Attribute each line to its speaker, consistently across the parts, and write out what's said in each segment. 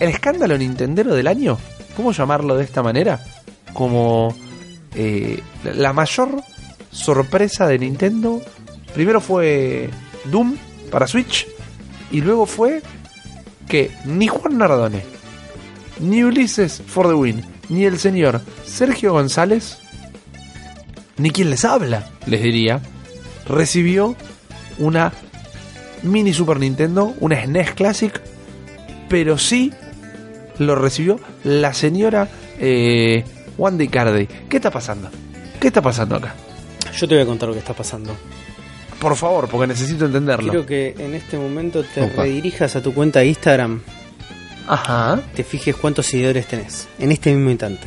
Speaker 1: el escándalo Nintendero del año, ¿cómo llamarlo de esta manera? Como eh, la mayor sorpresa de Nintendo. Primero fue Doom para Switch y luego fue que ni Juan Nardone, ni Ulises for the Win, ni el señor Sergio González, ni quien les habla, les diría, recibió una mini Super Nintendo, una SNES Classic, pero sí lo recibió la señora eh, Wanda Icardi. ¿Qué está pasando? ¿Qué está pasando acá?
Speaker 2: Yo te voy a contar lo que está pasando.
Speaker 1: Por favor, porque necesito entenderlo.
Speaker 2: Quiero que en este momento te
Speaker 3: Opa.
Speaker 2: redirijas a tu cuenta de Instagram,
Speaker 1: Ajá.
Speaker 2: te fijes cuántos seguidores tenés en este mismo instante.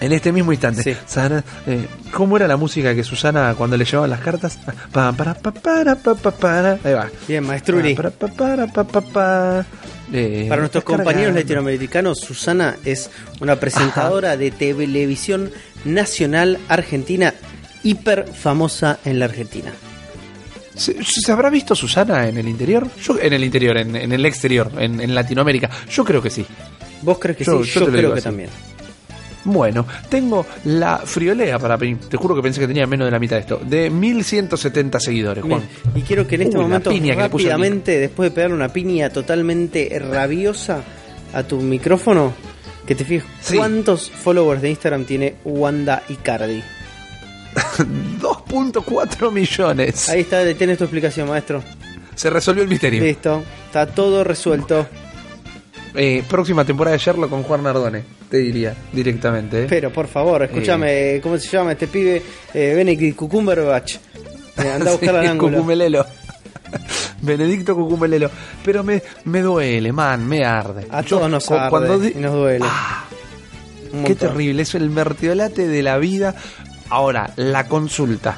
Speaker 1: En este mismo instante.
Speaker 2: Sí.
Speaker 1: Sara, eh, ¿Cómo era la música que Susana cuando le llevaban las cartas? Pa, para, pa, para, pa, pa, para. Ahí va.
Speaker 2: Bien, maestruri.
Speaker 1: Pa, para, pa, para, pa, pa, pa. Eh,
Speaker 2: Para nuestros compañeros latinoamericanos, Susana es una presentadora de televisión nacional argentina hiper famosa en la Argentina.
Speaker 1: ¿Se, se habrá visto Susana en el interior? Yo, en el interior, en, en el exterior, en, en Latinoamérica. Yo creo que sí.
Speaker 2: ¿Vos crees que
Speaker 1: Yo-
Speaker 2: sí?
Speaker 1: yo
Speaker 2: creo que
Speaker 1: así.
Speaker 2: también.
Speaker 1: Bueno, tengo la friolea para mí. Te juro que pensé que tenía menos de la mitad de esto. De 1170 seguidores, Juan.
Speaker 2: Bien, Y quiero que en este
Speaker 1: Uy,
Speaker 2: momento, rápidamente, después de pegarle una piña totalmente rabiosa a tu micrófono, que te fijes
Speaker 1: Sí.
Speaker 2: cuántos followers de Instagram tiene Wanda Icardi.
Speaker 1: 2.4 millones.
Speaker 2: Ahí está, detienes tu explicación, maestro.
Speaker 1: Se resolvió el misterio.
Speaker 2: Listo, está todo resuelto.
Speaker 1: Eh, próxima temporada de Sherlock con Juan Nardone, te diría directamente. ¿eh?
Speaker 2: Pero por favor, escúchame, ¿cómo se llama este pibe? Eh, Benedict Cucumberbatch. Eh, anda a buscar al ángulo.
Speaker 1: Cucumelelo. Benedicto Cucumelelo. Pero me, me duele, man, me arde.
Speaker 2: A
Speaker 1: Yo,
Speaker 2: todos nos arde
Speaker 1: cuando
Speaker 2: y nos duele.
Speaker 1: Ah, qué terrible, es el mertiolate de la vida. Ahora, la consulta.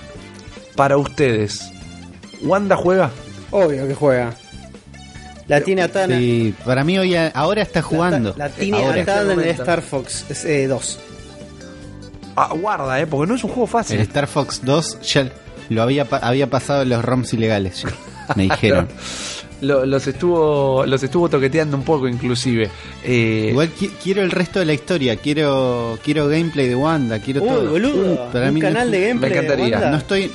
Speaker 1: Para ustedes, ¿Wanda juega?
Speaker 2: Obvio que juega. La tiene atada.
Speaker 3: Sí, para mí hoy ahora está jugando.
Speaker 2: La, la tiene
Speaker 3: Ahora.
Speaker 2: atada en el. Star Fox 2.
Speaker 1: Ah, guarda, eh, porque no es un juego fácil.
Speaker 3: El Star Fox 2 ya lo había, había pasado los ROMs ilegales. me dijeron.
Speaker 1: Lo- los estuvo los estuvo toqueteando un poco inclusive. Eh,
Speaker 3: Igual qui- quiero el resto de la historia. Quiero quiero gameplay de Wanda. Quiero
Speaker 2: Uy,
Speaker 3: todo.
Speaker 2: boludo.
Speaker 3: Uh, para
Speaker 2: un
Speaker 3: mí
Speaker 2: canal de gameplay.
Speaker 1: me encantaría.
Speaker 2: de Wanda.
Speaker 3: No estoy.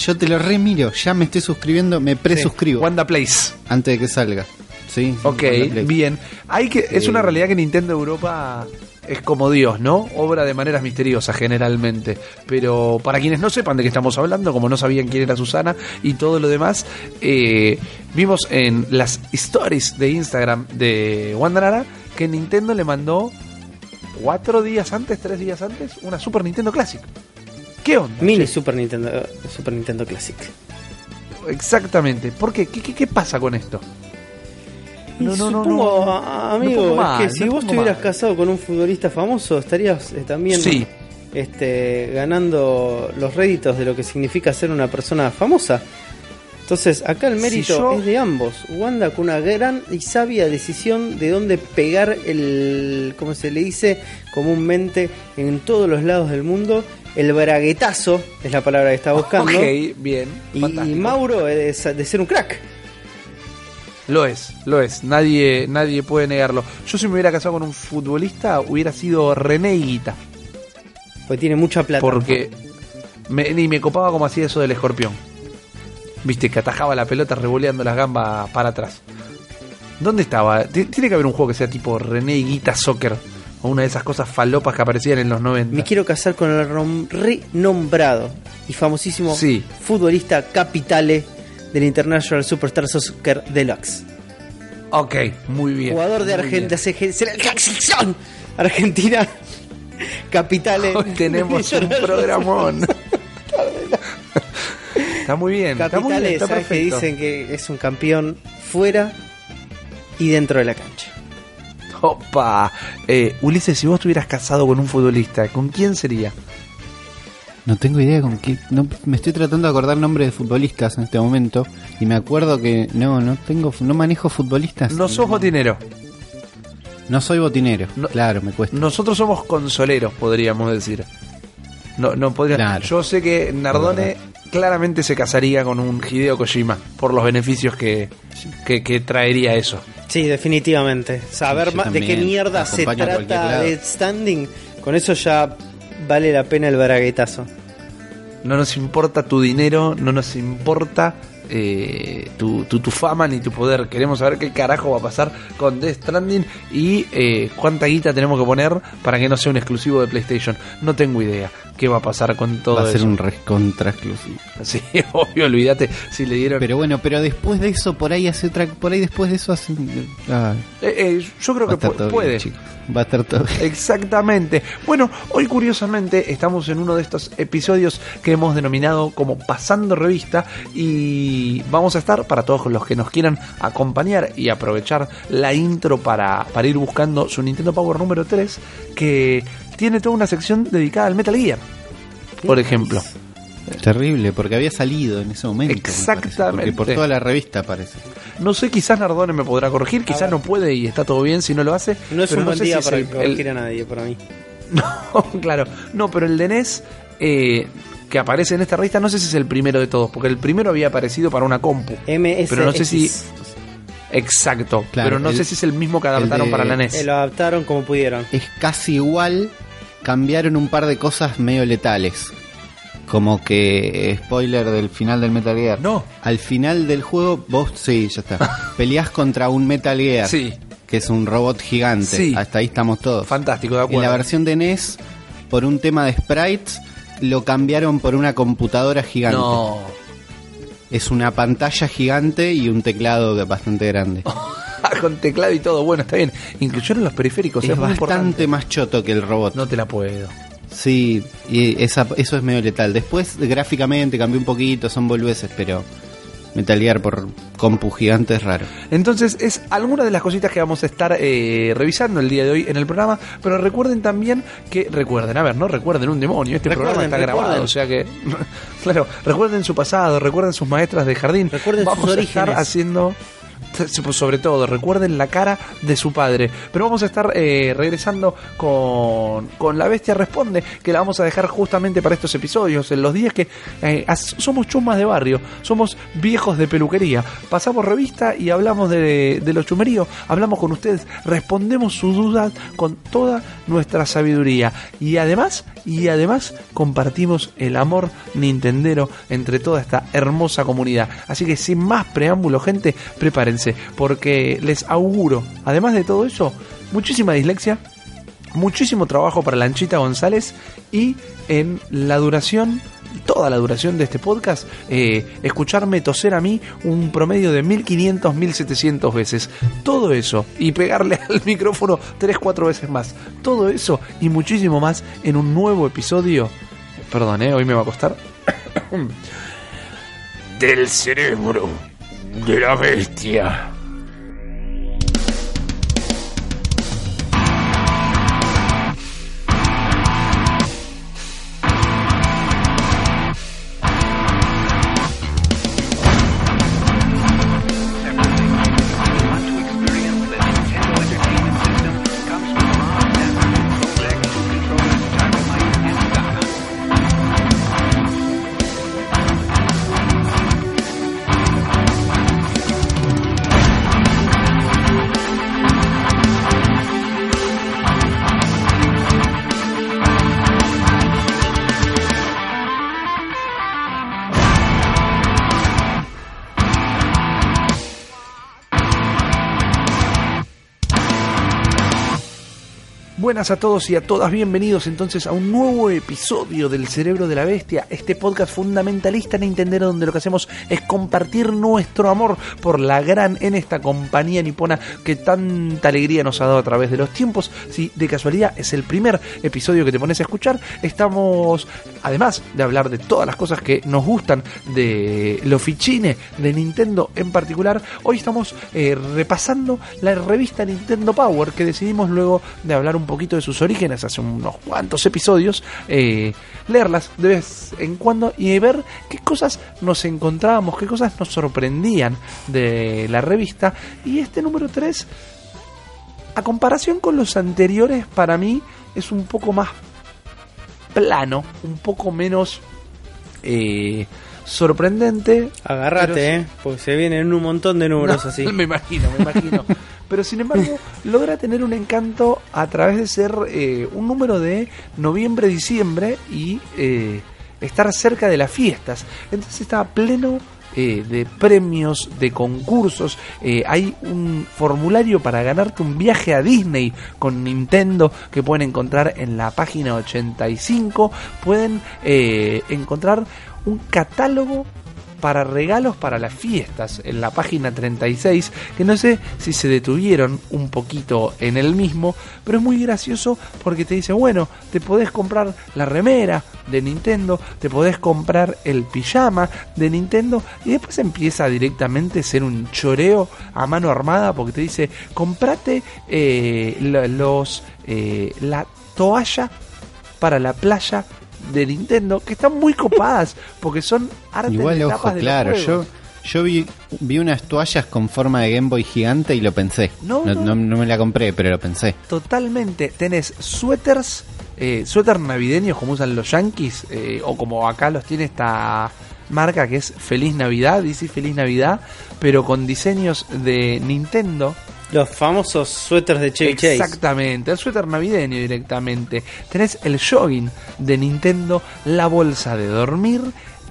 Speaker 3: Yo te lo remiro. Ya me estoy suscribiendo. Me presuscribo
Speaker 1: Wanda Place.
Speaker 3: antes de que salga. Sí. sí,
Speaker 1: Ok, bien. Hay que, es una realidad que Nintendo Europa es como Dios, ¿no? Obra de maneras misteriosas generalmente. Pero para quienes no sepan de qué estamos hablando, como no sabían quién era Susana y todo lo demás, eh, vimos en las stories de Instagram de Wanda Nara que Nintendo le mandó cuatro días antes, tres días antes, una Super Nintendo Classic. ¿Qué onda?
Speaker 2: Mini
Speaker 1: Che,
Speaker 2: Super Nintendo, Super Nintendo Classic.
Speaker 1: Exactamente. ¿Por qué? ¿Qué, qué, qué pasa con esto? No, no, no,
Speaker 2: supongo,
Speaker 1: no.
Speaker 2: amigo,
Speaker 1: pongo
Speaker 2: es
Speaker 1: mal,
Speaker 2: que si vos estuvieras
Speaker 1: mal.
Speaker 2: casado con un futbolista famoso, estarías eh, también
Speaker 1: Sí.
Speaker 2: este, ganando los réditos de lo que significa ser una persona famosa. Entonces, acá el
Speaker 1: Si
Speaker 2: mérito
Speaker 1: yo-
Speaker 2: es de ambos. Wanda con una gran y sabia decisión de dónde pegar el, como se le dice comúnmente en todos los lados del mundo, el braguetazo, es la palabra que está buscando.
Speaker 1: Ok, bien.
Speaker 2: Y, y. Mauro es de ser un crack.
Speaker 1: Lo es, lo es. Nadie, nadie puede negarlo. Yo si me hubiera casado con un futbolista hubiera sido René Higuita.
Speaker 2: Porque tiene mucha plata.
Speaker 1: Porque me, ni me copaba como hacía eso del escorpión. Viste, que atajaba la pelota revoleando las gambas para atrás. ¿Dónde estaba? T- Tiene que haber un juego que sea tipo René Higuita Soccer. O una de esas cosas falopas que aparecían en los 90.
Speaker 2: Me quiero casar con el renombrado y famosísimo
Speaker 1: Sí.
Speaker 2: futbolista capitale del International Superstar Soccer Deluxe.
Speaker 1: Ok, muy bien.
Speaker 2: Jugador de Argentina, selección Argentina, capitale.
Speaker 1: Hoy tenemos un programón. está muy bien. Está muy bien,
Speaker 2: Capitales,
Speaker 1: está
Speaker 2: ¿sabes que dicen que es un campeón fuera y dentro de la cancha?
Speaker 1: Opa. Eh, Ulises, si vos estuvieras casado con un futbolista, ¿con quién sería?
Speaker 3: No tengo idea con qué. No, me estoy tratando de acordar nombres de futbolistas en este momento. Y me acuerdo que no, no tengo, no manejo futbolistas.
Speaker 1: No sos botinero.
Speaker 3: No soy botinero.
Speaker 1: No-
Speaker 3: claro, me cuesta.
Speaker 1: Nosotros somos consoleros, podríamos decir. No, no podría.
Speaker 3: Claro.
Speaker 1: Yo sé que Nardone claramente se casaría con un Hideo Kojima por los beneficios que, que, que traería eso.
Speaker 2: Sí, definitivamente. Saber
Speaker 3: Sí,
Speaker 2: de qué mierda se trata. Dead Standing, con eso ya vale la pena el braguetazo.
Speaker 1: No nos importa tu dinero, no nos importa eh, tu, tu, tu fama ni tu poder. Queremos saber qué carajo va a pasar con Death Stranding y eh, cuánta guita tenemos que poner para que no sea un exclusivo de PlayStation. No tengo idea qué va a pasar con todo
Speaker 3: Va a ser
Speaker 1: eso.
Speaker 3: un contra exclusivo.
Speaker 1: Sí, obvio, olvídate si le dieron...
Speaker 3: Pero bueno, pero después de eso, por ahí hace otra, por ahí después de eso hace. Ah,
Speaker 1: Eh, eh, yo creo que
Speaker 3: estar
Speaker 1: pu-
Speaker 3: todo
Speaker 1: puede.
Speaker 3: bien. Va a estar todo bien.
Speaker 1: Exactamente. Bueno, hoy curiosamente estamos en uno de estos episodios que hemos denominado como Pasando Revista y vamos a estar para todos los que nos quieran acompañar y aprovechar la intro para, para ir buscando su Nintendo Power número 3 que tiene toda una sección dedicada al Metal Gear, por ejemplo.
Speaker 3: Terrible, porque había salido en ese momento. parece,
Speaker 1: Exactamente.
Speaker 3: Porque por toda la revista parece.
Speaker 1: No sé, quizás Nardone me podrá corregir, quizás no puede y está todo bien si no lo hace.
Speaker 2: No es un buen
Speaker 1: sé
Speaker 2: día
Speaker 1: si
Speaker 2: para
Speaker 1: el-
Speaker 2: corregir
Speaker 1: el-
Speaker 2: a nadie, para mí.
Speaker 1: No, claro. No, pero el de NES eh, que aparece en esta revista, no sé si es el primero de todos, porque el primero había aparecido para una compu.
Speaker 2: MSX.
Speaker 1: Pero no sé si- Exacto.
Speaker 3: Claro,
Speaker 1: pero no
Speaker 3: el-
Speaker 1: sé si es el mismo que adaptaron
Speaker 3: de-
Speaker 1: para la
Speaker 2: Eh,
Speaker 1: NES.
Speaker 2: lo adaptaron como pudieron.
Speaker 3: Es casi igual. Cambiaron un par de cosas medio letales. Como que, eh, spoiler del final del Metal Gear.
Speaker 1: No.
Speaker 3: Al final del juego, vos, sí, ya está. Peleás contra un Metal Gear.
Speaker 1: Sí.
Speaker 3: Que es un robot gigante.
Speaker 1: Sí.
Speaker 3: Hasta ahí estamos todos.
Speaker 1: Fantástico, de
Speaker 3: En
Speaker 1: acuerdo.
Speaker 3: la versión de NES, por un tema de sprites, lo cambiaron por una computadora gigante.
Speaker 1: No.
Speaker 3: Es una pantalla gigante y un teclado bastante grande.
Speaker 1: Con teclado y todo. Bueno, está bien. Incluyeron los periféricos.
Speaker 3: es
Speaker 1: es
Speaker 3: bastante más choto que el robot.
Speaker 1: No te la puedo.
Speaker 3: Sí, y esa, eso es medio letal. Después, gráficamente, cambió un poquito, son boludeces, pero Metal Gear por compu gigante es raro.
Speaker 1: Entonces es alguna de las cositas que vamos a estar eh, revisando el día de hoy en el programa, pero recuerden también que, recuerden, a ver, no recuerden un demonio, este
Speaker 2: Recuerden,
Speaker 1: programa está
Speaker 2: recuerden.
Speaker 1: grabado, o sea que, claro, recuerden su pasado, recuerden sus maestras de jardín,
Speaker 2: Recuerden
Speaker 1: vamos
Speaker 2: sus
Speaker 1: a estar haciendo... Sobre todo, recuerden la cara de su padre. Pero vamos a estar eh, regresando con, con La Bestia Responde, que la vamos a dejar justamente para estos episodios, en los días que eh, somos chumas de barrio, somos viejos de peluquería. Pasamos revista y hablamos de, de lo chumerío, hablamos con ustedes, respondemos sus dudas con toda nuestra sabiduría. Y además, y además compartimos el amor nintendero entre toda esta hermosa comunidad. Así que sin más preámbulo, gente, prepárense, porque les auguro, además de todo eso, muchísima dislexia, muchísimo trabajo para Lanchita González y en la duración toda la duración de este podcast eh, escucharme toser a mí un promedio de 1500 1700 veces. Todo eso y pegarle al micrófono 3 4 veces más. Todo eso y muchísimo más en un nuevo episodio. Perdón eh, hoy me va a costar. Del cerebro de la bestia Buenas a todos y a todas, bienvenidos entonces a un nuevo episodio del Cerebro de la Bestia, este podcast fundamentalista Nintendero donde lo que hacemos es compartir nuestro amor por la gran en esta compañía nipona que tanta alegría nos ha dado a través de los tiempos. Si de casualidad es el primer episodio que te pones a escuchar, estamos, además de hablar de todas las cosas que nos gustan de los fichines de Nintendo en particular, hoy estamos eh, repasando la revista Nintendo Power que decidimos luego de hablar un poquito de sus orígenes hace unos cuantos episodios, eh, leerlas de vez en cuando y ver qué cosas nos encontrábamos, qué cosas nos sorprendían de la revista. Y este número 3, a comparación con los anteriores, para mí es un poco más plano, un poco menos... eh, sorprendente.
Speaker 2: Agarrate,
Speaker 1: pero-
Speaker 2: eh, porque se vienen un montón de números
Speaker 1: No,
Speaker 2: así.
Speaker 1: Me imagino, me imagino. Pero sin embargo, logra tener un encanto a través de ser eh, un número de noviembre-diciembre y eh, estar cerca de las fiestas. Entonces está pleno eh, de premios, de concursos. Eh, hay un formulario para ganarte un viaje a Disney con Nintendo que pueden encontrar en la página 85. Pueden eh, encontrar un catálogo para regalos para las fiestas en la página 36, que no sé si se detuvieron un poquito en el mismo, pero es muy gracioso porque te dice, bueno, te podés comprar la remera de Nintendo, te podés comprar el pijama de Nintendo y después empieza directamente a ser un choreo a mano armada porque te dice, comprate eh, lo- los eh, la toalla para la playa de Nintendo que están muy copadas porque son arte
Speaker 3: Igual,
Speaker 1: de
Speaker 3: ojo,
Speaker 1: de
Speaker 3: claro, yo, yo vi, vi unas toallas con forma de Game Boy gigante y lo pensé.
Speaker 1: No,
Speaker 3: no,
Speaker 1: no.
Speaker 3: no- no me la compré, pero lo pensé.
Speaker 1: totalmente tenés suéteres eh, suéter navideños como usan los yankees eh, o como acá los tiene esta marca que es Feliz Navidad dice Feliz Navidad pero con diseños de Nintendo
Speaker 2: Los famosos suéteres de Chevy Chase.
Speaker 1: Exactamente, el suéter navideño directamente. Tenés el jogging de Nintendo, la bolsa de dormir,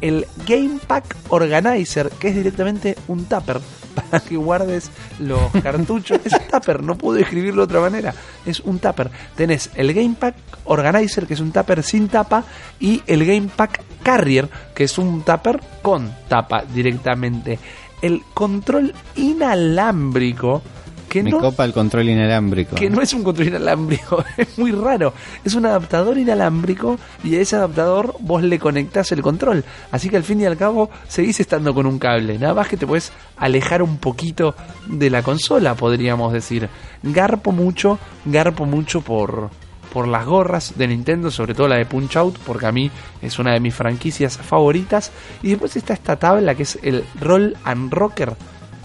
Speaker 1: el Game Pack Organizer, que es directamente un tupper para que guardes los cartuchos. es un tupper, no puedo escribirlo de otra manera. Es un tupper. Tenés el Game Pack Organizer, que es un tupper sin tapa, y el Game Pack Carrier, que es un tupper con tapa directamente. El control inalámbrico. Que
Speaker 3: Me
Speaker 1: no,
Speaker 3: copa el control inalámbrico.
Speaker 1: que no es un control inalámbrico, es muy raro. Es un adaptador inalámbrico y a ese adaptador vos le conectás el control. Así que al fin y al cabo seguís estando con un cable. Nada más que te puedes alejar un poquito de la consola, podríamos decir. Garpo mucho, garpo mucho por, por las gorras de Nintendo, sobre todo la de Punch Out, porque a mí es una de mis franquicias favoritas. Y después está esta tabla que es el Roll and Rocker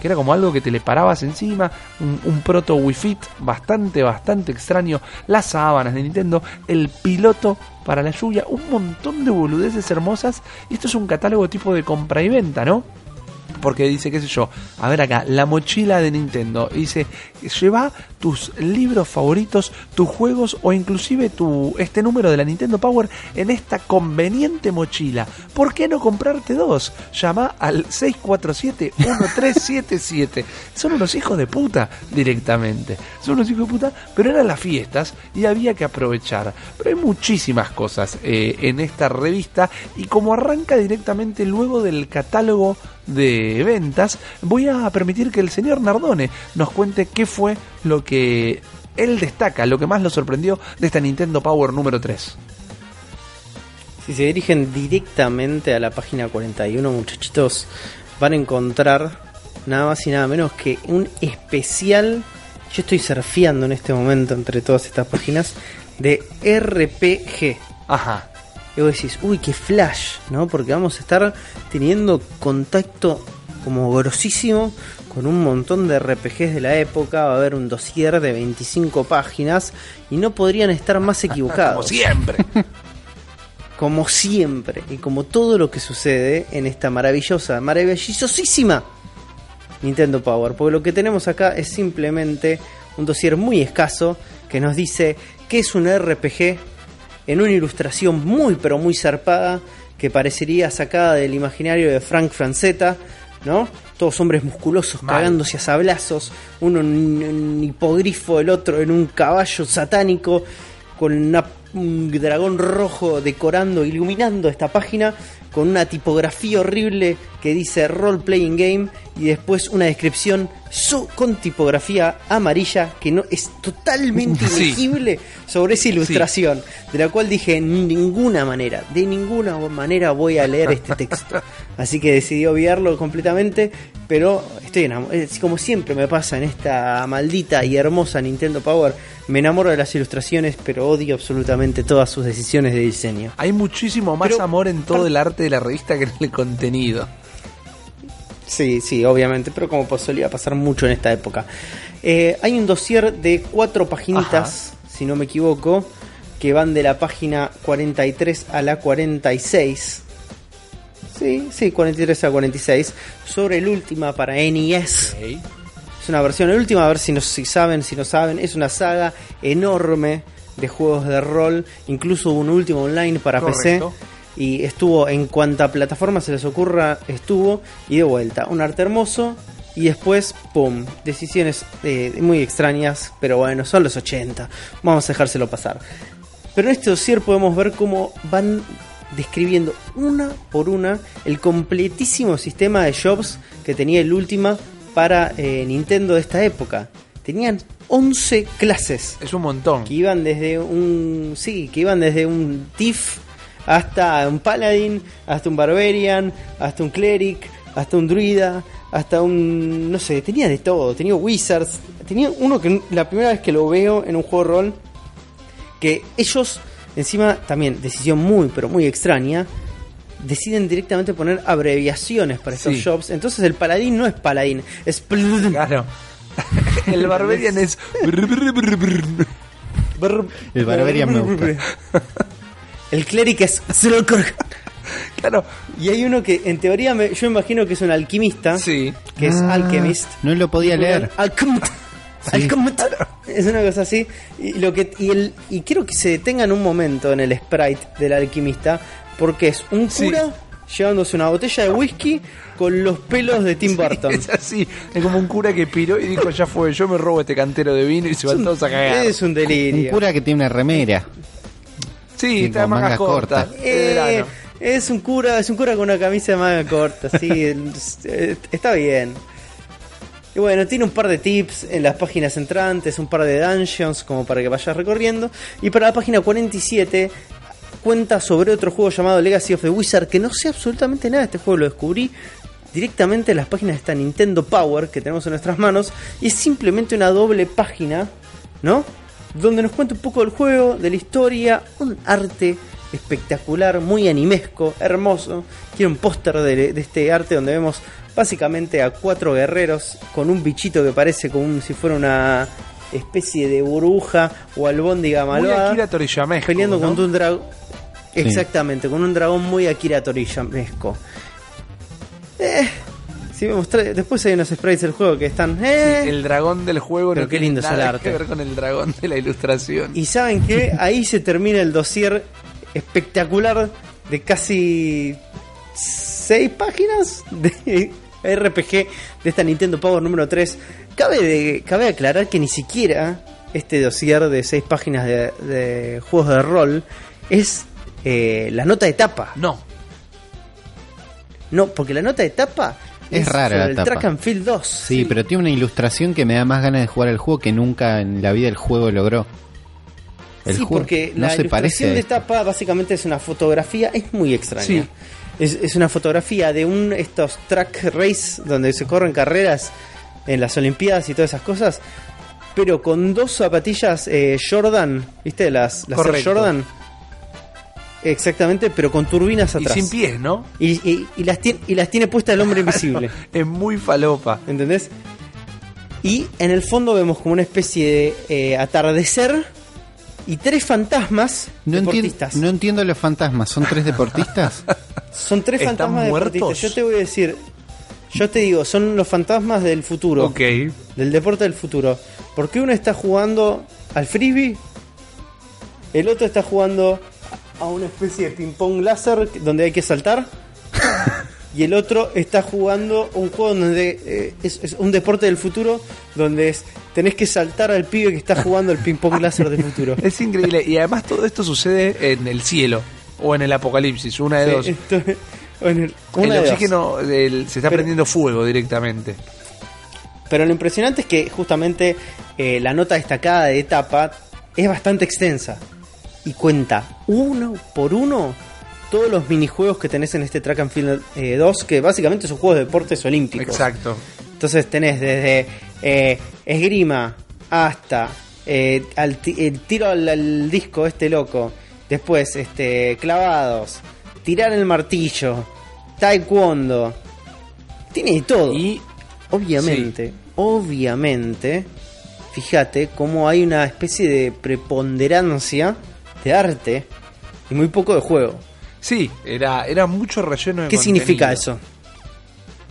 Speaker 1: que era como algo que te le parabas encima, un, proto Wii Fit bastante, bastante extraño, las sábanas de Nintendo, el piloto para la lluvia, un montón de boludeces hermosas, y esto es un catálogo tipo de compra y venta, ¿no? Porque dice, qué sé yo, a ver acá, la mochila de Nintendo. Y dice, lleva tus libros favoritos, tus juegos o inclusive tu este número de la Nintendo Power en esta conveniente mochila. ¿Por qué no comprarte dos? Llama al 647-1377. Son unos hijos de puta directamente. Son unos hijos de puta, pero eran las fiestas y había que aprovechar. Pero hay muchísimas cosas eh, en esta revista y como arranca directamente luego del catálogo de ventas, voy a permitir que el señor Nardone nos cuente qué fue lo que él destaca, lo que más lo sorprendió de esta Nintendo Power número 3.
Speaker 2: Si se dirigen directamente a la página 41, muchachitos, van a encontrar nada más y nada menos que un especial. Yo estoy surfeando en este momento entre todas estas páginas de RPG.
Speaker 1: Ajá.
Speaker 2: Y vos decís, uy, qué flash, ¿no? Porque vamos a estar teniendo contacto como grosísimo con un montón de RPGs de la época. Va a haber un dossier de 25 páginas y no podrían estar más equivocados.
Speaker 1: Como siempre.
Speaker 2: como siempre y como todo lo que sucede en esta maravillosa, maravillosísima Nintendo Power. Porque lo que tenemos acá es simplemente un dossier muy escaso que nos dice que es un RPG en una ilustración muy pero muy zarpada que parecería sacada del imaginario de Frank Francetta, ¿no? Todos hombres musculosos
Speaker 1: Mal.
Speaker 2: cagándose a sablazos, uno en un hipogrifo, el otro en un caballo satánico, con una- un dragón rojo decorando, iluminando esta página, con una tipografía horrible que dice Role Playing Game y después una descripción con tipografía amarilla que no es totalmente
Speaker 1: Sí.
Speaker 2: ilegible sobre esa ilustración, de la cual dije "En ninguna manera, de ninguna manera voy a leer este texto. Así que decidí obviarlo completamente, pero estoy enamorado, como siempre me pasa en esta maldita y hermosa Nintendo Power, me enamoro de las ilustraciones, pero odio absolutamente todas sus decisiones de diseño.
Speaker 1: Hay muchísimo más
Speaker 2: Pero-
Speaker 1: amor en todo el arte de la revista que en el contenido.
Speaker 2: Sí, sí, obviamente, pero como pues solía pasar mucho en esta época. Eh, hay un dossier de cuatro paginitas, si no me equivoco, que van de la página 43 a la 46. Sí, sí, 43 a 46, sobre el última para NES. Es una versión, el última, a ver si, no, si saben, si no saben, es una saga enorme de juegos de rol, incluso un último online para
Speaker 1: Correcto.
Speaker 2: PC. Y estuvo en cuanta plataforma se les ocurra, estuvo y de vuelta. Un arte hermoso y después, ¡pum! Decisiones eh, muy extrañas, pero bueno, son los 80. Vamos a dejárselo pasar. Pero en este dossier podemos ver cómo van describiendo una por una el completísimo sistema de jobs que tenía el Ultima para eh, Nintendo de esta época. Tenían 11 clases
Speaker 1: Es un montón.
Speaker 2: que iban desde un sí, que iban desde un Tiff hasta un Paladin, hasta un Barbarian, hasta un Cleric, hasta un Druida, hasta un no sé, tenía de todo, tenía Wizards, tenía uno que la primera vez que lo veo en un juego de rol que ellos encima también decisión muy pero muy extraña deciden directamente poner abreviaciones para estos
Speaker 1: Sí.
Speaker 2: jobs. Entonces el paladín no es paladín, es.
Speaker 1: Claro. El Barbarian es.
Speaker 3: El Barbarian me gusta.
Speaker 2: El cleric es
Speaker 1: Claro.
Speaker 2: Y hay uno que en teoría me- yo imagino que es un alquimista,
Speaker 1: Sí.
Speaker 2: que es
Speaker 3: Ah,
Speaker 2: alchemist.
Speaker 3: No lo podía leer.
Speaker 2: Alchemist.
Speaker 3: Sí.
Speaker 2: Alchemist. Es una cosa así. Y, lo que, y, el, y quiero que se detengan un momento en el sprite del alquimista, porque es un
Speaker 1: Sí.
Speaker 2: cura llevándose una botella de whisky con los pelos de Tim Burton.
Speaker 1: Es así. Es como un cura que piró y dijo: Ya fue, yo me robo este cantero de vino y se van todos a cagar.
Speaker 2: Es un
Speaker 3: Un
Speaker 2: delirio.
Speaker 3: cura que tiene una remera.
Speaker 1: Sí, está cortas.
Speaker 3: cortas.
Speaker 1: de
Speaker 2: Eh, es un cura, es un cura con una camisa de manga corta, sí, es- eh, está bien. Y bueno, tiene un par de tips en las páginas entrantes, un par de dungeons como para que vayas recorriendo. Y para la página 47 cuenta sobre otro juego llamado Legacy of the Wizard, que no sé absolutamente nada de este juego, lo descubrí directamente en las páginas de esta Nintendo Power que tenemos en nuestras manos. Y es simplemente una doble página, ¿no? Donde nos cuenta un poco del juego, de la historia, un arte espectacular, muy animesco, hermoso. Quiero un póster de, este arte donde vemos básicamente a cuatro guerreros con un bichito que parece como si fuera una especie de burbuja o albóndiga
Speaker 1: Muy
Speaker 2: malvada
Speaker 1: Akira Toriyamesco,
Speaker 2: peleando
Speaker 1: ¿no?
Speaker 2: contra un dragón. Exactamente, con un dragón muy Akira Toriyamesco. Eh, si me mostré- después hay unos sprites del juego que están. eh.
Speaker 1: Sí, el dragón del juego
Speaker 2: Pero
Speaker 1: no
Speaker 2: qué
Speaker 1: tiene
Speaker 2: lindo es el
Speaker 1: nada
Speaker 2: arte.
Speaker 1: que ver con el dragón de la ilustración.
Speaker 2: Y saben que ahí se termina el dossier espectacular de casi seis páginas de RPG de esta Nintendo Power número 3. Cabe, de, cabe aclarar que ni siquiera este dossier de seis páginas de, de juegos de rol es eh, la nota de tapa.
Speaker 1: No,
Speaker 2: No, porque la nota de tapa
Speaker 3: Es rara
Speaker 2: sobre
Speaker 3: la
Speaker 2: el
Speaker 3: tapa.
Speaker 2: Track and Field 2.
Speaker 3: Sí, pero tiene una ilustración que me da más ganas de jugar al juego que nunca en la vida el juego logró. El
Speaker 2: sí,
Speaker 3: juego
Speaker 2: porque
Speaker 3: no
Speaker 2: la
Speaker 3: se parece
Speaker 2: ilustración
Speaker 3: a
Speaker 2: de tapa básicamente es una fotografía, es muy extraña.
Speaker 1: Sí.
Speaker 2: Es, es una fotografía de un estos track race donde se corren carreras en las Olimpiadas y todas esas cosas, pero con dos zapatillas eh, Jordan, ¿viste? Las, las
Speaker 1: Correcto.
Speaker 2: Jordan. Exactamente, pero con turbinas
Speaker 1: y
Speaker 2: atrás.
Speaker 1: sin pies, ¿no?
Speaker 2: Y, y- y las tiene, y las tiene puesta el hombre invisible.
Speaker 1: Es muy falopa.
Speaker 2: ¿Entendés? Y en el fondo vemos como una especie de eh, atardecer y tres fantasmas
Speaker 3: No,
Speaker 2: deportistas.
Speaker 3: no entiendo los fantasmas, ¿son tres deportistas?
Speaker 2: Son tres
Speaker 1: ¿Están
Speaker 2: fantasmas
Speaker 1: muertos?
Speaker 2: deportistas. Yo te voy a decir, yo te digo, son los fantasmas del futuro,
Speaker 1: Ok.
Speaker 2: del deporte del futuro. Porque uno está jugando al frisbee, el otro está jugando a una especie de ping-pong láser donde hay que saltar. Y el otro está jugando un juego donde eh, es, es un deporte del futuro donde es tenés que saltar al pibe que está jugando el ping pong láser del futuro.
Speaker 1: Es increíble. Y además todo esto sucede en el cielo o en el apocalipsis, una de dos.
Speaker 2: Esto- bueno,
Speaker 1: el
Speaker 2: una de dos.
Speaker 1: oxígeno el- se está
Speaker 2: Pero-
Speaker 1: prendiendo fuego directamente.
Speaker 2: Pero lo impresionante es que justamente eh, la nota destacada de etapa es bastante extensa y cuenta uno por uno todos los minijuegos que tenés en este Track and Field eh, 2, que básicamente son juegos de deportes olímpicos.
Speaker 1: Exacto.
Speaker 2: Entonces tenés desde eh, esgrima hasta eh, al el tiro al, al disco este loco, después este clavados, tirar el martillo, taekwondo, tiene de todo.
Speaker 1: Y
Speaker 2: Obviamente, obviamente, fíjate cómo hay una especie de preponderancia de arte y muy poco de juego.
Speaker 1: Sí, era, era mucho relleno de
Speaker 2: ¿Qué significa eso?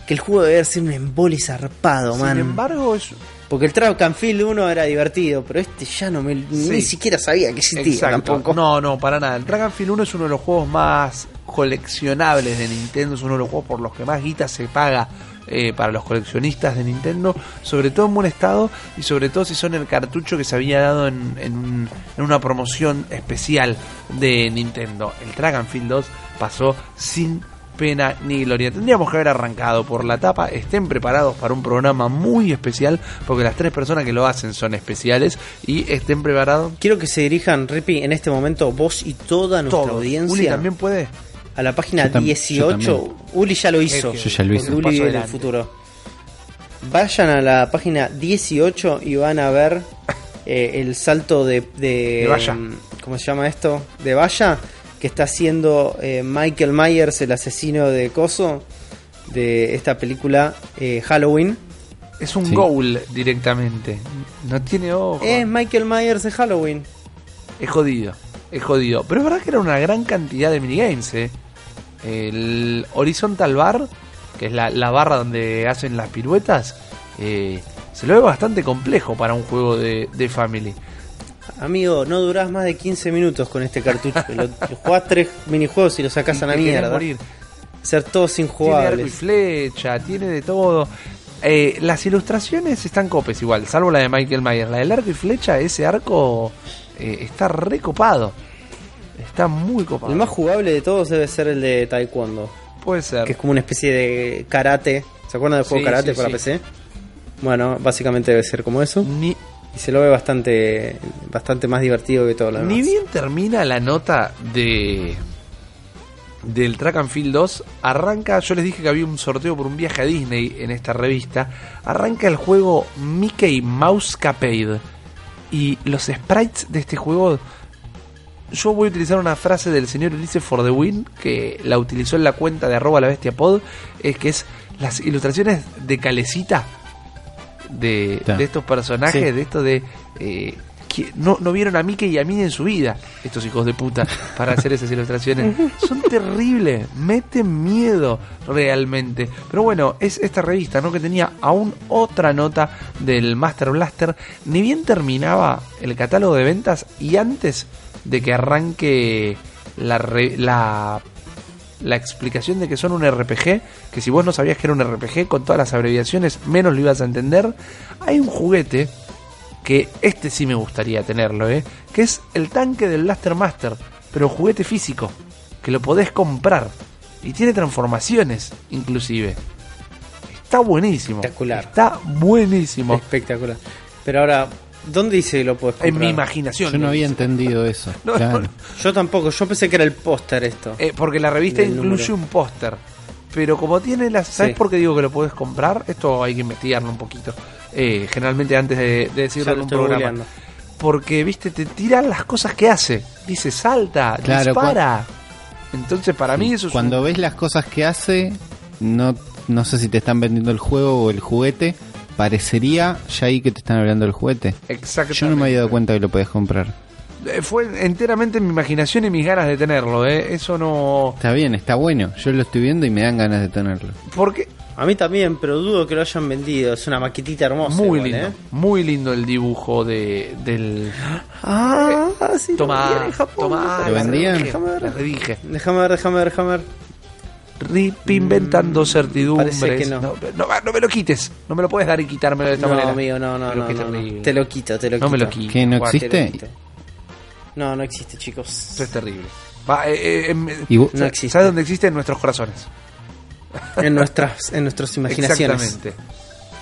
Speaker 2: Que el juego debe ser un embole zarpado,
Speaker 1: Sin
Speaker 2: man.
Speaker 1: embargo, es,
Speaker 2: Porque el Track and Field 1 era divertido, pero este ya no me, ni siquiera sabía que existía
Speaker 1: Exacto.
Speaker 2: tampoco.
Speaker 1: No, no, para nada. El Track and Field 1 es uno de los juegos más coleccionables de Nintendo, es uno de los juegos por los que más guita se paga eh, para los coleccionistas de Nintendo, sobre todo en buen estado y sobre todo si son el cartucho que se había dado en, en un- en una promoción especial de Nintendo. El Track and Field 2 pasó sin pena ni gloria. Tendríamos que haber arrancado por la tapa. Estén preparados para un programa muy especial, porque las tres personas que lo hacen son especiales y estén preparados
Speaker 2: Quiero que se dirijan, Rippy, en este momento, vos y toda nuestra audiencia
Speaker 1: Uli también puede.
Speaker 2: A la página
Speaker 3: Yo tam- yo
Speaker 2: 18.
Speaker 3: también.
Speaker 2: Uli ya lo hizo.
Speaker 1: Es
Speaker 3: Yo ya lo hice.
Speaker 2: porque Uli vive en el
Speaker 1: adelante.
Speaker 2: futuro. Vayan a la página 18 y van a ver eh, el salto de, de,
Speaker 1: De valla.
Speaker 2: mm, ¿Cómo se llama esto? De valla que está haciendo eh, Michael Myers, el asesino de Coso, de esta película eh, Halloween.
Speaker 1: Es un
Speaker 3: Sí.
Speaker 1: goal directamente. No tiene ojo.
Speaker 2: Es Michael Myers de Halloween.
Speaker 1: Es jodido. Es jodido. Pero es verdad que era una gran cantidad de minigames, eh. El Horizontal Bar, que es la, la barra donde hacen las piruetas, eh, se lo ve bastante complejo para un juego de, de Family.
Speaker 2: Amigo, no durás más de 15 minutos con este cartucho. lo, jugás tres minijuegos y lo sacás a la mierda.
Speaker 1: morir.
Speaker 2: Ser todos
Speaker 1: Tiene arco y
Speaker 2: injugables.
Speaker 1: flecha, tiene de todo. Eh, las ilustraciones están copes igual, salvo la de Michael Myers. La del arco y flecha, ese arco eh, está recopado. Está muy copado.
Speaker 2: El más jugable de todos debe ser el de Taekwondo,
Speaker 1: Puede ser.
Speaker 2: que es como una especie de karate. ¿Se acuerdan del juego
Speaker 1: Sí,
Speaker 2: karate
Speaker 1: sí,
Speaker 2: para
Speaker 1: sí.
Speaker 2: PC? Bueno, básicamente debe ser como eso.
Speaker 1: Ni,
Speaker 2: Y se lo ve bastante bastante más divertido que todo lo demás.
Speaker 1: ni bien termina la nota de del Track and Field 2, arranca, yo les dije que había un sorteo por un viaje a Disney en esta revista, arranca el juego Mickey Mouse Capade. Y los sprites de este juego, yo voy a utilizar una frase del señor Ulises for the Win, que la utilizó en la cuenta de arroba la bestia pod, es que es las ilustraciones de calecita de, de estos personajes,
Speaker 2: Sí.
Speaker 1: de esto de... eh, que no, no vieron a Mickey y a Minnie en su vida, estos hijos de puta, para hacer esas ilustraciones. Son terribles, meten miedo realmente. Pero bueno, es esta revista, ¿no? Que tenía aún otra nota del Master Blaster. Ni bien terminaba el catálogo de ventas y antes de que arranque la, re- la la explicación de que son un RPG, que si vos no sabías que era un RPG, con todas las abreviaciones, menos lo ibas a entender. Hay un juguete que este sí me gustaría tenerlo, ¿eh? que es el tanque del Blaster Master, pero juguete físico, que lo podés comprar y tiene transformaciones, inclusive. Está buenísimo.
Speaker 2: Espectacular.
Speaker 1: Está buenísimo.
Speaker 2: Espectacular. Pero ahora, ¿dónde dice que lo puedes comprar?
Speaker 1: En mi imaginación.
Speaker 3: Yo no había entendido eso.
Speaker 1: No,
Speaker 3: claro.
Speaker 1: no,
Speaker 2: Yo tampoco, yo pensé que era el póster esto.
Speaker 1: Eh, porque la revista incluye
Speaker 2: número.
Speaker 1: un póster. Pero como tiene las... ¿Sabes
Speaker 2: Sí.
Speaker 1: por qué digo que lo puedes comprar? Esto hay que investigarlo un poquito. Eh, generalmente antes de, de decirlo
Speaker 2: Ya
Speaker 1: en un
Speaker 2: estoy
Speaker 1: programa.
Speaker 2: googleando.
Speaker 1: Porque, viste, te tiran las cosas que hace. Dice, salta,
Speaker 3: Claro,
Speaker 1: dispara. Entonces, para mí eso es
Speaker 3: Cuando
Speaker 1: un-
Speaker 3: ves las cosas que hace, no, no sé si te están vendiendo el juego o el juguete. Parecería ya ahí que te están hablando del juguete.
Speaker 1: Exactamente.
Speaker 3: Yo no me había dado cuenta que lo podías comprar.
Speaker 1: Eh, Fue enteramente mi imaginación y mis ganas de tenerlo, ¿eh? Eso no...
Speaker 3: Está bien, está bueno. Yo lo estoy viendo y me dan ganas de tenerlo.
Speaker 1: Porque
Speaker 2: A mí también, pero dudo que lo hayan vendido. Es una maquetita hermosa.
Speaker 1: muy
Speaker 2: igual,
Speaker 1: lindo.
Speaker 2: ¿eh?
Speaker 1: Muy lindo el dibujo de, del...
Speaker 2: Ah, sí, Japón.
Speaker 1: toma.
Speaker 3: ¿Lo vendían?
Speaker 2: Déjame ver. Déjame ver, déjame ver, déjame ver.
Speaker 1: Rip inventando certidumbres.
Speaker 2: Mm, que no.
Speaker 1: No, no, no me lo quites. No me lo puedes dar y quitármelo de esta
Speaker 2: no,
Speaker 1: manera.
Speaker 2: amigo, no, no, no, no, no. Te lo quito, te lo
Speaker 1: No
Speaker 2: quito.
Speaker 1: me lo quites.
Speaker 3: ¿Qué, no existe?
Speaker 2: No, no existe, chicos.
Speaker 1: Esto es terrible. Va, eh, eh, em,
Speaker 3: Y vos-
Speaker 2: No existe.
Speaker 1: ¿Sabes dónde existe? En nuestros corazones.
Speaker 2: En nuestras, en nuestras imaginaciones.
Speaker 1: Exactamente.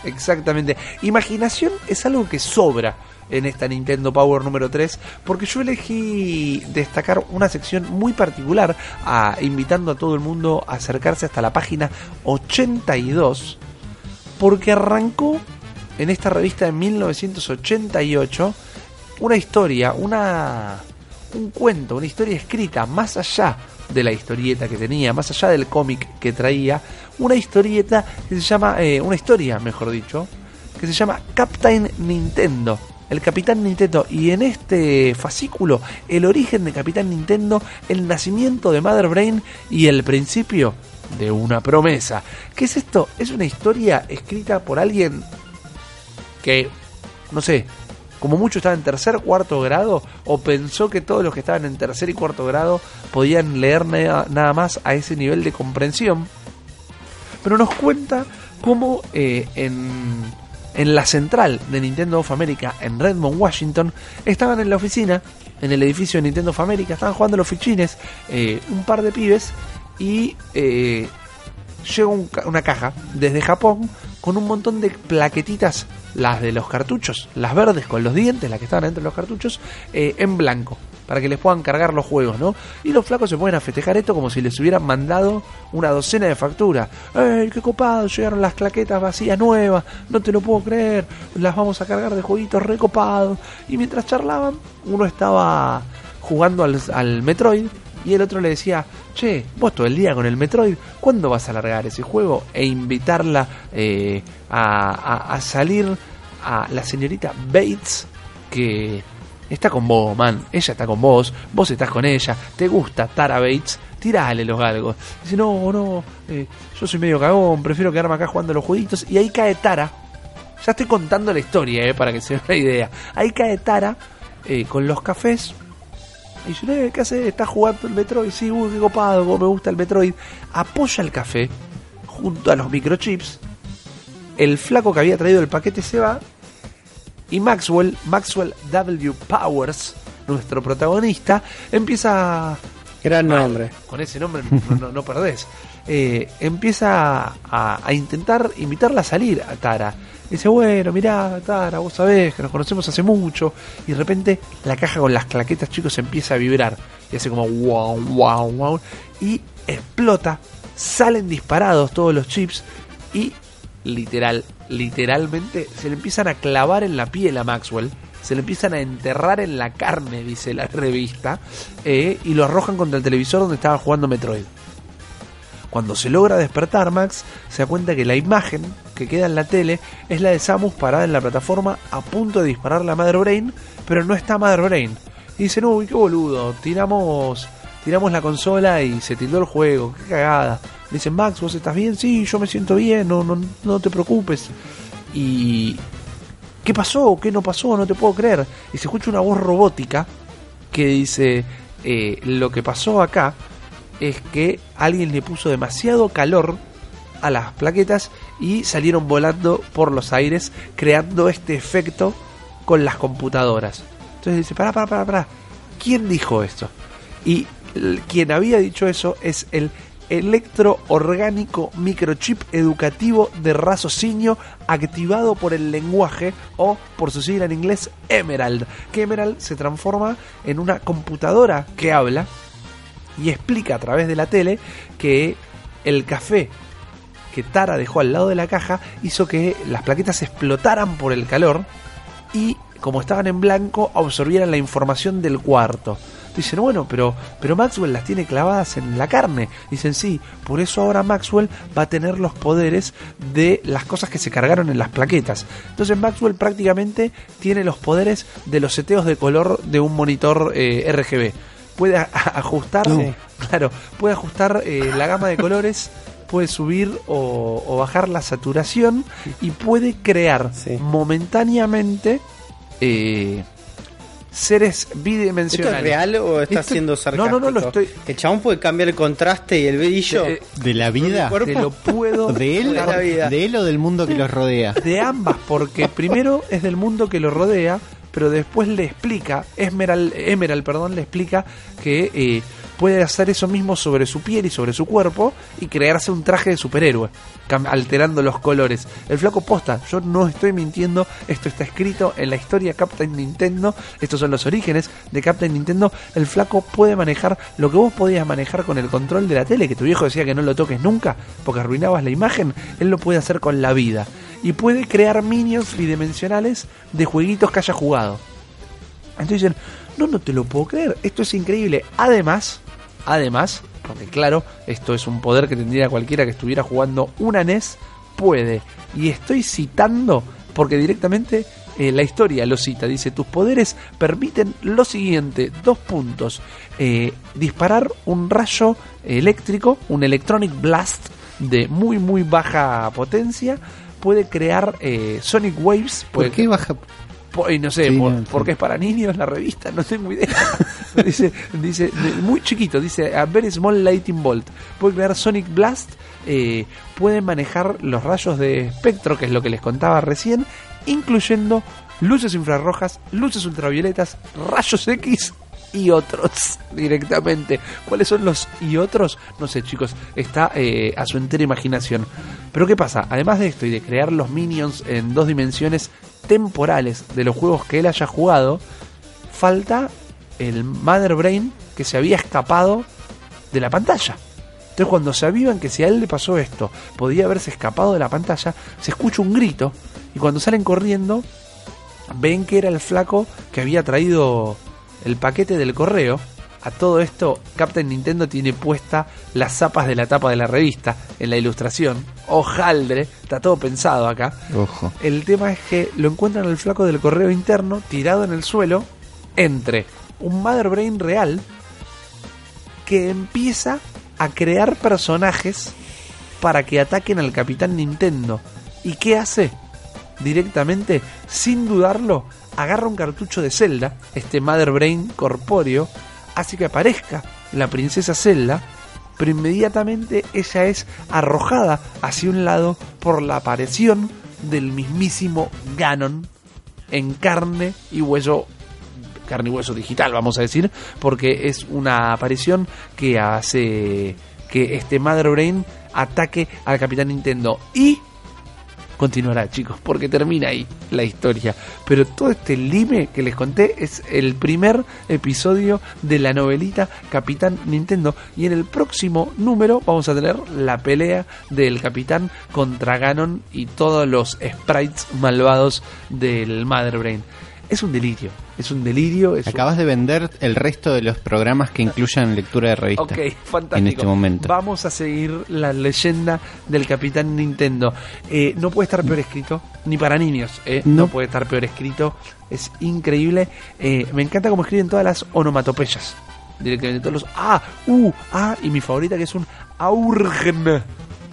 Speaker 1: Exactamente. Imaginación es algo que sobra en esta Nintendo Power número 3 porque yo elegí destacar una sección muy particular a, invitando a todo el mundo a acercarse hasta la página 82 porque arrancó en esta revista de 1988 una historia, una un cuento, una historia escrita más allá de la historieta que tenía, más allá del cómic que traía, una historieta que se llama, eh, una historia, mejor dicho, que se llama Captain Nintendo. el Capitán Nintendo. Y en este fascículo, el origen de Capitán Nintendo, el nacimiento de Mother Brain y el principio de una promesa. ¿Qué es esto? Es una historia escrita por alguien que, no sé, como mucho estaba en tercer cuarto grado o pensó que todos los que estaban en tercer y cuarto grado podían leer nada, más a ese nivel de comprensión. Pero nos cuenta cómo eh, en, en la central de Nintendo of America en Redmond, Washington, estaban en la oficina, en el edificio de Nintendo of America, estaban jugando los fichines, eh, un par de pibes y eh, llega una caja desde Japón con un montón de plaquetitas, las de los cartuchos, las verdes con los dientes, las que estaban dentro de los cartuchos, eh, en blanco, para que les puedan cargar los juegos, ¿no? Y los flacos se pueden a festejar esto como si les hubieran mandado una docena de facturas. ¡Ey, qué copado! Llegaron las claquetas vacías nuevas, no te lo puedo creer, las vamos a cargar de jueguitos recopados. Y mientras charlaban, uno estaba jugando al, al Metroid y el otro le decía, che, vos todo el día con el Metroid, ¿cuándo vas a largar ese juego? E invitarla eh, a, a- salir a la señorita Bates, que está con vos, man, ella está con vos, vos estás con ella, te gusta Tara Bates, tirale los galgos. Dice, no, no, eh, yo soy medio cagón, prefiero quedarme acá jugando los jueguitos. Y ahí cae Tara, ya estoy contando la historia, eh, para que se den una idea. Ahí cae Tara eh, con los cafés y dice, "Eh, ¿qué hace? ¿Estás jugando el Metroid? Sí, uy, qué copado, me gusta el Metroid. Apoya el café junto a los microchips. El flaco que había traído el paquete se va. Y Maxwell, Maxwell W. Powers, nuestro protagonista, empieza
Speaker 2: Gran nombre.
Speaker 1: con ese nombre no, no- no perdés. Eh, empieza a, intentar invitarla a salir a Tara. Dice, bueno, mirá, Tara, vos sabés que nos conocemos hace mucho. Y de repente la caja con las claquetas, chicos, empieza a vibrar. Y hace como wow, wow, wow. Y explota. Salen disparados todos los chips. Y literal, literalmente, se le empiezan a clavar en la piel a Maxwell. Se le empiezan a enterrar en la carne, dice la revista. eh, y lo arrojan contra el televisor donde estaba jugando Metroid. Cuando se logra despertar, Max se da cuenta que la imagen que queda en la tele es la de Samus parada en la plataforma a punto de disparar la Mother Brain, pero no está Mother Brain. Y dicen, uy, qué boludo, tiramos, tiramos la consola y se tildó el juego, qué cagada. Dicen, Max, ¿vos estás bien? Sí, yo me siento bien, no, no, no te preocupes. Y... ¿Qué pasó? ¿Qué no pasó? No te puedo creer. Y se escucha una voz robótica que dice, eh, lo que pasó acá es que alguien le puso demasiado calor a las plaquetas y salieron volando por los aires creando este efecto con las computadoras. Entonces dice, pará, pará, pará, pará. ¿Quién dijo esto? Y quien había dicho eso es el electroorgánico microchip educativo de raciocinio activado por el lenguaje o por su sigla en inglés Emerald, que Emerald se transforma en una computadora que habla y explica a través de la tele que el café que Tara dejó al lado de la caja hizo que las plaquetas explotaran por el calor y como estaban en blanco absorbieran la información del cuarto. Dicen, bueno, pero, pero Maxwell las tiene clavadas en la carne. Dicen, sí, por eso ahora Maxwell va a tener los poderes de las cosas que se cargaron en las plaquetas. Entonces Maxwell prácticamente tiene los poderes de los seteos de color de un monitor eh, RGB. Puede ajustar,
Speaker 2: Sí.
Speaker 1: claro, puede ajustar eh, la gama de colores, puede subir o, o bajar la saturación y puede crear
Speaker 2: Sí.
Speaker 1: momentáneamente eh, seres
Speaker 2: ¿Esto
Speaker 1: bidimensionales.
Speaker 2: es real o está
Speaker 1: Esto-
Speaker 2: siendo
Speaker 1: no,
Speaker 2: sarcástico?
Speaker 1: no, no, lo estoy-
Speaker 2: El chabón puede cambiar el contraste y el brillo.
Speaker 1: Eh,
Speaker 3: ¿De la vida?
Speaker 1: Te lo puedo
Speaker 3: ¿De él?
Speaker 2: de la vida.
Speaker 3: ¿De él o del mundo que los rodea?
Speaker 1: de ambas, porque primero es del mundo que lo rodea, pero después le explica, Emerald, Emerald perdón, le explica que eh, puede hacer eso mismo sobre su piel y sobre su cuerpo y crearse un traje de superhéroe, alterando los colores. El flaco posta, yo no estoy mintiendo, esto está escrito en la historia Captain Nintendo, estos son los orígenes de Captain Nintendo, el flaco puede manejar lo que vos podías manejar con el control de la tele, que tu viejo decía que no lo toques nunca, porque arruinabas la imagen, él lo puede hacer con la vida. Y puede crear minions bidimensionales de jueguitos que haya jugado. Entonces dicen, no, no te lo puedo creer, esto es increíble. Además, además, porque claro, esto es un poder que tendría cualquiera que estuviera jugando una NES, puede. Y estoy citando porque directamente eh, la historia lo cita, dice, tus poderes permiten lo siguiente, dos puntos, eh, disparar un rayo eléctrico, un electronic blast de muy muy baja potencia, puede crear eh, sonic waves,
Speaker 3: ¿Por qué baja?
Speaker 1: Y no sé,
Speaker 3: Sí,
Speaker 1: por-
Speaker 3: no,
Speaker 1: porque es para niños la revista, no tengo idea. dice, dice, muy chiquito, dice a very small lightning bolt. Puede crear Sonic Blast, eh, puede manejar los rayos de espectro, que es lo que les contaba recién, incluyendo luces infrarrojas, luces ultravioletas, rayos X y otros directamente. ¿Cuáles son los y otros? No sé, chicos, está eh, a su entera imaginación. Pero ¿qué pasa? Además de esto y de crear los minions en dos dimensiones temporales de los juegos que él haya jugado, falta el Mother Brain que se había escapado de la pantalla. Entonces cuando se avivan que si a él le pasó esto, podía haberse escapado de la pantalla, se escucha un grito y cuando salen corriendo ven que era el flaco que había traído el paquete del correo. A todo esto, Captain Nintendo tiene puesta las zapas de la tapa de la revista en la ilustración. Ojaldre, está todo pensado acá.
Speaker 3: Ojo.
Speaker 1: El tema es que lo encuentran al flaco del correo interno tirado en el suelo entre un Mother Brain real que empieza a crear personajes para que ataquen al Capitán Nintendo. ¿Y qué hace? Directamente, sin dudarlo, agarra un cartucho de Zelda, este Mother Brain corpóreo, hace que aparezca la princesa Zelda, pero inmediatamente ella es arrojada hacia un lado por la aparición del mismísimo Ganon en carne y hueso carne y hueso digital, vamos a decir, porque es una aparición que hace que este Mother Brain ataque al Capitán Nintendo. Y continuará, chicos, porque termina ahí la historia. Pero todo este lime que les conté es el primer episodio de la novelita Capitán Nintendo. Y en el próximo número vamos a tener la pelea del Capitán contra Ganon y todos los sprites malvados del Mother Brain. Es un delirio, es un delirio. Es un-
Speaker 3: Acabas de vender el resto de los programas que incluyan lectura de revista.
Speaker 1: Ok, fantástico.
Speaker 3: En este momento.
Speaker 1: Vamos a seguir la leyenda del Capitán Nintendo. Eh, no puede estar peor escrito, ni para niños, eh, no.
Speaker 3: No.
Speaker 1: puede estar peor escrito. Es increíble. Eh, me encanta cómo escriben todas las onomatopeyas. Directamente todos los ah, uh, ah, y mi favorita que es un aurgn.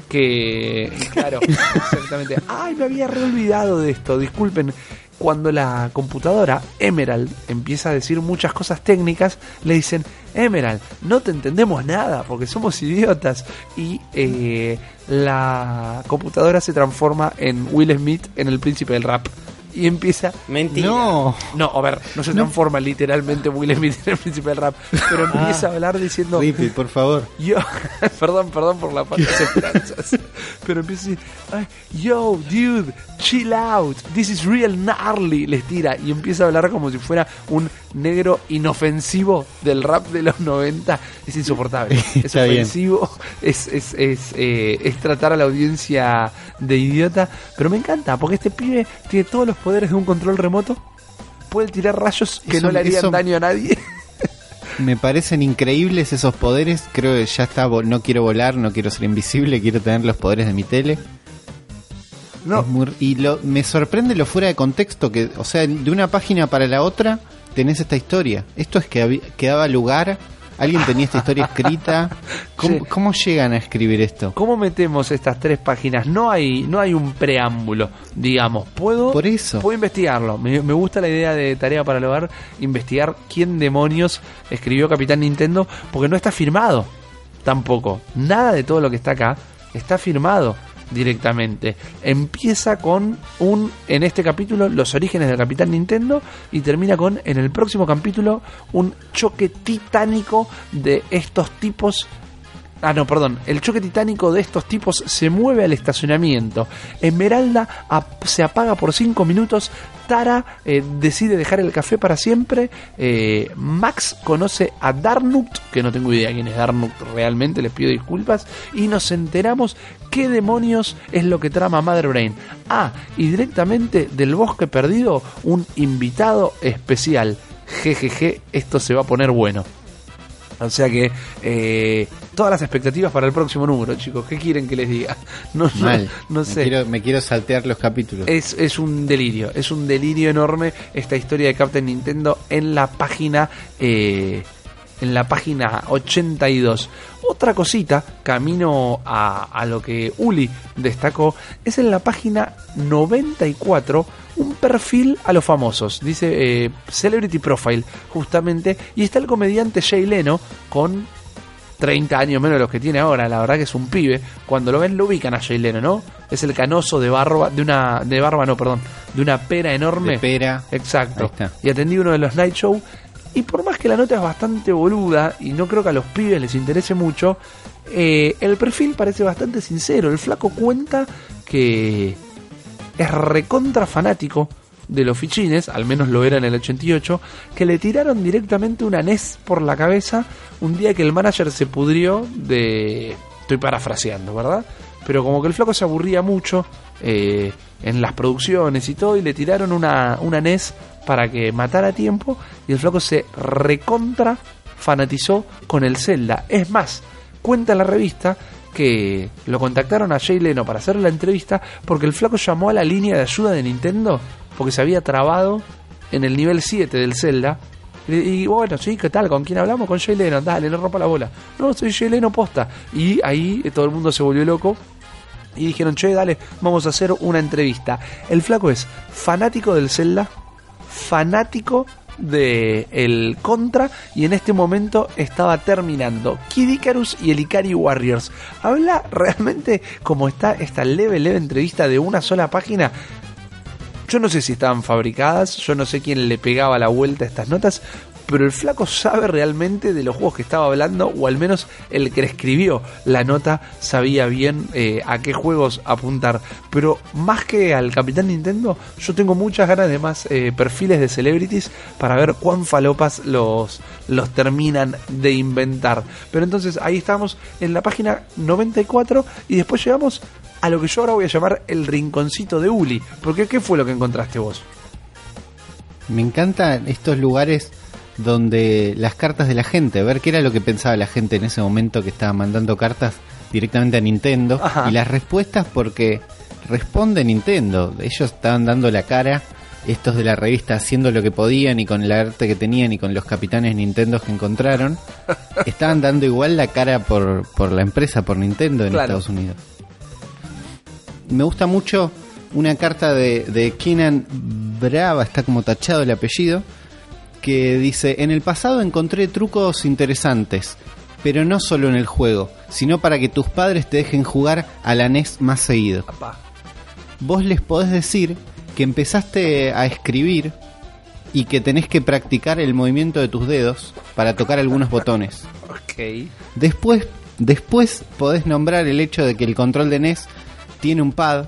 Speaker 1: Que, claro, exactamente. Ay, me había re olvidado de esto, disculpen. Cuando la computadora Emerald empieza a decir muchas cosas técnicas, le dicen, Emerald, no te entendemos nada porque somos idiotas. Y eh, la computadora se transforma en Will Smith en el príncipe del rap. Y empieza
Speaker 2: Mentira.
Speaker 3: No.
Speaker 1: no, a ver, no se transforma literalmente Will Smith en el príncipe del rap, pero empieza a hablar diciendo,
Speaker 3: Rippy, por favor.
Speaker 1: yo, perdón, perdón por las falsas esperanzas, pero empieza a decir, "Ay, yo, dude, chill out, this is real gnarly, les tira y empieza a hablar como si fuera un negro inofensivo del rap de los 90, es insoportable, es
Speaker 3: Está bien.
Speaker 1: ofensivo, es, es, es, eh, es tratar a la audiencia de idiota, pero me encanta porque este pibe tiene todos los poderes de un control remoto, puede tirar rayos que
Speaker 3: Eso-
Speaker 1: no le harían
Speaker 3: eso-
Speaker 1: daño a nadie.
Speaker 3: Me parecen increíbles esos poderes. Creo que ya está. No quiero volar, no quiero ser invisible, quiero tener los poderes de mi tele.
Speaker 1: No,
Speaker 3: muy- y lo, me sorprende lo fuera de contexto que, o sea, de una página para la otra tenés esta historia. Esto es que, que daba lugar, alguien tenía esta historia escrita. ¿Cómo,
Speaker 1: Sí.
Speaker 3: cómo llegan a escribir esto?
Speaker 1: ¿Cómo metemos estas tres páginas? No hay, no hay un preámbulo, digamos. Puedo,
Speaker 3: Por eso.
Speaker 1: puedo investigarlo. Me, me gusta la idea de tarea para el hogar, investigar quién demonios escribió Capitán Nintendo, porque no está firmado tampoco. Nada de todo lo que está acá está firmado directamente. Empieza con un, en este capítulo, los orígenes del Capitán Nintendo y termina con, en el próximo capítulo, un choque titánico de estos tipos Ah, no, perdón. El choque titánico de estos tipos se mueve al estacionamiento. Esmeralda se apaga por 5 minutos. Tara eh, decide dejar el café para siempre. Eh, Max conoce a Darnut, que no tengo idea quién es Darnut realmente, les pido disculpas. Y nos enteramos qué demonios es lo que trama Mother Brain. Ah, y directamente del bosque perdido, un invitado especial. Jejeje, esto se va a poner bueno. O sea que eh, todas las expectativas para el próximo número, chicos. ¿Qué quieren que les diga? No,
Speaker 3: Mal.
Speaker 1: sé.
Speaker 3: quiero, me quiero saltear los capítulos.
Speaker 1: Es, es un delirio, es un delirio enorme esta historia de Captain Nintendo en la página eh, en la página 82. Otra cosita, camino a, a lo que Uli destacó, es en la página 94 un perfil a los famosos. Dice eh, Celebrity Profile, justamente, y está el comediante Jay Leno con 30 años menos de los que tiene ahora, la verdad que es un pibe. Cuando lo ven lo ubican a Jay Leno, ¿no? Es el canoso de barba, de una, de barba no, perdón, de una pera enorme.
Speaker 3: De pera.
Speaker 1: Exacto. Y atendí uno de los Night Show. Y por más que la nota es bastante boluda, y no creo que a los pibes les interese mucho, eh, el perfil parece bastante sincero. El flaco cuenta que es recontra fanático de los fichines, al menos lo era en el 88, que le tiraron directamente una NES por la cabeza un día que el manager se pudrió de... Estoy parafraseando, ¿verdad? Pero como que el flaco se aburría mucho eh, en las producciones y todo, y le tiraron una, NES para que matara tiempo, y el flaco se recontra fanatizó con el Zelda. Es más, cuenta la revista que lo contactaron a Jay Leno para hacer la entrevista porque el flaco llamó a la línea de ayuda de Nintendo porque se había trabado en el nivel 7 del Zelda. Y, bueno, sí, ¿qué tal? ¿Con quién hablamos? Con Jay Leno, dale, no rompa la bola. No, soy Jay Leno posta. Y ahí eh, todo el mundo se volvió loco. Y dijeron, che, dale, vamos a hacer una entrevista. El flaco es fanático del Zelda, fanático de el Contra y en este momento estaba terminando Kid Icarus y el Ikari Warriors. Habla realmente como está esta leve, leve entrevista de una sola página. Yo no sé si estaban fabricadas, yo no sé quién le pegaba la vuelta a estas notas, pero el flaco sabe realmente de los juegos que estaba hablando, o al menos el que escribió la nota sabía bien eh, a qué juegos apuntar. Pero más que al Capitán Nintendo, yo tengo muchas ganas de más eh, perfiles de celebrities para ver cuán falopas los, los terminan de inventar. Pero entonces ahí estamos en la página 94 y después llegamos a lo que yo ahora voy a llamar el rinconcito de Uli. Porque ¿qué fue lo que encontraste vos?
Speaker 3: Me encantan estos lugares donde las cartas de la gente, ver qué era lo que pensaba la gente en ese momento que estaba mandando cartas directamente a Nintendo
Speaker 1: Ajá.
Speaker 3: y las respuestas porque responde Nintendo, ellos estaban dando la cara, estos de la revista haciendo lo que podían y con el arte que tenían y con los capitanes Nintendo que encontraron, estaban dando igual la cara por, por la empresa, por Nintendo en
Speaker 1: Claro.
Speaker 3: Estados Unidos. Me gusta mucho una carta de, de Keenan Brava, está como tachado el apellido, que dice, en el pasado encontré trucos interesantes, pero no solo en el juego, sino para que tus padres te dejen jugar a la NES más seguido.
Speaker 1: Apá.
Speaker 3: Vos les podés decir que empezaste a escribir y que tenés que practicar el movimiento de tus dedos para tocar algunos botones. Después, después podés nombrar el hecho de que el control de NES tiene un pad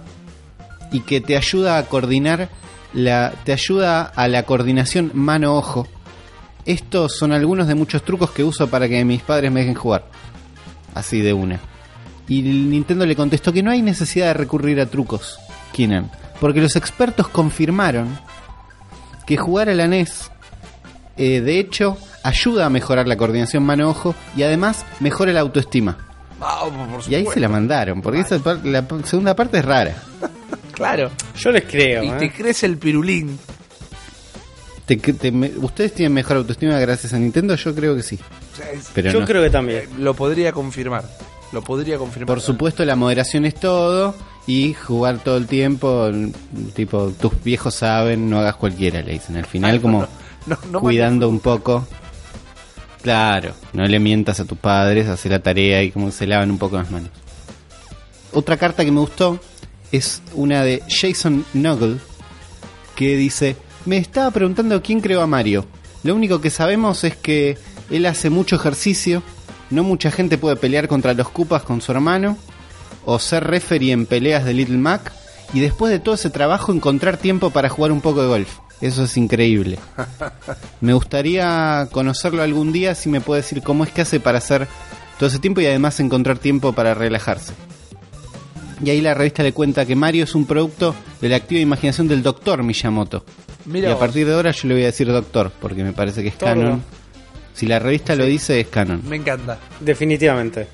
Speaker 3: y que te ayuda a coordinar la, te ayuda a la coordinación mano-ojo. Estos son algunos de muchos trucos que uso para que mis padres me dejen jugar. Así de una. Y Nintendo le contestó que no hay necesidad de recurrir a trucos, Keenan, porque los expertos confirmaron que jugar a la NES, eh, de hecho, ayuda a mejorar la coordinación mano-ojo y además mejora la autoestima. Y ahí se la mandaron, porque esa la segunda parte es rara.
Speaker 1: Claro.
Speaker 2: Yo les creo.
Speaker 1: Y
Speaker 2: ¿eh?
Speaker 1: te crece el pirulín.
Speaker 3: Te- te- me- ¿Ustedes tienen mejor autoestima gracias a Nintendo? Yo creo que sí.
Speaker 1: O sea, es-
Speaker 3: Pero
Speaker 2: Yo
Speaker 3: no.
Speaker 2: creo que también.
Speaker 1: Lo podría confirmar. Lo podría confirmar.
Speaker 3: Por supuesto, la moderación es todo y jugar todo el tiempo, tipo, tus viejos saben, no hagas cualquiera, le dicen. Al final, como
Speaker 1: No, no
Speaker 3: cuidando un poco. Claro, no le mientas a tus padres, hace la tarea y como se lavan un poco las manos. Otra carta que me gustó es una de Jason Nuggle que dice, me estaba preguntando quién creó a Mario. Lo único que sabemos es que él hace mucho ejercicio, no mucha gente puede pelear contra los Cupas con su hermano, o ser referee en peleas de Little Mac, y después de todo ese trabajo encontrar tiempo para jugar un poco de golf. Eso es increíble. Me gustaría conocerlo algún día si me puede decir cómo es que hace para hacer todo ese tiempo y además encontrar tiempo para relajarse. Y ahí la revista le cuenta que Mario es un producto de la activa imaginación del doctor Miyamoto.
Speaker 1: Mira
Speaker 3: y a
Speaker 1: vos.
Speaker 3: partir de ahora yo le voy a decir doctor, porque me parece que es
Speaker 2: Todo.
Speaker 3: canon. Si la revista lo dice, es canon.
Speaker 1: Me encanta.
Speaker 2: Definitivamente.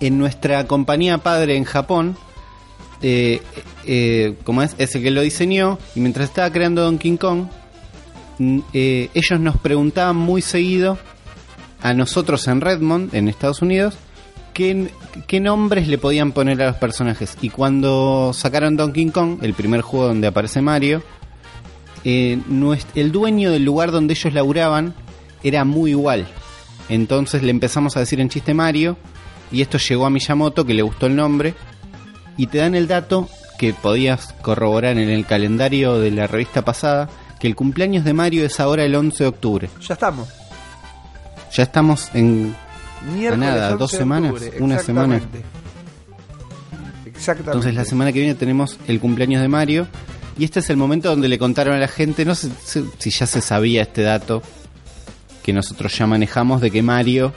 Speaker 3: en nuestra compañía padre en Japón, eh, eh, como es, es el que lo diseñó, y mientras estaba creando Donkey Kong, eh, ellos nos preguntaban muy seguido a nosotros en Redmond, en Estados Unidos, qué, qué nombres le podían poner a los personajes. Y cuando sacaron Donkey Kong, el primer juego donde aparece Mario, eh, el dueño del lugar donde ellos laburaban era muy igual. Entonces le empezamos a decir en chiste Mario, y esto llegó a Miyamoto, que le gustó el nombre, y te dan el dato que podías corroborar en el calendario de la revista pasada, que el cumpleaños de Mario es ahora el 11 de octubre.
Speaker 1: Ya estamos.
Speaker 3: Ya estamos en...
Speaker 1: Miércoles
Speaker 3: nada,
Speaker 1: 11
Speaker 3: dos semanas,
Speaker 1: octubre,
Speaker 3: una semana.
Speaker 1: exactamente.
Speaker 3: Entonces la semana que viene tenemos el cumpleaños de Mario. Y este es el momento donde le contaron a la gente, no sé si- si ya se sabía este dato que nosotros ya manejamos de que Mario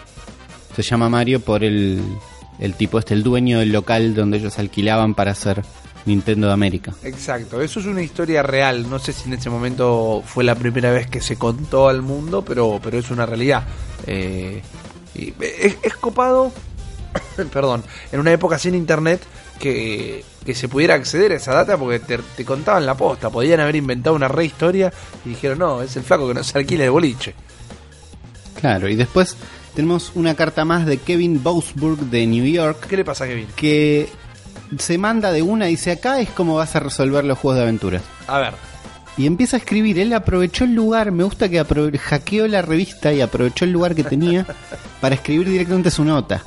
Speaker 3: se llama Mario por el, el tipo este, el dueño del local donde ellos alquilaban para hacer Nintendo de América.
Speaker 1: Exacto, eso es una historia real. No sé si en ese momento fue la primera vez que se contó al mundo, pero, pero es una realidad. Eh, y es, es copado, perdón, en una época sin internet que, que se pudiera acceder a esa data porque te, te contaban la posta. Podían haber inventado una re historia y dijeron, no, es el flaco que nos alquila el boliche.
Speaker 3: Claro, y después tenemos una carta más de Kevin Bousburg de New York
Speaker 1: ¿Qué le pasa a Kevin?
Speaker 3: que se manda de una y dice acá es como vas a resolver los juegos de aventuras.
Speaker 1: A ver,
Speaker 3: Y empieza a escribir, él aprovechó el lugar, me gusta que hackeó la revista y aprovechó el lugar que tenía para escribir directamente su nota.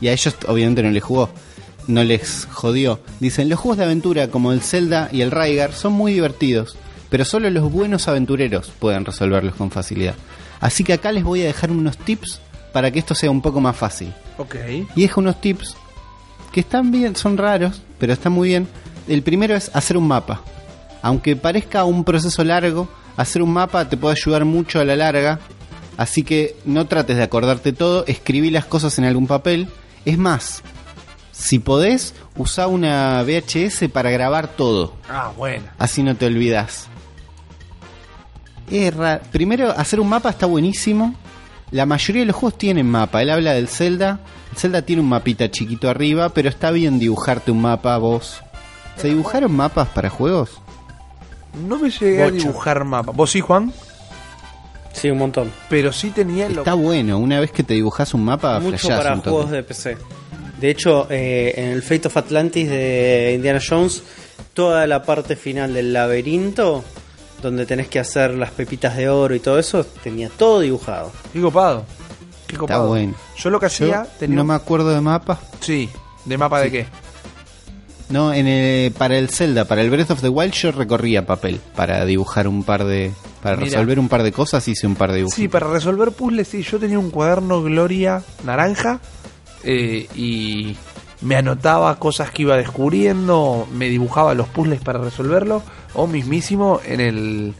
Speaker 3: Y a ellos obviamente no les jugó, no les jodió. Dicen, los juegos de aventura como el Zelda y el Raigar son muy divertidos, pero solo los buenos aventureros pueden resolverlos con facilidad. Así que acá les voy a dejar unos tips para que esto sea un poco más fácil.
Speaker 1: ok.
Speaker 3: Y deja unos tips que están bien, son raros, pero están muy bien. El primero es hacer un mapa. Aunque parezca un proceso largo, hacer un mapa te puede ayudar mucho a la larga. Así que no trates de acordarte todo, escribí las cosas en algún papel. Es más, si podés, usa una VHS para grabar todo.
Speaker 1: Ah, bueno.
Speaker 3: Así no te olvidas. Primero, hacer un mapa está buenísimo. La mayoría de los juegos tienen mapa. Él habla del Zelda. El Zelda tiene un mapita chiquito arriba, pero está bien dibujarte un mapa vos. ¿Se dibujaron mapas para juegos?
Speaker 1: No me llegué a dibujar mapa. ¿Vos sí, Juan?
Speaker 2: Sí, un montón.
Speaker 1: Pero sí tenía lo
Speaker 3: Está bueno. Una vez que te dibujas un mapa,
Speaker 2: Mucho para
Speaker 3: un
Speaker 2: juegos de PC. De hecho, eh, en el Fate of Atlantis de Indiana Jones, toda la parte final del laberinto, donde tenés que hacer las pepitas de oro y todo eso, tenía todo dibujado.
Speaker 1: Qué copado. Qué
Speaker 3: Está
Speaker 1: copado.
Speaker 3: bueno.
Speaker 1: Yo lo que
Speaker 3: Yo
Speaker 1: hacía tenía.
Speaker 3: no me acuerdo de mapas.
Speaker 1: Sí, ¿de mapa de qué?
Speaker 3: No, en el- para el Zelda, para el Breath of the Wild yo recorría papel para dibujar un par de... Para resolver un par de cosas hice un par de dibujos.
Speaker 1: Sí, para resolver puzzles, sí. Yo tenía un cuaderno Gloria naranja eh, y me anotaba cosas que iba descubriendo, me dibujaba los puzzles para resolverlo, o mismísimo en el,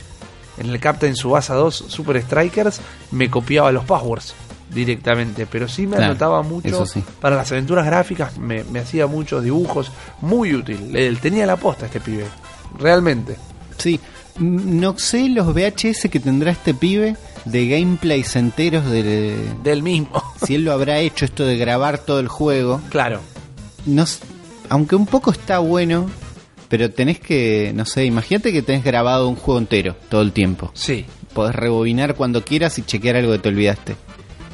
Speaker 1: en el Captain Subasa 2 Super Strikers me copiaba los passwords directamente, pero sí me
Speaker 3: Claro,
Speaker 1: anotaba mucho
Speaker 3: sí.
Speaker 1: para las aventuras gráficas, me, me hacía muchos dibujos, muy útil. Él tenía la posta este pibe, realmente.
Speaker 3: Sí, no sé los VHS que tendrá este pibe de gameplays enteros de...
Speaker 1: Del mismo,
Speaker 3: si él lo habrá hecho esto de grabar todo el juego.
Speaker 1: claro.
Speaker 3: No, aunque un poco está bueno, pero tenés que, no sé, imagínate que tenés grabado un juego entero todo el tiempo.
Speaker 1: Sí,
Speaker 3: Podés rebobinar cuando quieras y chequear algo que te olvidaste.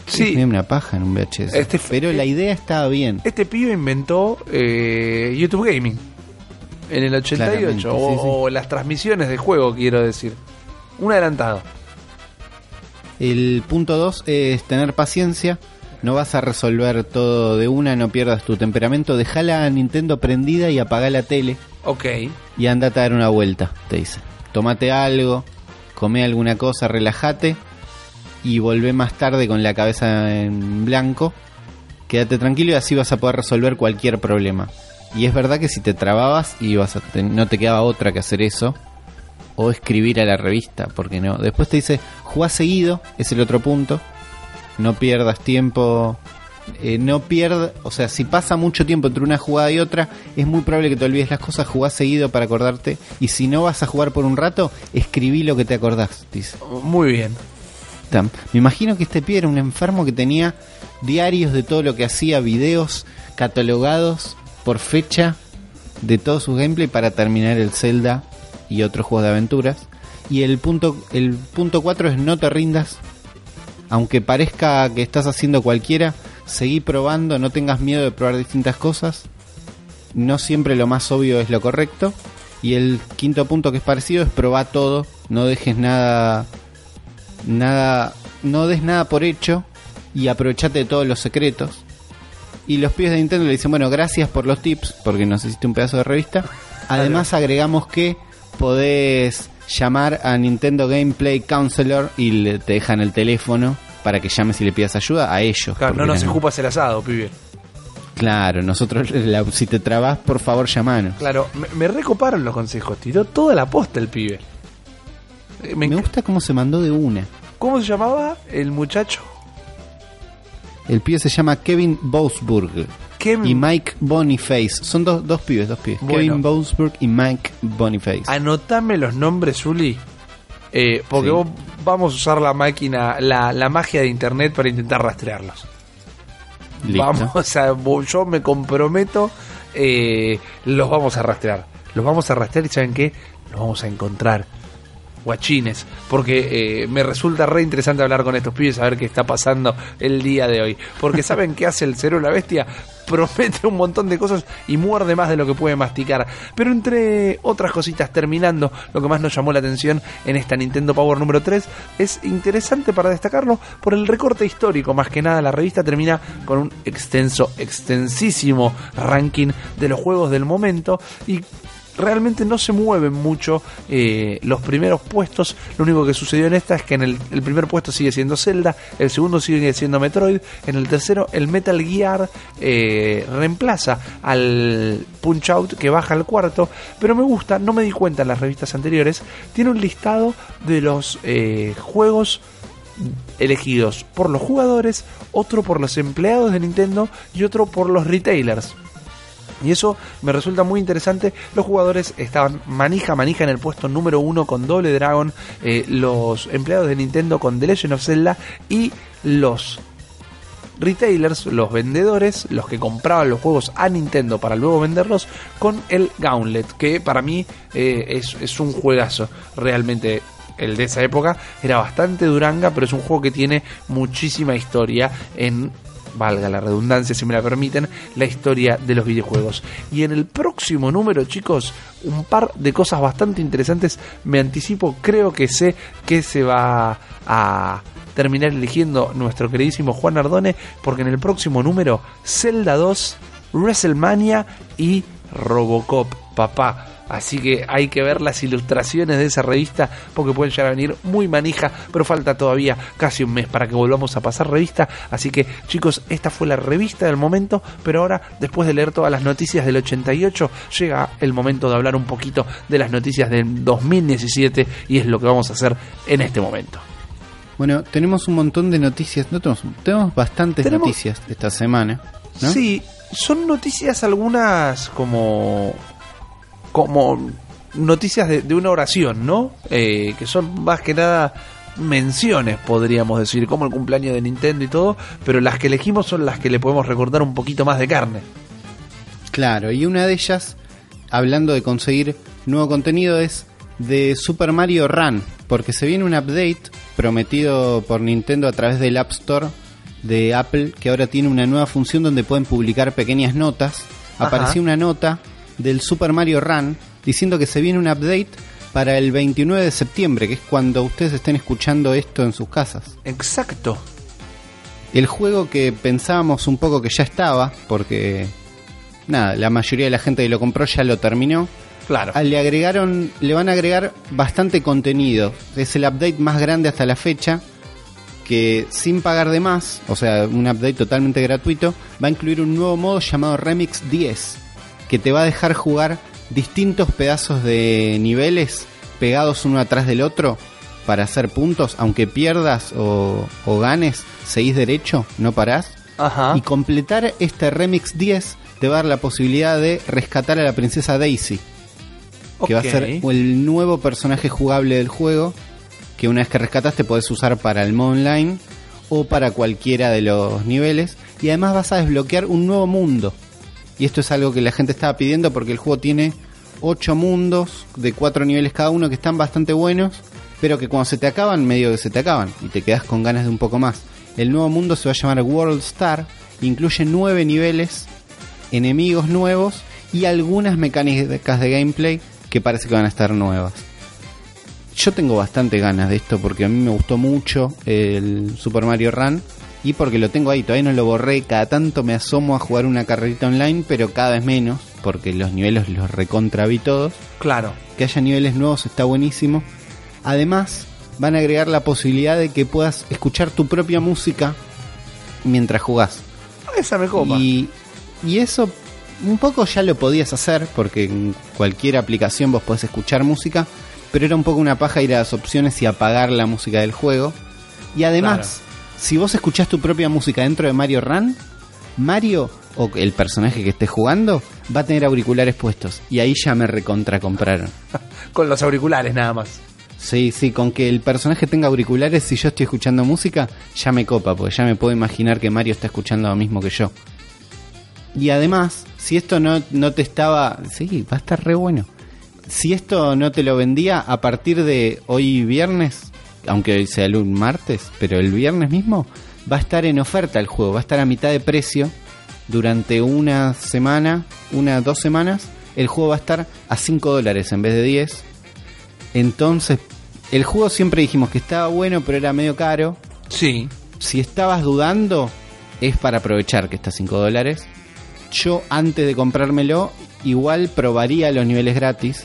Speaker 1: Sí.
Speaker 3: Es medio una paja en un VHS.
Speaker 1: Este
Speaker 3: pero la idea estaba bien.
Speaker 1: Este pibe inventó eh, YouTube Gaming en el 88
Speaker 3: Claramente,
Speaker 1: o,
Speaker 3: sí, sí.
Speaker 1: o las transmisiones de juego, quiero decir. Un adelantado.
Speaker 3: El punto 2 es tener paciencia. No vas a resolver todo de una, no pierdas tu temperamento. Deja la Nintendo prendida y apaga la tele.
Speaker 1: Ok.
Speaker 3: Y andate a dar una vuelta, te dice. Tomate algo, come alguna cosa, relájate. Y volvé más tarde con la cabeza en blanco. Quédate tranquilo y así vas a poder resolver cualquier problema. Y es verdad que si te trababas y a te- no te quedaba otra que hacer eso. O escribir a la revista, porque no. Después te dice, jugá seguido, es el otro punto. No pierdas tiempo. eh, no pierdas, o sea, si pasa mucho tiempo entre una jugada y otra, es muy probable que te olvides las cosas, jugá seguido para acordarte. Y si no vas a jugar por un rato, escribí lo que te acordás.
Speaker 1: Muy bien.
Speaker 3: Me imagino que este pibe era un enfermo que tenía diarios de todo lo que hacía, videos catalogados por fecha de todo su gameplay para terminar el Zelda y otros juegos de aventuras. Y el punto el punto 4 es no te rindas. Aunque parezca que estás haciendo cualquiera, seguí probando, no tengas miedo de probar distintas cosas. No siempre lo más obvio es lo correcto. Y el quinto punto que es parecido es probar todo, no dejes nada nada no des nada por hecho y aprovechate de todos los secretos. Y los pibes de Nintendo le dicen, bueno, gracias por los tips, porque nos hiciste un pedazo de revista. Además agregamos que podés llamar a Nintendo Gameplay Counselor y le, te dejan el teléfono para que llames y le pidas ayuda a ellos.
Speaker 1: Claro, no nos ocupas el asado, pibe.
Speaker 3: Claro, nosotros, la- si te trabas, por favor, llamanos.
Speaker 1: Claro, me, me recoparon los consejos. Tiró toda la posta el pibe. Me
Speaker 3: gusta cómo se mandó de una.
Speaker 1: ¿Cómo se llamaba el muchacho?
Speaker 3: El pibe se llama Kevin Bosburg
Speaker 1: Kevin-
Speaker 3: y Mike Boniface. Son dos, dos pibes, dos pibes.
Speaker 1: Bueno.
Speaker 3: Kevin Bosburg y Mike Boniface.
Speaker 1: Anotame los nombres, Zuli. Eh, porque
Speaker 3: Sí.
Speaker 1: vos vamos a usar la máquina, la, la magia de internet para intentar rastrearlos.
Speaker 3: Listo.
Speaker 1: Vamos a, yo me comprometo, eh, los vamos a rastrear. Los vamos a rastrear y ¿saben qué? Los vamos a encontrar. Guachines, porque eh, me resulta re interesante hablar con estos pibes, saber qué está pasando el día de hoy. Porque ¿saben qué hace el cero la bestia? Promete un montón de cosas y muerde más de lo que puede masticar. Pero entre otras cositas, terminando, lo que más nos llamó la atención en esta Nintendo Power número 3 es interesante para destacarlo por el recorte histórico. Más que nada, la revista termina con un extenso, extensísimo ranking de los juegos del momento y realmente no se mueven mucho eh, los primeros puestos. Lo único que sucedió en esta es que en el, primer puesto sigue siendo Zelda, el segundo sigue siendo Metroid, en el tercero el Metal Gear eh, reemplaza al Punch Out que baja al cuarto. Pero me gusta, no me di cuenta en las revistas anteriores, tiene un listado de los eh, juegos elegidos por los jugadores, otro por los empleados de Nintendo y otro por los retailers. Y eso me resulta muy interesante. Los jugadores estaban manija manija en el puesto número uno con Doble Dragon. eh, los empleados de Nintendo con The Legend of Zelda. Y los retailers, los vendedores, los que compraban los juegos a Nintendo para luego venderlos, con el Gauntlet, que para mí eh, es, es un juegazo. Realmente el de esa época era bastante duranga, pero es un juego que tiene muchísima historia en valga la redundancia si me la permiten, la historia de los videojuegos. Y en el próximo número, chicos, un par de cosas bastante interesantes. Me anticipo, creo que sé que se va a terminar eligiendo nuestro queridísimo Juan Ardone, porque en el próximo número, Zelda 2, WrestleMania y Robocop, papá. Así que hay que ver las ilustraciones de esa revista porque pueden llegar a venir muy manija, pero falta todavía casi un mes para que volvamos a pasar revista. Así que chicos, esta fue la revista del momento, pero ahora después de leer todas las noticias del 88, llega el momento de hablar un poquito de las noticias del 2017 y es lo que vamos a hacer en este momento.
Speaker 3: Bueno, tenemos un montón de noticias. No tenemos, tenemos bastantes
Speaker 1: Tenemos-
Speaker 3: noticias esta semana. ¿no?
Speaker 1: Sí, son noticias algunas como como noticias de, de una oración, ¿no? Eh, que son más que nada menciones, podríamos decir, como el cumpleaños de Nintendo y todo, pero las que elegimos son las que le podemos recordar un poquito más de carne.
Speaker 3: Claro, y una de ellas, hablando de conseguir nuevo contenido, es de Super Mario Run, porque se viene un update prometido por Nintendo a través del App Store de Apple, que ahora tiene una nueva función donde pueden publicar pequeñas notas.
Speaker 1: Ajá.
Speaker 3: Apareció una nota del Super Mario Run diciendo que se viene un update para el 29 de septiembre, que es cuando ustedes estén escuchando esto en sus casas.
Speaker 1: Exacto.
Speaker 3: El juego que pensábamos un poco que ya estaba, porque nada, la mayoría de la gente que lo compró ya lo terminó.
Speaker 1: Claro.
Speaker 3: Ah, Le agregaron, le van a agregar bastante contenido. Es el update más grande hasta la fecha. Que sin pagar de más, o sea, un update totalmente gratuito, va a incluir un nuevo modo llamado Remix 10. Que te va a dejar jugar distintos pedazos de niveles pegados uno atrás del otro para hacer puntos. Aunque pierdas o, o ganes, seguís derecho, no parás.
Speaker 1: Ajá.
Speaker 3: Y completar este Remix 10 te va a dar la posibilidad de rescatar a la princesa Daisy que va a ser el nuevo personaje jugable del juego, que una vez que rescataste podés usar para el modo online o para cualquiera de los niveles. Y además vas a desbloquear un nuevo mundo. Y esto es algo que la gente estaba pidiendo porque el juego tiene 8 mundos de 4 niveles cada uno que están bastante buenos, pero que cuando se te acaban, medio que se te acaban y te quedas con ganas de un poco más. El nuevo mundo se va a llamar World Star, incluye 9 niveles, enemigos nuevos y algunas mecánicas de gameplay que parece que van a estar nuevas. Yo tengo bastante ganas de esto porque a mí me gustó mucho el Super Mario Run y porque lo tengo ahí, todavía no lo borré, cada tanto me asomo a jugar una carrerita online, pero cada vez menos, porque los niveles los recontra vi todos.
Speaker 1: Claro.
Speaker 3: Que haya niveles nuevos está buenísimo. Además, van a agregar la posibilidad de que puedas escuchar tu propia música mientras jugás.
Speaker 1: Esa me copa.
Speaker 3: Y, y eso un poco ya lo podías hacer, porque en cualquier aplicación vos podés escuchar música, pero era un poco una paja ir a las opciones y apagar la música del juego. Y además, si vos escuchás tu propia música dentro de Mario Run, Mario o el personaje que esté jugando va a tener auriculares puestos. Y ahí ya me recontra compraron.
Speaker 1: Con los auriculares nada más.
Speaker 3: Sí, sí, con que el personaje tenga auriculares, si yo estoy escuchando música, ya me copa, porque ya me puedo imaginar que Mario está escuchando lo mismo que yo. Y además, si esto no, no te estaba... Sí, va a estar re bueno. Si esto no te lo vendía a partir de hoy viernes, aunque hoy sea el martes, pero el viernes mismo va a estar en oferta el juego, va a estar a mitad de precio durante una semana, una, dos semanas. El juego va a estar a 5 dólares en vez de 10. Entonces, el juego siempre dijimos que estaba bueno, pero era medio caro.
Speaker 1: Sí.
Speaker 3: Si estabas dudando, es para aprovechar que está a 5 dólares. Yo, antes de comprármelo, igual probaría los niveles gratis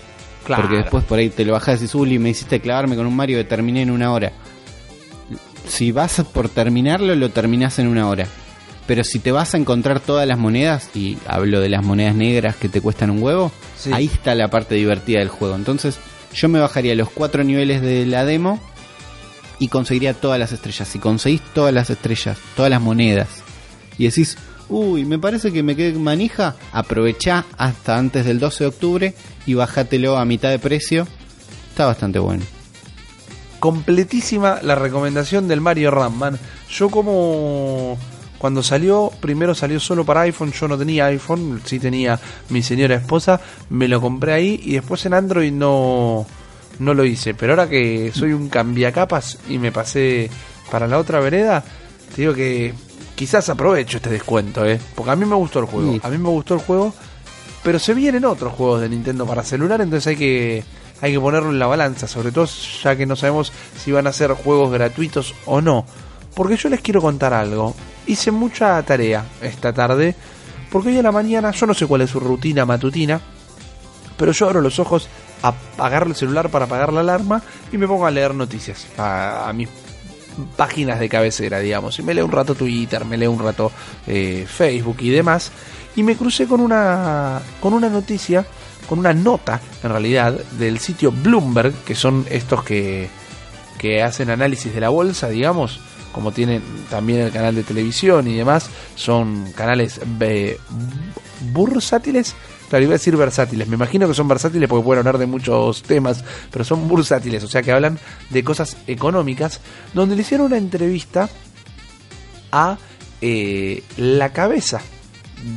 Speaker 3: porque después por ahí te lo bajás y decís, Uli, me hiciste clavarme con un Mario que terminé en una hora. Si vas por terminarlo, lo terminás en una hora. Pero si te vas a encontrar todas las monedas, y hablo de las monedas negras que te cuestan un huevo, ahí está la parte divertida del juego. Entonces, yo me bajaría los cuatro niveles de la demo y conseguiría todas las estrellas. Si conseguís todas las estrellas, todas las monedas, y decís, uy, me parece que me quedé manija, aprovechá hasta antes del 12 de octubre y bájatelo a mitad de precio. Está bastante bueno.
Speaker 1: Completísima la recomendación del Mario Ramman. Yo como cuando salió, primero salió solo para iPhone, yo no tenía iPhone, sí tenía mi señora esposa, me lo compré ahí y después en Android no, no lo hice. Pero ahora que soy un cambiacapas y me pasé para la otra vereda, te digo que quizás aprovecho este descuento, ¿eh? Porque a mí me gustó el juego. A mí me gustó el juego. Pero se vienen otros juegos de Nintendo para celular, entonces hay que, hay que ponerlo en la balanza. Sobre todo ya que no sabemos si van a ser juegos gratuitos o no. Porque yo les quiero contar algo. Hice mucha tarea esta tarde. Porque hoy en la mañana, yo no sé cuál es su rutina matutina. Pero yo abro los ojos a apagar el celular para apagar la alarma y me pongo a leer noticias a, a mis páginas de cabecera, digamos. Y me leo un rato Twitter, me leo un rato eh, Facebook y demás. Y me crucé con una, con una noticia, con una nota, en realidad, del sitio Bloomberg, que son estos que, que hacen análisis de la bolsa, digamos, como tienen también el canal de televisión y demás, son canales eh, bursátiles Claro, iba a decir versátiles. Me imagino que son versátiles porque pueden hablar de muchos temas, pero son bursátiles, o sea que hablan de cosas económicas, donde le hicieron una entrevista a eh, la cabeza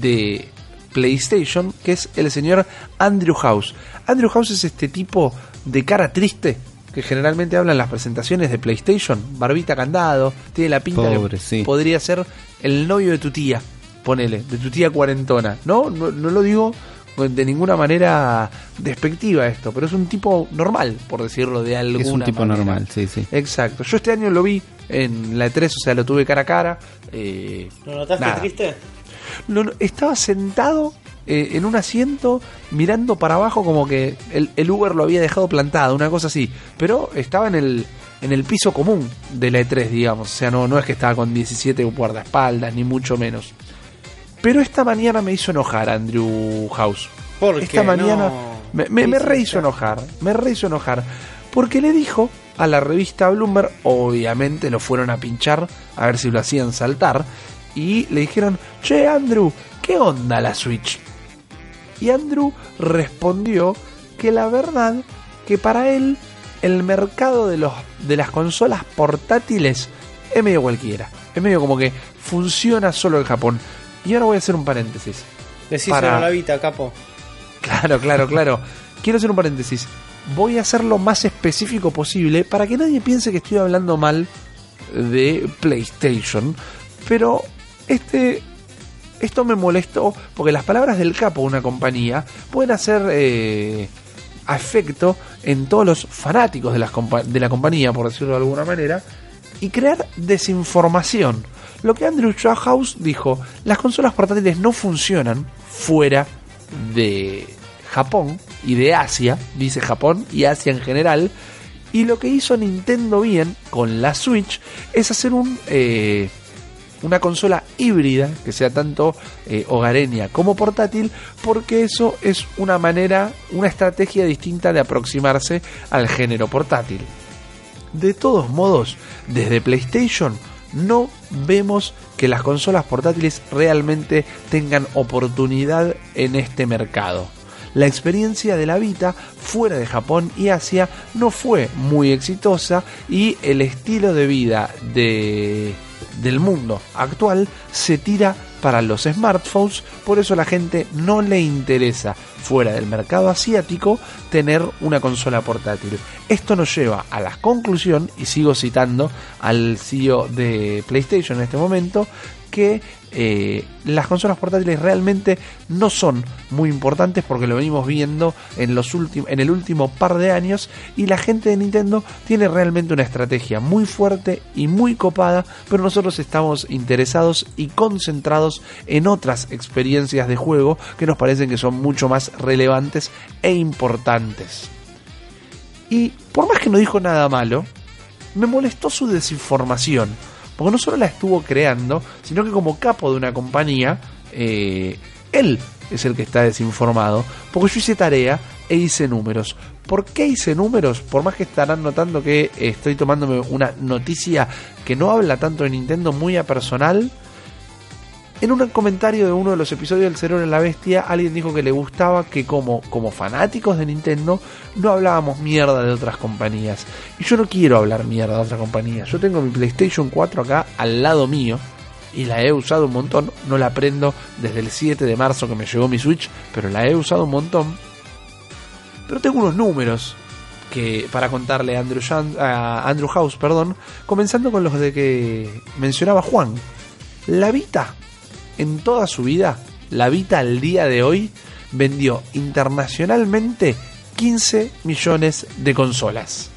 Speaker 1: de PlayStation, que es el señor Andrew House. Andrew House es este tipo de cara triste que generalmente habla en las presentaciones de PlayStation, barbita candado, tiene la pinta que podría ser el novio de tu tía, ponele, de tu tía cuarentona. No, no, no lo digo de ninguna manera despectiva esto, pero es un tipo normal, por decirlo de alguna
Speaker 3: Es un tipo normal, sí, sí.
Speaker 1: Exacto. Yo este año lo vi en la E3, o sea, lo tuve cara a cara.
Speaker 2: Eh, ¿Lo notaste triste?
Speaker 1: Estaba sentado eh, en un asiento mirando para abajo como que el, Uber lo había dejado plantado, una cosa así. Pero estaba en el, en el piso común de la E3, digamos. O sea, no, no es que estaba con 17 guardaespaldas, ni mucho menos. Pero esta mañana me hizo enojar Andrew House.
Speaker 2: ¿Por
Speaker 1: esta mañana me, me, me rehizo enojar. Me rehizo enojar. Porque le dijo a la revista Bloomberg, obviamente lo fueron a pinchar a ver si lo hacían saltar. Y le dijeron, che Andrew, ¿qué onda la Switch? Y Andrew respondió que la verdad que para él el mercado de, los, de las consolas portátiles es medio cualquiera. Es medio como que funciona solo en Japón. Y ahora voy a hacer un paréntesis.
Speaker 2: Decíselo
Speaker 1: Para-
Speaker 2: a la Vita, capo.
Speaker 1: Claro, claro, claro. Quiero hacer un paréntesis. Voy a ser lo más específico posible para que nadie piense que estoy hablando mal de PlayStation. Pero este. Esto me molestó porque las palabras del capo de una compañía pueden hacer eh, afecto en todos los fanáticos de, las de la compañía, por decirlo de alguna manera, y crear desinformación. Lo que Andrew House dijo, las consolas portátiles no funcionan fuera de Japón y de Asia, dice Japón y Asia en general, y lo que hizo Nintendo bien con la Switch es hacer un... eh, una consola híbrida que sea tanto eh, hogareña como portátil, porque eso es una manera, una estrategia distinta de aproximarse al género portátil. De todos modos, desde PlayStation no vemos que las consolas portátiles realmente tengan oportunidad en este mercado. La experiencia de la Vita fuera de Japón y Asia no fue muy exitosa y el estilo de vida de, del mundo actual se tira para los smartphones, por eso a la gente no le interesa fuera del mercado asiático tener una consola portátil. Esto nos lleva a la conclusión, y sigo citando al CEO de PlayStation en este momento, que eh, las consolas portátiles realmente no son muy importantes porque lo venimos viendo en, los en el último par de años y la gente de Nintendo tiene realmente una estrategia muy fuerte y muy copada, pero nosotros estamos interesados y concentrados en otras experiencias de juego que nos parecen que son mucho más relevantes e importantes. Y por más que no dijo nada malo, me molestó su desinformación. Porque no solo la estuvo creando, sino que como capo de una compañía, eh, él es el que está desinformado. Porque yo hice tarea e hice números. ¿Por qué hice números? Por más que estarán notando que estoy tomándome una noticia que no habla tanto de Nintendo muy a personal. En un comentario de uno de los episodios del Cerebro en la Bestia, alguien dijo que le gustaba que como, como fanáticos de Nintendo no hablábamos mierda de otras compañías. Y yo no quiero hablar mierda de otras compañías. Yo tengo mi PlayStation 4 acá al lado mío y la he usado un montón. No la prendo desde el 7 de marzo que me llegó mi Switch, pero la he usado un montón. Pero tengo unos números que para contarle a Andrew, Andrew House, perdón, comenzando con los de que mencionaba Juan. La Vita, en toda su vida, la Vita al día de hoy vendió internacionalmente 15 millones de consolas.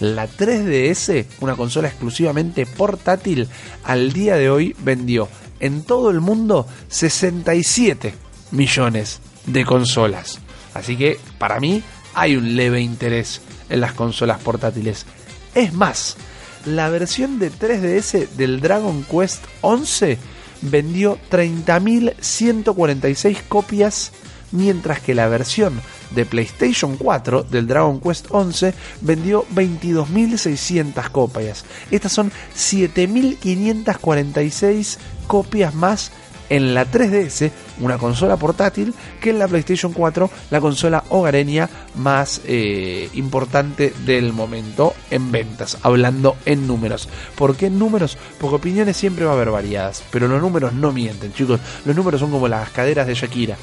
Speaker 1: La 3DS, una consola exclusivamente portátil, al día de hoy vendió en todo el mundo 67 millones de consolas. Así que para mí hay un leve interés en las consolas portátiles. Es más, la versión de 3DS del Dragon Quest 11 vendió 30.146 copias, mientras que la versión de PlayStation 4 del Dragon Quest 11 vendió 22.600 copias. Estas son 7.546 copias más en la 3DS, una consola portátil, que en la PlayStation 4, la consola hogareña más eh, importante del momento en ventas, hablando en números. ¿Por qué en números? Porque opiniones siempre va a haber variadas, pero los números no mienten, chicos. Los números son como las caderas de Shakira,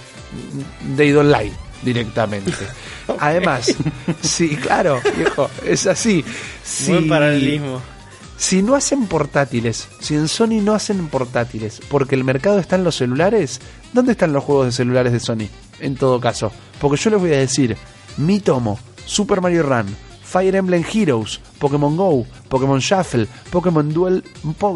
Speaker 1: de Lie directamente. Además, sí, claro, viejo, es así. Sí,
Speaker 2: Buen paralelismo.
Speaker 1: Si no hacen portátiles, si en Sony no hacen portátiles, porque el mercado está en los celulares, ¿dónde están los juegos de celulares de Sony? En todo caso, porque yo les voy a decir, Mi Tomo, Super Mario Run, Fire Emblem Heroes, Pokémon Go, Pokémon Shuffle, Pokémon Duel,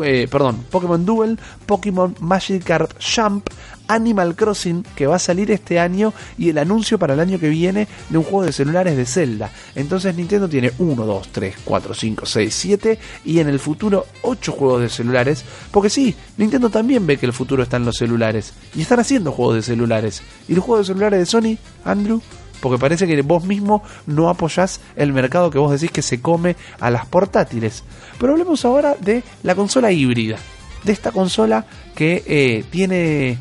Speaker 1: eh, perdón, Pokémon Duel, Pokémon Magikarp Jump, Animal Crossing que va a salir este año y el anuncio para el año que viene de un juego de celulares de Zelda. Entonces Nintendo tiene 1, 2, 3, 4, 5, 6, 7 y en el futuro 8 juegos de celulares. Porque sí, Nintendo también ve que el futuro está en los celulares y están haciendo juegos de celulares. ¿Y los juegos de celulares de Sony, Andrew? Porque parece que vos mismo no apoyás el mercado que vos decís que se come a las portátiles. Pero hablemos ahora de la consola híbrida. De esta consola que eh, tiene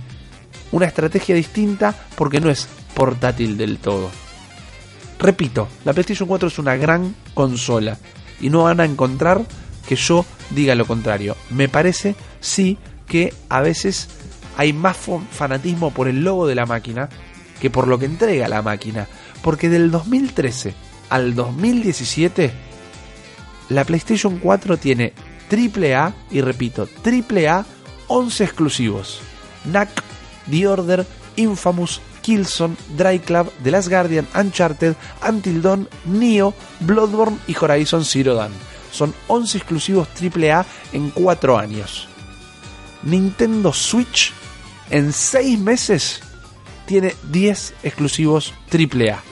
Speaker 1: una estrategia distinta porque no es portátil del todo. Repito, la PlayStation 4 es una gran consola y no van a encontrar que yo diga lo contrario. Me parece, sí, que a veces hay más fanatismo por el logo de la máquina que por lo que entrega la máquina. Porque del 2013 al 2017, la PlayStation 4 tiene AAA, y repito, AAA, 11 exclusivos. Knack, The Order, Infamous, Killzone, Dry Club, The Last Guardian, Uncharted, Until Dawn, Neo, Bloodborne y Horizon Zero Dawn. Son 11 exclusivos AAA en 4 años. Nintendo Switch en 6 meses tiene 10 exclusivos AAA.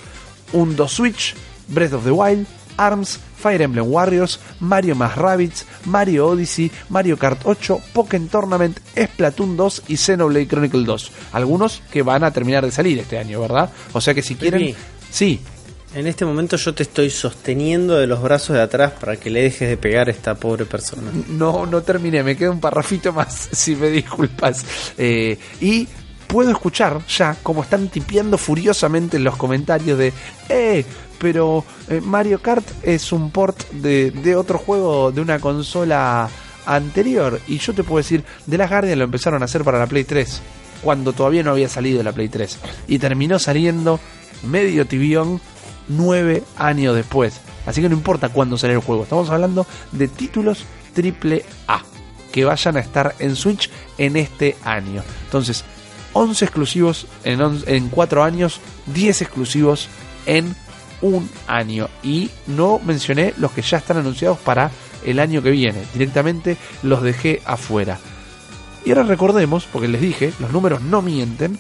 Speaker 1: Un 2 Switch, Breath of the Wild, ARMS, Fire Emblem Warriors, Mario más Rabbids, Mario Odyssey, Mario Kart 8, Pokémon Tournament, Splatoon 2 y Xenoblade Chronicle 2. Algunos que van a terminar de salir este año, ¿verdad? O sea que si quieren... Sí,
Speaker 2: En este momento yo te estoy sosteniendo de los brazos de atrás para que le dejes de pegar a esta pobre persona.
Speaker 1: No, no terminé, me queda un parrafito más, si me disculpas. Eh, y puedo escuchar ya como están tipeando furiosamente en los comentarios de, eh, pero eh, Mario Kart es un port de, otro juego de una consola anterior. Y yo te puedo decir, de las Guardian lo empezaron a hacer para la Play 3, cuando todavía no había salido la Play 3. Y terminó saliendo medio tibión nueve años después. Así que no importa cuándo sale el juego. Estamos hablando de títulos triple A que vayan a estar en Switch en este año. Entonces, 11 exclusivos en, en 4 años, 10 exclusivos en un año. Y no mencioné los que ya están anunciados para el año que viene. Directamente los dejé afuera. Y ahora recordemos, porque les dije, los números no mienten.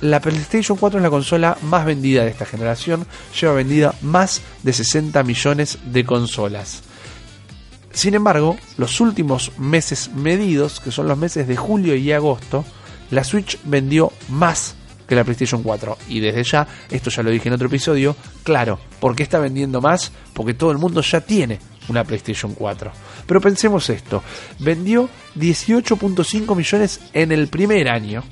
Speaker 1: La PlayStation 4 es la consola más vendida de esta generación. Lleva vendida más de 60 millones de consolas. Sin embargo, los últimos meses medidos, que son los meses de julio y agosto, la Switch vendió más que la PlayStation 4. Y desde ya, esto ya lo dije en otro episodio, claro, ¿por qué está vendiendo más? Porque todo el mundo ya tiene una PlayStation 4. Pero pensemos esto, vendió 18.5 millones en el primer año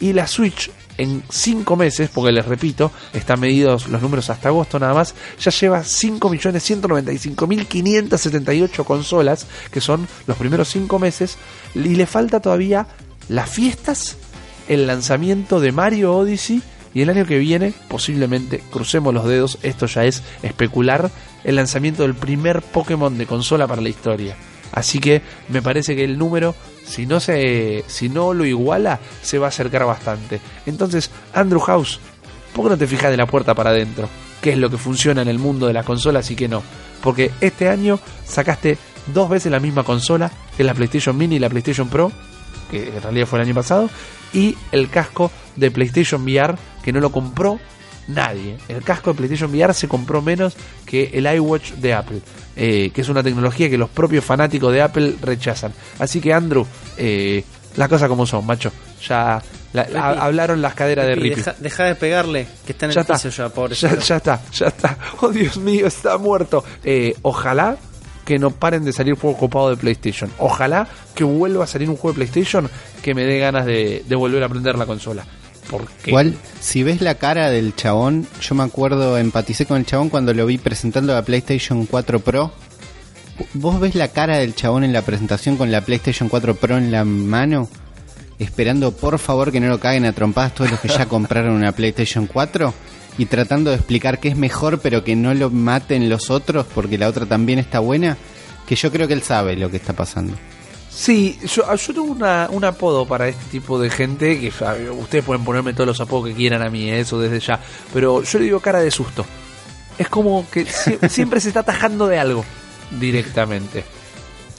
Speaker 1: y la Switch en 5 meses, porque les repito, están medidos los números hasta agosto nada más, ya lleva 5.195.578 consolas, que son los primeros 5 meses, y le falta todavía las fiestas, el lanzamiento de Mario Odyssey y el año que viene, posiblemente, crucemos los dedos, esto ya es especular, el lanzamiento del primer Pokémon de consola para la historia. Así que me parece que el número, si no se, si no lo iguala, se va a acercar bastante. Entonces, Andrew House, ¿por qué no te fijas de la puerta para adentro? ¿Qué es lo que funciona en el mundo de las consolas y qué no? Porque este año sacaste dos veces la misma consola que la PlayStation Mini y la PlayStation Pro, que en realidad fue el año pasado, y el casco de PlayStation VR que no lo compró nadie. El casco de PlayStation VR se compró menos que el iWatch de Apple, eh, que es una tecnología que los propios fanáticos de Apple rechazan. Así que Andrew, eh, las cosas como son, macho. Ya la- hablaron las caderas de
Speaker 2: Rippy,
Speaker 1: Rippy.
Speaker 2: deja, deja de pegarle, que está en
Speaker 1: Ya
Speaker 2: el
Speaker 1: está.
Speaker 2: piso ya, pobre.
Speaker 1: Ya, ya está, ya está. Oh Dios mío, está muerto. Eh, ojalá que no paren de salir juegos copados de PlayStation. Ojalá que vuelva a salir un juego de PlayStation que me dé ganas de, de volver a aprender la consola. Porque
Speaker 3: Igual, si ves la cara del chabón, yo me acuerdo, empaticé con el chabón cuando lo vi presentando la PlayStation 4 Pro. ¿Vos ves la cara del chabón en la presentación con la PlayStation 4 Pro en la mano? Esperando por favor que no lo caguen a trompadas todos los que ya compraron una PlayStation 4 y tratando de explicar que es mejor pero que no lo maten los otros porque la otra también está buena, que yo creo que él sabe lo que está pasando.
Speaker 1: Sí, yo, yo tengo una, un apodo para este tipo de gente, que ustedes pueden ponerme todos los apodos que quieran a mí, eh, eso desde ya, pero yo le digo cara de susto. Es como que sie- siempre se está atajando de algo directamente.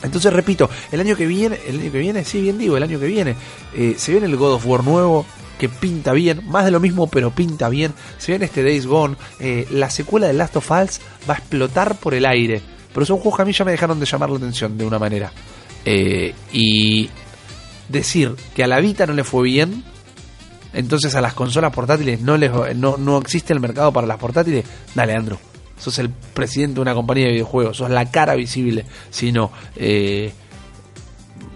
Speaker 1: Entonces repito, el año que viene, el año que viene, sí, bien digo, el año que viene, eh, se viene el God of War nuevo, que pinta bien, más de lo mismo, pero pinta bien. Se viene este Days Gone, eh, la secuela de Last of Us va a explotar por el aire. Pero son juegos que a mí ya me dejaron de llamar la atención de una manera. Eh, y decir que a la Vita no le fue bien, entonces a las consolas portátiles no, les, no, no existe el mercado para las portátiles, dale, Andrew. Sos el presidente de una compañía de videojuegos, sos la cara visible. Si no, eh,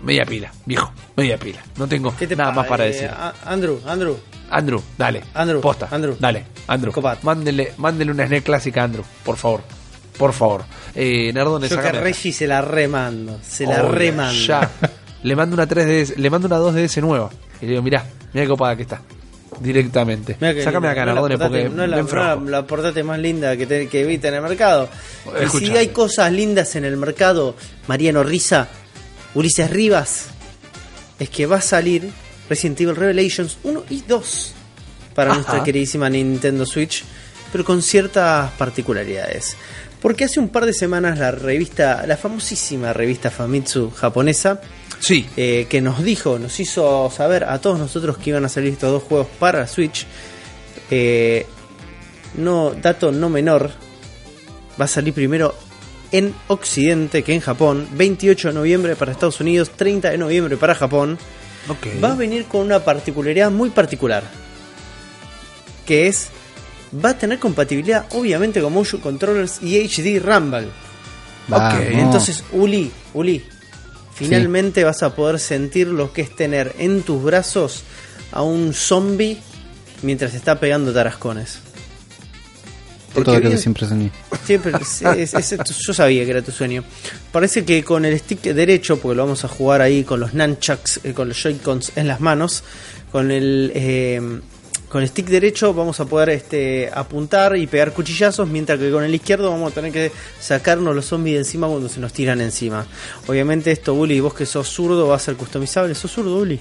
Speaker 1: media pila, viejo, media pila. No tengo
Speaker 2: ¿Qué te
Speaker 1: nada más para
Speaker 2: Eh,
Speaker 1: decir.
Speaker 2: Andrew, Andrew,
Speaker 1: Andrew, dale.
Speaker 2: Andrew,
Speaker 1: Posta.
Speaker 2: Andrew.
Speaker 1: Dale, Andrew.
Speaker 2: Copat.
Speaker 1: Mándele, mándele una SNES clásica a Andrew, por favor. Por favor. Eh, Nardone,
Speaker 2: Yo que a. Reggie se la remando. Se la remando.
Speaker 1: Ya. Le mando una 3DS, le mando una 2DS nueva. Y le digo, mirá, mirá qué copada que está. Directamente.
Speaker 2: Que
Speaker 1: Sácame acá,
Speaker 2: no
Speaker 1: Nardone, porque
Speaker 2: no es la, no la- portátil más linda que, te, que viste en el mercado. Y si hay cosas lindas en el mercado, Mariano Risa, Ulises Rivas, es que va a salir Resident Evil Revelations 1 y 2 para
Speaker 1: Ajá.
Speaker 2: nuestra queridísima Nintendo Switch, pero con ciertas particularidades. Porque hace un par de semanas la revista, la famosísima revista Famitsu japonesa,
Speaker 1: Sí.
Speaker 2: eh, que nos dijo, nos hizo saber a todos nosotros que iban a salir estos dos juegos para Switch. Eh, no, dato no menor, va a salir primero en Occidente que en Japón, 28 de noviembre para Estados Unidos, 30 de noviembre para Japón. Va a venir con una particularidad muy particular, que es, va a tener compatibilidad obviamente con Motion Controllers y HD Rumble.
Speaker 3: Vamos.
Speaker 2: Entonces, Uli, Uli, finalmente vas a poder sentir lo que es tener en tus brazos a un zombie mientras está pegando tarascones.
Speaker 3: Todo lo que siempre soñé.
Speaker 2: Siempre, es- es- yo sabía que era tu sueño. Parece que con el stick derecho, porque lo vamos a jugar ahí con los nunchucks, eh, con los joy-cons en las manos, con el eh, con el stick derecho vamos a poder este, apuntar y pegar cuchillazos, mientras que con el izquierdo vamos a tener que sacarnos los zombies de encima cuando se nos tiran encima. Obviamente esto, Uli, vos que sos zurdo, va a ser customizable. ¿Sos zurdo, Uli?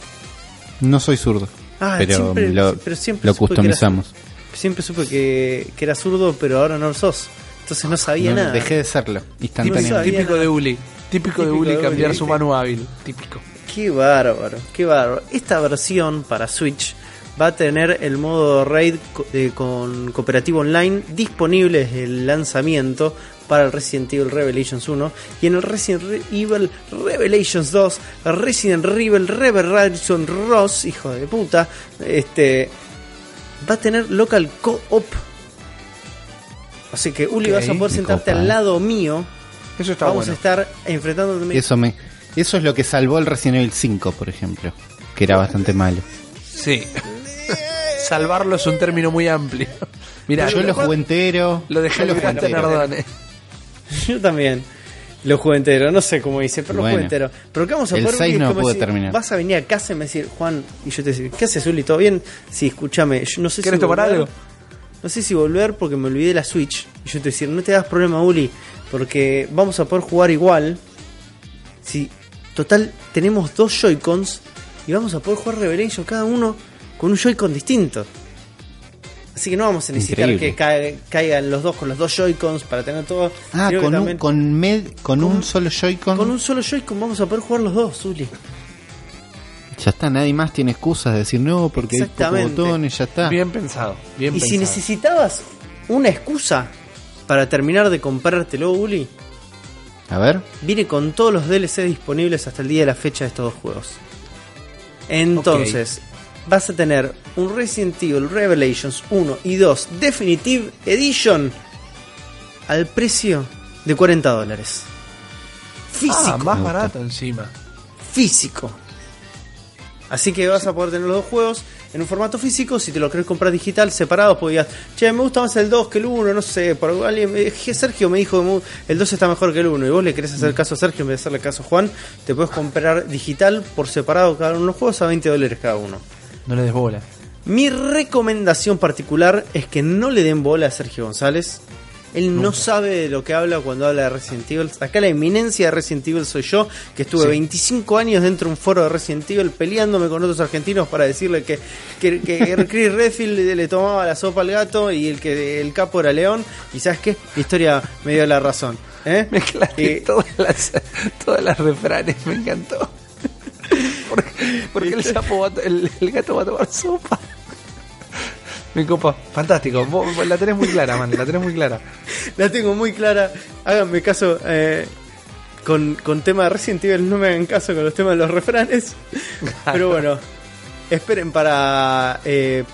Speaker 3: No soy zurdo.
Speaker 2: Ah,
Speaker 3: pero
Speaker 2: siempre-
Speaker 3: lo,
Speaker 2: pero siempre
Speaker 3: lo customizamos.
Speaker 2: Siempre supe que, que era zurdo, pero ahora no lo sos. Entonces no sabía
Speaker 3: No,
Speaker 2: nada.
Speaker 3: Dejé de serlo instantáneamente.
Speaker 1: Típico de Uli. Típico, de Uli
Speaker 2: de
Speaker 1: cambiar
Speaker 2: Uli.
Speaker 1: su mano hábil. Típico.
Speaker 2: Qué bárbaro, qué bárbaro. Esta versión para Switch va a tener el modo raid co- eh, con cooperativo online disponible desde el lanzamiento para el Resident Evil Revelations 1 y en el Resident Re- Evil Revelations 2, Resident Evil Revelation Ross, hijo de puta, este va a tener local co-op. Así que Uli
Speaker 1: Ok,
Speaker 2: vas a poder sentarte
Speaker 3: copa,
Speaker 2: al
Speaker 3: eh.
Speaker 2: lado mío.
Speaker 1: Eso está
Speaker 2: Vamos
Speaker 1: bueno.
Speaker 2: a estar enfrentándonos
Speaker 3: Eso me eso es lo que salvó el Resident Evil 5, por ejemplo, que era bastante malo.
Speaker 1: Sí. Salvarlo es un término muy amplio. Mira,
Speaker 3: yo lo jugué entero.
Speaker 1: Lo dejé
Speaker 3: lo entero.
Speaker 1: Nardone.
Speaker 2: Yo también. Lo jugué entero, no sé cómo dice, pero lo
Speaker 3: Bueno.
Speaker 2: jugué entero. Pero que vamos a
Speaker 3: El
Speaker 2: poder
Speaker 3: seis
Speaker 2: Uli,
Speaker 3: no
Speaker 2: como
Speaker 3: pude terminar.
Speaker 2: Vas a venir a casa y me decir, Juan, y yo te decir, ¿qué haces, Uli? ¿Todo bien? Sí, escúchame, yo no sé
Speaker 1: ¿Querés
Speaker 2: si
Speaker 1: tomar
Speaker 2: volver-
Speaker 1: algo?
Speaker 2: No sé si volver porque me olvidé la Switch. Y yo te decir, no te das problema, Uli, porque vamos a poder jugar igual. Si, total, tenemos dos Joy-Cons y vamos a poder jugar Revelation cada uno con un Joy-Con distinto. Así que no vamos a necesitar
Speaker 3: Increíble.
Speaker 2: que ca- caigan los dos con los dos Joy-Cons para tener todo.
Speaker 3: Ah, con un,
Speaker 2: también-
Speaker 3: con, med- con
Speaker 2: con
Speaker 3: un
Speaker 2: un-
Speaker 3: solo Joy-Con.
Speaker 2: con un solo Joy-Con vamos a poder jugar los dos, Uli.
Speaker 3: Ya está, nadie más tiene excusas de decir no porque hay pocos botones, ya está.
Speaker 1: Bien pensado. Bien
Speaker 2: Y si necesitabas una excusa para terminar de comprártelo, Uli,
Speaker 3: A ver.
Speaker 2: viene con todos los DLC disponibles hasta el día de la fecha de estos dos juegos. Entonces, vas a tener un Resident Evil Revelations 1 y 2 Definitive Edition al precio de 40 dólares. Físico.
Speaker 1: Ah, más barato encima.
Speaker 2: físico. Así que vas a poder tener los dos juegos en un formato físico. Si te lo querés comprar digital, separados, porque digas, che, me gusta más el 2 que el 1, no sé. Por alguien, eh, Sergio me dijo que el 2 está mejor que el 1 y vos le querés hacer caso a Sergio en vez de hacerle caso a Juan, te puedes comprar digital por separado cada uno de los juegos a 20 dólares cada uno.
Speaker 1: No le des bola.
Speaker 2: Mi recomendación particular es que no le den bola a Sergio González. Él no sabe de lo que habla cuando habla de Resident Evil. Acá la eminencia de Resident Evil soy yo, que estuve
Speaker 1: Sí.
Speaker 2: 25 años dentro de un foro de Resident Evil peleándome con otros argentinos para decirle que, que, que Chris Redfield le, tomaba la sopa al gato y el que el capo era León. Y sabes qué, mi historia me dio la razón. ¿eh?
Speaker 1: Mezclaste
Speaker 2: Eh,
Speaker 1: todas las, todas las refranes, me encantó. Porque, porque el sapo va el, el gato va a tomar sopa. Me copa, fantástico. Vos, vos la tenés muy clara, man, la tenés muy clara.
Speaker 2: La tengo muy clara. Háganme caso. eh, con, con tema de Resident Evil no me hagan caso con los temas de los refranes. Pero bueno, esperen para eh,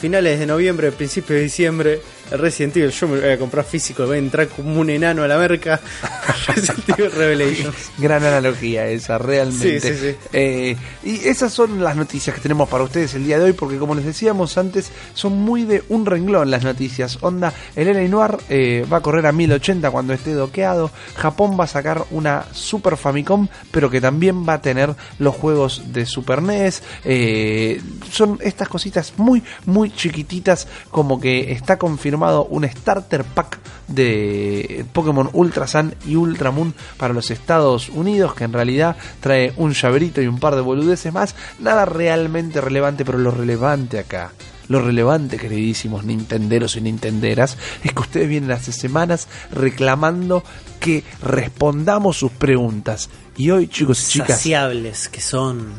Speaker 2: finales de noviembre, principios de diciembre, Resident Evil. Yo me voy a comprar físico, voy a entrar como un enano a la merca. Resident Evil Revelations.
Speaker 1: Gran analogía esa, realmente.
Speaker 2: Sí, sí, sí.
Speaker 1: Eh, y esas son las noticias que tenemos para ustedes el día de hoy, porque como les decíamos antes, son muy de un renglón las noticias. Onda, el LA Noir eh, va a correr a 1080 cuando esté doqueado. Japón va a sacar una Super Famicom, pero que también va a tener los juegos de Super NES. Eh, son estas cositas muy, muy chiquititas, como que está confirmado un starter pack de Pokémon Ultra Sun y Ultra Moon para los Estados Unidos, que en realidad trae un llaverito y un par de boludeces más. Nada realmente relevante, pero lo relevante acá. Lo relevante, queridísimos nintenderos y nintenderas, es que ustedes vienen hace semanas reclamando que respondamos sus preguntas. Y hoy, chicos y chicas,
Speaker 2: Saciables que son.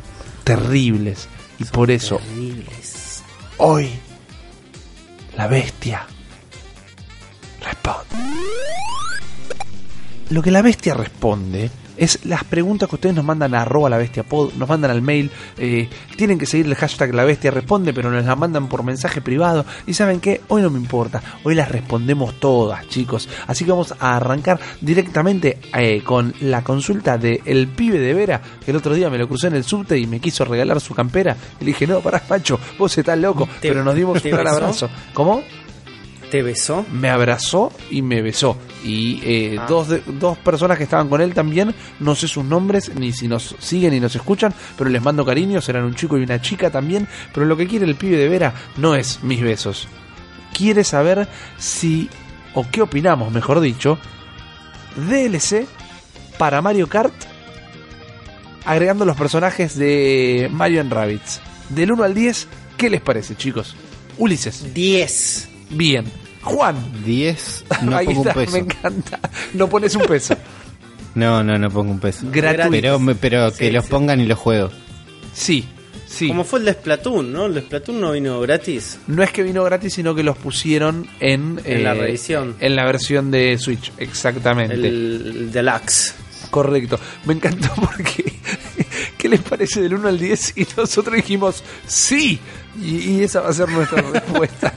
Speaker 1: terribles. Y por eso,
Speaker 2: Terribles.
Speaker 1: hoy, la bestia responde. Lo que la bestia responde es las preguntas que ustedes nos mandan a arroba la bestia pod, nos mandan al mail, eh, tienen que seguir el hashtag la bestia responde, pero nos la mandan por mensaje privado. Y saben qué, hoy no me importa, hoy las respondemos todas, chicos. Así que vamos a arrancar directamente eh, con la consulta de el pibe de Vera, que el otro día me lo crucé en el subte y me quiso regalar su campera. Y le dije, no, pará, Pacho, vos estás loco,
Speaker 2: ¿Te-
Speaker 1: pero nos dimos un gran abrazo. ¿Cómo?
Speaker 2: ¿Te besó?
Speaker 1: me abrazó y me besó. Y eh,
Speaker 2: Ah.
Speaker 1: dos, de- dos personas que estaban con él también, no sé sus nombres, ni si nos siguen y nos escuchan, pero les mando cariños, eran un chico y una chica también, pero lo que quiere el pibe de Vera no es mis besos. Quiere saber si, o qué opinamos, mejor dicho, DLC para Mario Kart, agregando los personajes de Mario and Rabbids. Del 1 al 10, ¿qué les parece, chicos? Ulises,
Speaker 2: 10.
Speaker 1: Bien. Juan,
Speaker 3: 10, no
Speaker 1: Ahí
Speaker 3: pongo un peso.
Speaker 1: me encanta. No pones un peso.
Speaker 3: No, no, no pongo un peso.
Speaker 1: Gratuito.
Speaker 3: Pero, me- pero que
Speaker 2: Sí,
Speaker 3: los
Speaker 2: sí.
Speaker 3: pongan y los juego.
Speaker 1: Sí, sí.
Speaker 2: Como fue el de Splatoon, ¿no? El de Splatoon no vino gratis.
Speaker 1: No es que vino gratis, sino que los pusieron en, eh,
Speaker 2: la reedición.
Speaker 1: En la versión de Switch, exactamente.
Speaker 2: El, el Deluxe.
Speaker 1: Correcto. Me encantó porque. ¿Qué les parece del 1 al 10? Y nosotros dijimos sí. Y, y esa va a ser nuestra respuesta.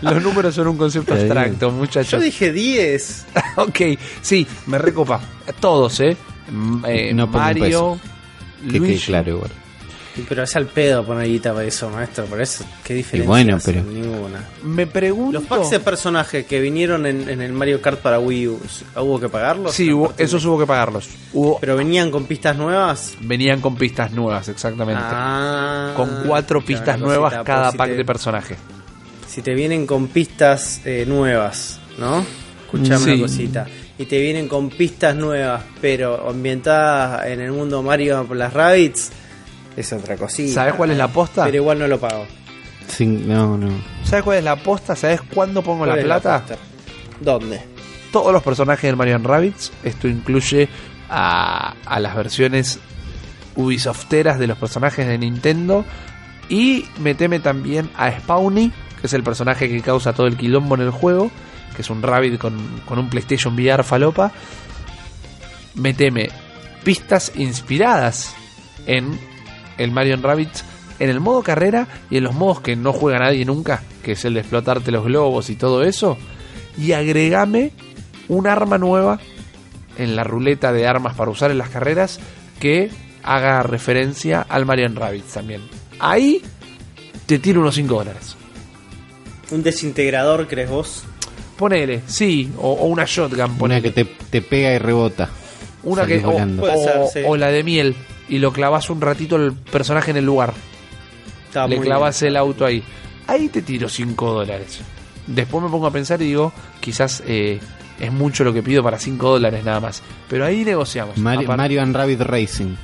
Speaker 1: Los números son un concepto abstracto,
Speaker 2: Yo
Speaker 1: muchachos.
Speaker 2: dije 10.
Speaker 1: ok, sí, me recopa. Todos, ¿eh? M- eh,
Speaker 3: No
Speaker 1: Mario,
Speaker 3: Que quede
Speaker 1: Luigi,
Speaker 3: claro igual.
Speaker 2: Pero es al pedo poner guita para eso, maestro. Por eso, ¿qué diferencia?
Speaker 3: bueno, pero-
Speaker 2: Ninguna.
Speaker 1: Me pregunto.
Speaker 2: Los packs de personajes que vinieron en, en el Mario Kart para Wii U, ¿hubo que pagarlos?
Speaker 1: Sí, hubo- esos hubo que pagarlos. Hubo,
Speaker 2: ¿Pero venían con pistas nuevas?
Speaker 1: venían con pistas nuevas, exactamente.
Speaker 2: Ah,
Speaker 1: con cuatro pistas nuevas
Speaker 2: cosita,
Speaker 1: cada
Speaker 2: si
Speaker 1: pack
Speaker 2: te-
Speaker 1: de personaje.
Speaker 2: Si te vienen con pistas eh, nuevas, ¿no? Escuchame
Speaker 1: Sí.
Speaker 2: una cosita. Y te vienen con pistas nuevas, pero ambientadas en el mundo Mario por las Rabbits, es otra cosita.
Speaker 1: ¿Sabes cuál es la posta?
Speaker 2: Pero igual no lo pago.
Speaker 3: Sin- no, no.
Speaker 1: ¿Sabes cuál es la posta? ¿Sabes cuándo pongo la
Speaker 2: ¿Cuál es
Speaker 1: plata?
Speaker 2: ¿Dónde?
Speaker 1: Todos los personajes del Mario Rabbids. Esto incluye a, a las versiones Ubisofteras de los personajes de Nintendo. Y meteme también a Spawny, que es el personaje que causa todo el quilombo en el juego. Que es un Rabbit con, con un PlayStation VR falopa. Meteme pistas inspiradas en el Mario Rabbids en el modo carrera y en los modos que no juega nadie nunca, que es el de explotarte los globos y todo eso. Y agregame un arma nueva en la ruleta de armas para usar en las carreras que haga referencia al Mario Rabbids también. Ahí te tiro unos 5 dólares.
Speaker 2: ¿Un desintegrador, crees vos?
Speaker 1: Ponele, sí, o, o una shotgun,
Speaker 3: Una
Speaker 1: ponele.
Speaker 3: que te, te pega y rebota.
Speaker 1: Una
Speaker 3: Salís
Speaker 1: que o,
Speaker 2: ser,
Speaker 1: o-
Speaker 2: sí.
Speaker 1: o la de miel y lo clavas un ratito el personaje en el lugar.
Speaker 2: Está
Speaker 1: le clavas
Speaker 2: bien.
Speaker 1: el auto ahí. Ahí te tiro 5 dólares. Después me pongo a pensar y digo, quizás eh, es mucho lo que pido para 5 dólares nada más. Pero ahí negociamos.
Speaker 3: Mario,
Speaker 1: Aparte-
Speaker 3: Mario and Rabbit Racing.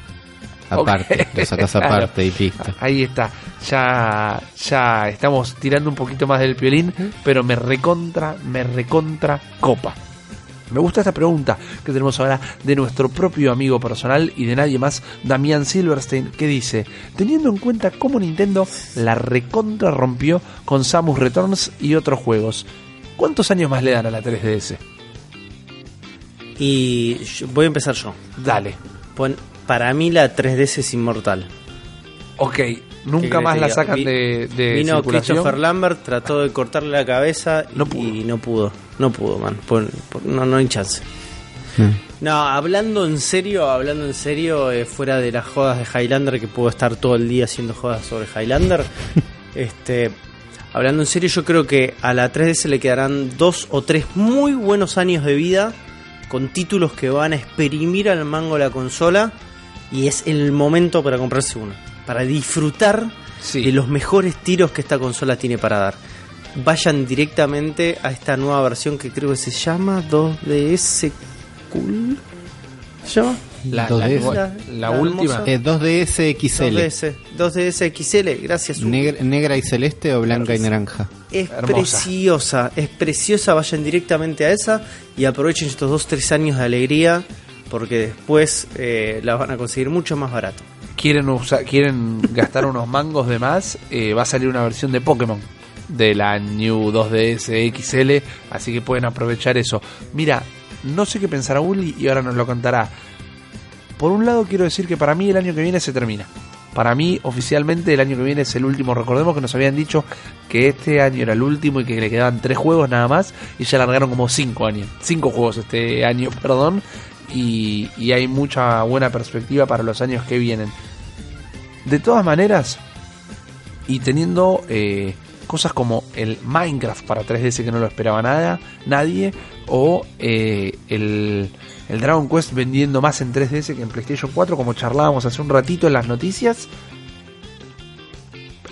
Speaker 3: Aparte,
Speaker 1: Ok.
Speaker 3: lo sacas
Speaker 1: Claro.
Speaker 3: aparte y listo.
Speaker 1: Ahí está. Ya, ya estamos tirando un poquito más del piolín, pero me recontra, me recontra copa. Me gusta esta pregunta que tenemos ahora de nuestro propio amigo personal y de nadie más, Damián Silverstein, que dice, teniendo en cuenta cómo Nintendo la recontra rompió con Samus Returns y otros juegos, ¿cuántos años más le dan a la 3DS?
Speaker 2: Y voy a empezar yo.
Speaker 1: Dale.
Speaker 2: Pon- para mí la 3DS es inmortal.
Speaker 1: Ok, nunca
Speaker 2: ¿Qué
Speaker 1: más la sacan
Speaker 2: diga?
Speaker 1: de, de
Speaker 2: Vino
Speaker 1: circulación.
Speaker 2: Christopher Lambert, trató de cortarle la cabeza
Speaker 1: No
Speaker 2: y no pudo. No pudo, man. Por- por- no, no hay chance. No, hablando en serio, hablando en serio, eh, fuera de las jodas de Highlander, que puedo estar todo el día haciendo jodas sobre Highlander, este, hablando en serio, yo creo que a la 3DS le quedarán dos o tres muy buenos años de vida con títulos que van a exprimir al mango la consola y es el momento para comprarse una, para disfrutar
Speaker 1: Sí.
Speaker 2: de los mejores tiros que esta consola tiene para dar. Vayan directamente a esta nueva versión que creo que se llama 2DS Cool. ¿Se llama?
Speaker 1: La, la,
Speaker 3: 2DS.
Speaker 1: nueva-
Speaker 2: La-
Speaker 1: la
Speaker 2: la
Speaker 1: última.
Speaker 3: Eh, 2DS XL.
Speaker 2: 2DS, 2DS XL, gracias.
Speaker 3: Negra, negra y celeste o blanca y naranja.
Speaker 2: Es
Speaker 1: Hermosa.
Speaker 2: preciosa, es preciosa, vayan directamente a esa y aprovechen estos 2-3 años de alegría porque después eh, la van a conseguir mucho más barato.
Speaker 1: Quieren quieren gastar unos mangos de más, eh, va a salir una versión de Pokémon de la New 2DS XL, así que pueden aprovechar eso. Mira, no sé qué pensará Uli y ahora nos lo contará. Por un lado quiero decir que para mí el año que viene se termina. Para mí oficialmente el año que viene es el último. Recordemos que nos habían dicho que este año era el último y que le quedaban tres juegos nada más y ya largaron como cinco años. Cinco juegos este año, perdón. Y, hay mucha buena perspectiva para los años que vienen. De todas maneras, y teniendo eh, cosas como el Minecraft para 3DS que no lo esperaba nada, nadie, o eh, el, el Dragon Quest vendiendo más en 3DS que en PlayStation 4, como charlábamos hace un ratito en las noticias,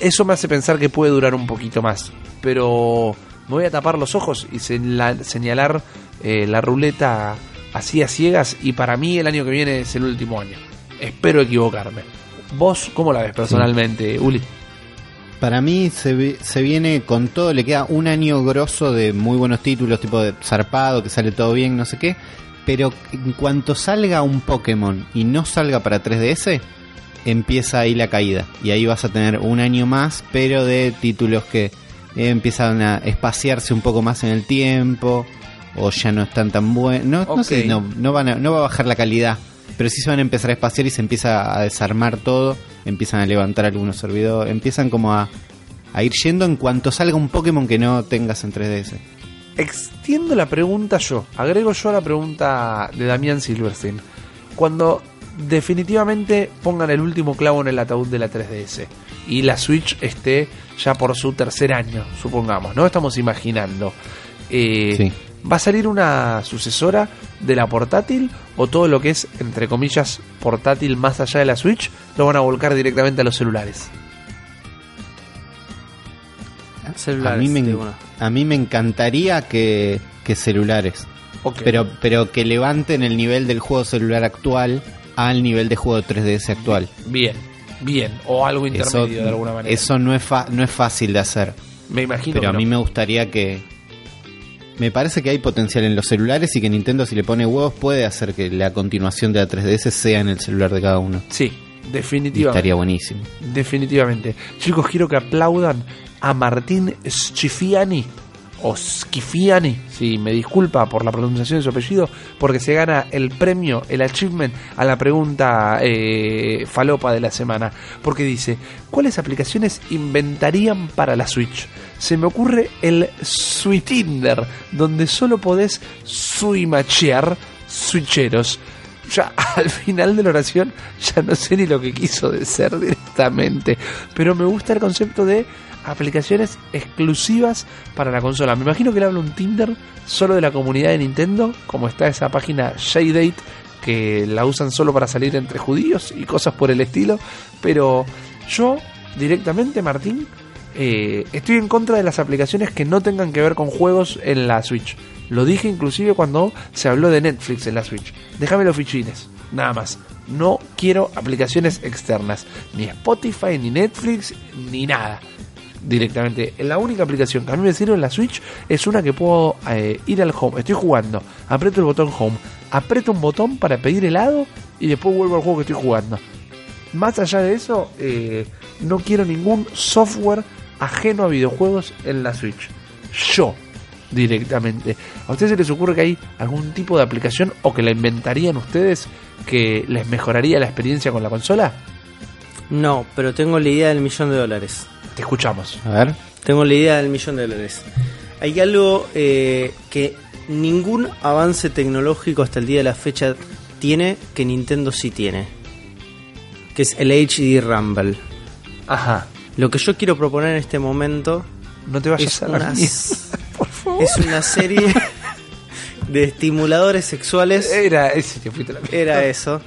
Speaker 1: eso me hace pensar que puede durar un poquito más. Pero me voy a tapar los ojos y señala- señalar eh, la ruleta así a ciegas y para mí el año que viene es el último año. Espero equivocarme. ¿Vos cómo la ves personalmente, Uli?
Speaker 3: Para mí se, se viene con todo, le queda un año grosso de muy buenos títulos, tipo de zarpado, que sale todo bien, no sé qué. Pero en cuanto salga un Pokémon y no salga para 3DS, empieza ahí la caída. Y ahí vas a tener un año más, pero de títulos que eh, empiezan a espaciarse un poco más en el tiempo, o ya no están tan buenos. No, sé, no, no, van a- no va a bajar la calidad, pero sí se van a empezar a espaciar y se empieza a desarmar todo, empiezan a levantar algunos servidores, empiezan como a, a ir yendo en cuanto salga un Pokémon que no tengas en 3DS.
Speaker 1: Extiendo la pregunta yo, agrego yo a la pregunta de Damián Silverstein. Cuando definitivamente pongan el último clavo en el ataúd de la 3DS y la Switch esté ya por su tercer año, supongamos, ¿no? Estamos imaginando. Eh,
Speaker 3: Sí.
Speaker 1: ¿Va a salir una sucesora de la portátil o todo lo que es, entre comillas, portátil más allá de la Switch lo van a volcar directamente a los celulares?
Speaker 2: Celulares,
Speaker 3: a, mí me, a mí encantaría que, que celulares, pero, pero que levanten el nivel del juego celular actual al nivel de juego 3DS actual.
Speaker 1: Bien, bien. O algo
Speaker 3: Eso,
Speaker 1: intermedio de alguna manera.
Speaker 3: eso no, es fa- no es fácil de hacer.
Speaker 1: Me imagino
Speaker 3: Pero
Speaker 1: que
Speaker 3: a
Speaker 1: no.
Speaker 3: mí me gustaría que. Me parece que hay potencial en los celulares y que Nintendo, si le pone huevos, puede hacer que la continuación de la 3DS sea en el celular de cada uno.
Speaker 1: Sí,
Speaker 3: Y
Speaker 1: definitivamente.
Speaker 3: estaría buenísimo.
Speaker 1: Definitivamente. Chicos, quiero que aplaudan a Martín Schifiani. O Schifiani, si me disculpa por la pronunciación de su apellido, porque se gana el premio, el achievement a la pregunta eh, falopa de la semana. Porque dice: ¿Cuáles aplicaciones inventarían para la Switch? Se me ocurre el Switinder, donde solo podés suimachear switcheros ya al final de la oración ya no sé ni lo que quiso decir directamente. Pero me gusta el concepto de aplicaciones exclusivas para la consola. Me imagino que le habla un Tinder solo de la comunidad de Nintendo, como está esa página Shaydate que la usan solo para salir entre judíos y cosas por el estilo. Pero yo directamente, Martín, eh, estoy en contra de las aplicaciones que no tengan que ver con juegos en la Switch. Lo dije inclusive cuando se habló de Netflix en la Switch. Déjame los fichines, nada más. No quiero aplicaciones externas, ni Spotify, ni Netflix, ni nada. Directamente, la única aplicación que a mí me sirve en la Switch es una que puedo eh, ir al home. Estoy jugando, aprieto el botón home, aprieto un botón para pedir helado y después vuelvo al juego que estoy jugando. Más allá de eso, eh, no quiero ningún software ajeno a videojuegos en la Switch. Yo, directamente. ¿A ustedes se les ocurre que hay algún tipo de aplicación o que la inventarían ustedes que les mejoraría la experiencia con la consola?
Speaker 2: No, pero tengo la idea del millón de dólares.
Speaker 1: Te escuchamos.
Speaker 3: A ver.
Speaker 2: Tengo la idea del millón de dólares. Hay algo eh, que ningún avance tecnológico hasta el día de la fecha tiene que Nintendo sí tiene. Que es el HD Rumble.
Speaker 1: Ajá.
Speaker 2: Lo que yo quiero proponer en este momento
Speaker 1: No te vayas
Speaker 2: es
Speaker 1: a la
Speaker 2: una.
Speaker 1: Por favor.
Speaker 2: es una serie de estimuladores sexuales.
Speaker 1: Era ese que fuiste la mierda.
Speaker 2: Era eso.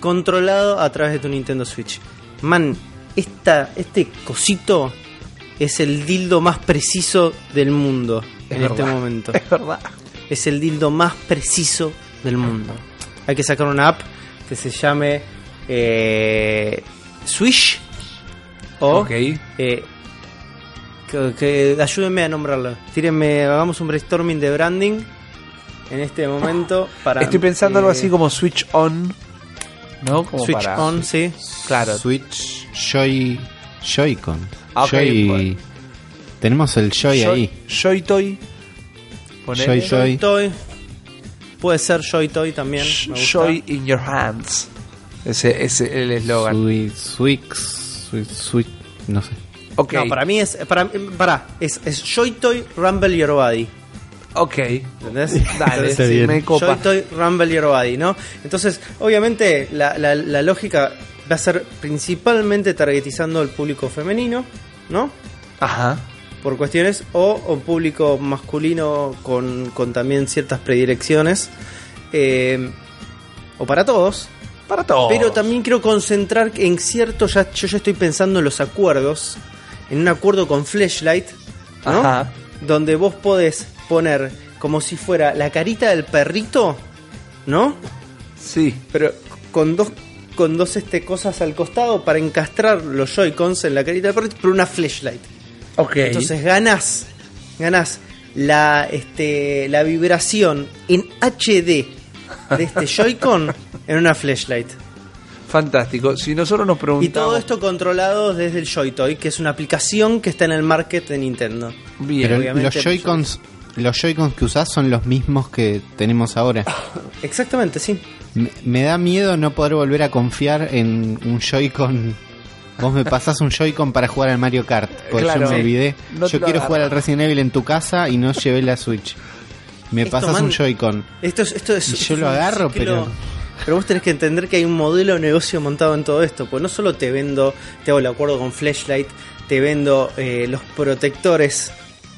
Speaker 2: Controlado a través de tu Nintendo Switch. Man, esta, este cosito es el dildo más preciso del mundo
Speaker 1: Es
Speaker 2: en este momento.
Speaker 1: Es verdad.
Speaker 2: Es el dildo más preciso del mundo. Hay que sacar una app que se llame eh, Swish o
Speaker 1: Ok.
Speaker 2: eh, que, que- ayúdenme a nombrarlo. Tírenme, hagamos un brainstorming de branding en este momento para
Speaker 1: Estoy pensando algo
Speaker 2: eh,
Speaker 1: así como Switch On. ¿No? Como
Speaker 2: Switch
Speaker 1: para-
Speaker 2: on, sí.
Speaker 1: Claro.
Speaker 3: Switch Joy Joy-Con.
Speaker 1: Ah, ok,
Speaker 3: Joy-
Speaker 1: bueno.
Speaker 3: Tenemos el Joy
Speaker 1: Joy,
Speaker 3: ahí.
Speaker 1: Joy Toy.
Speaker 3: Joy Joy.
Speaker 2: Toy. Puede ser Joy Toy también.
Speaker 1: Sh-
Speaker 2: me gusta.
Speaker 1: Joy in your hands. Ese ese es el eslogan.
Speaker 3: Swix, Sweet, no sé.
Speaker 1: Ok.
Speaker 2: No, para mí es. Para, para, es, es Joy Toy Rumble Your Body.
Speaker 1: Ok.
Speaker 2: ¿Entendés?
Speaker 1: Dale,
Speaker 3: Está
Speaker 1: sí,
Speaker 3: bien.
Speaker 1: me copa.
Speaker 2: Joy Toy Rumble Your Body, ¿no? Entonces, obviamente, la, la- la lógica va a ser principalmente targetizando al público femenino, ¿no?
Speaker 1: Ajá.
Speaker 2: Por cuestiones, o un público masculino con, con también ciertas predilecciones, eh, o para todos,
Speaker 1: Para.
Speaker 2: Pero también quiero concentrar en cierto, ya, yo ya estoy pensando en los acuerdos, en un acuerdo con Flashlight, ¿no?
Speaker 1: Ajá.
Speaker 2: Donde vos podés poner como si fuera la carita del perrito, ¿no?
Speaker 1: Sí.
Speaker 2: Pero con dos con dos este cosas al costado para encastrar los Joy-Cons en la carita del perrito, pero una Flashlight.
Speaker 1: Ok.
Speaker 2: Entonces ganás, ganás la, este, la vibración en HD de este Joy-Con en una Flashlight.
Speaker 1: Fantástico. Si nosotros nos preguntamos.
Speaker 2: Y todo esto controlado desde el Joy-Toy, que es una aplicación que está en el market de Nintendo.
Speaker 1: Bien.
Speaker 3: Pero
Speaker 2: obviamente,
Speaker 3: los Joy-Cons, los Joy-Cons que usás son los mismos que tenemos ahora.
Speaker 2: Exactamente, sí.
Speaker 3: Me, me da miedo no poder volver a confiar en un Joy-Con. Vos me pasás un Joy-Con para jugar al Mario Kart. Porque
Speaker 1: Claro.
Speaker 3: yo me olvidé.
Speaker 1: No
Speaker 3: yo quiero jugar al Resident Evil en tu casa y no llevé la Switch. Me
Speaker 2: Esto, man,
Speaker 3: un Joy-Con.
Speaker 2: Esto es, esto es,
Speaker 3: Y yo
Speaker 2: es
Speaker 3: lo agarro, pero-
Speaker 2: Pero vos tenés que entender que hay un modelo de negocio montado en todo esto. Pues no solo te vendo, te hago el acuerdo con Flashlight, te vendo eh, los protectores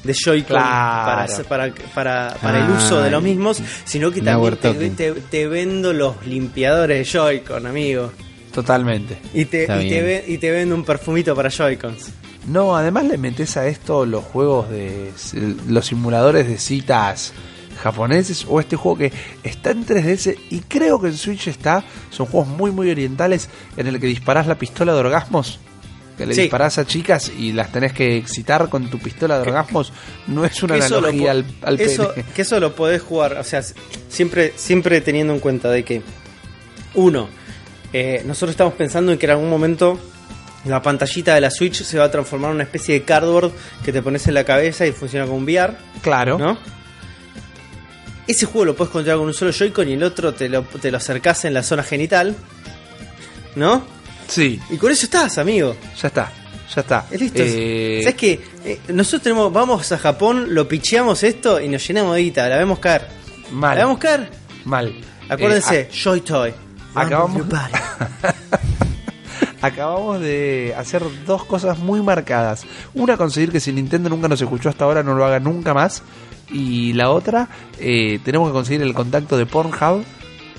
Speaker 2: de Joy-Con
Speaker 1: Claro.
Speaker 2: para, para, para, el uso de los mismos, sino que también te, te- te vendo los limpiadores de Joy-Con, amigo.
Speaker 1: Totalmente.
Speaker 2: Y te, y, te y te vendo un perfumito para Joy-Cons.
Speaker 1: No, además le metes a esto los juegos de. los simuladores de citas japoneses o este juego que está en 3DS y creo que en Switch está. Son juegos muy, muy orientales en el que disparás la pistola de orgasmos. Que le
Speaker 2: Sí.
Speaker 1: disparás a chicas y las tenés que excitar con tu pistola de orgasmos. No es una analogía al, al
Speaker 2: eso,
Speaker 1: pene.
Speaker 2: que eso lo podés jugar, o sea, siempre, siempre teniendo en cuenta de que, uno, eh, nosotros estamos pensando en que en algún momento la pantallita de la Switch se va a transformar en una especie de cardboard que te pones en la cabeza y funciona como un VR,
Speaker 1: Claro.
Speaker 2: ¿no? Ese juego lo puedes controlar con un solo Joy-Con y el otro te lo, te lo acercás en la zona genital, ¿no?
Speaker 1: Sí,
Speaker 2: Y con eso estás, amigo.
Speaker 1: ya está. Ya está.
Speaker 2: Es listo.
Speaker 1: Eh,
Speaker 2: ¿Sabes qué? Eh, nosotros tenemos, vamos a Japón, lo picheamos esto y nos llenamos de guita, la vemos caer.
Speaker 1: Mal.
Speaker 2: ¿La vemos caer?
Speaker 1: Mal.
Speaker 2: Acuérdense,
Speaker 1: Eh,
Speaker 2: Joy Toy.
Speaker 1: acabamos-. Acabamos de hacer dos cosas muy marcadas. Una, conseguir que si Nintendo nunca nos escuchó hasta ahora, no lo haga nunca más. Y la otra, eh, tenemos que conseguir el contacto de Pornhub,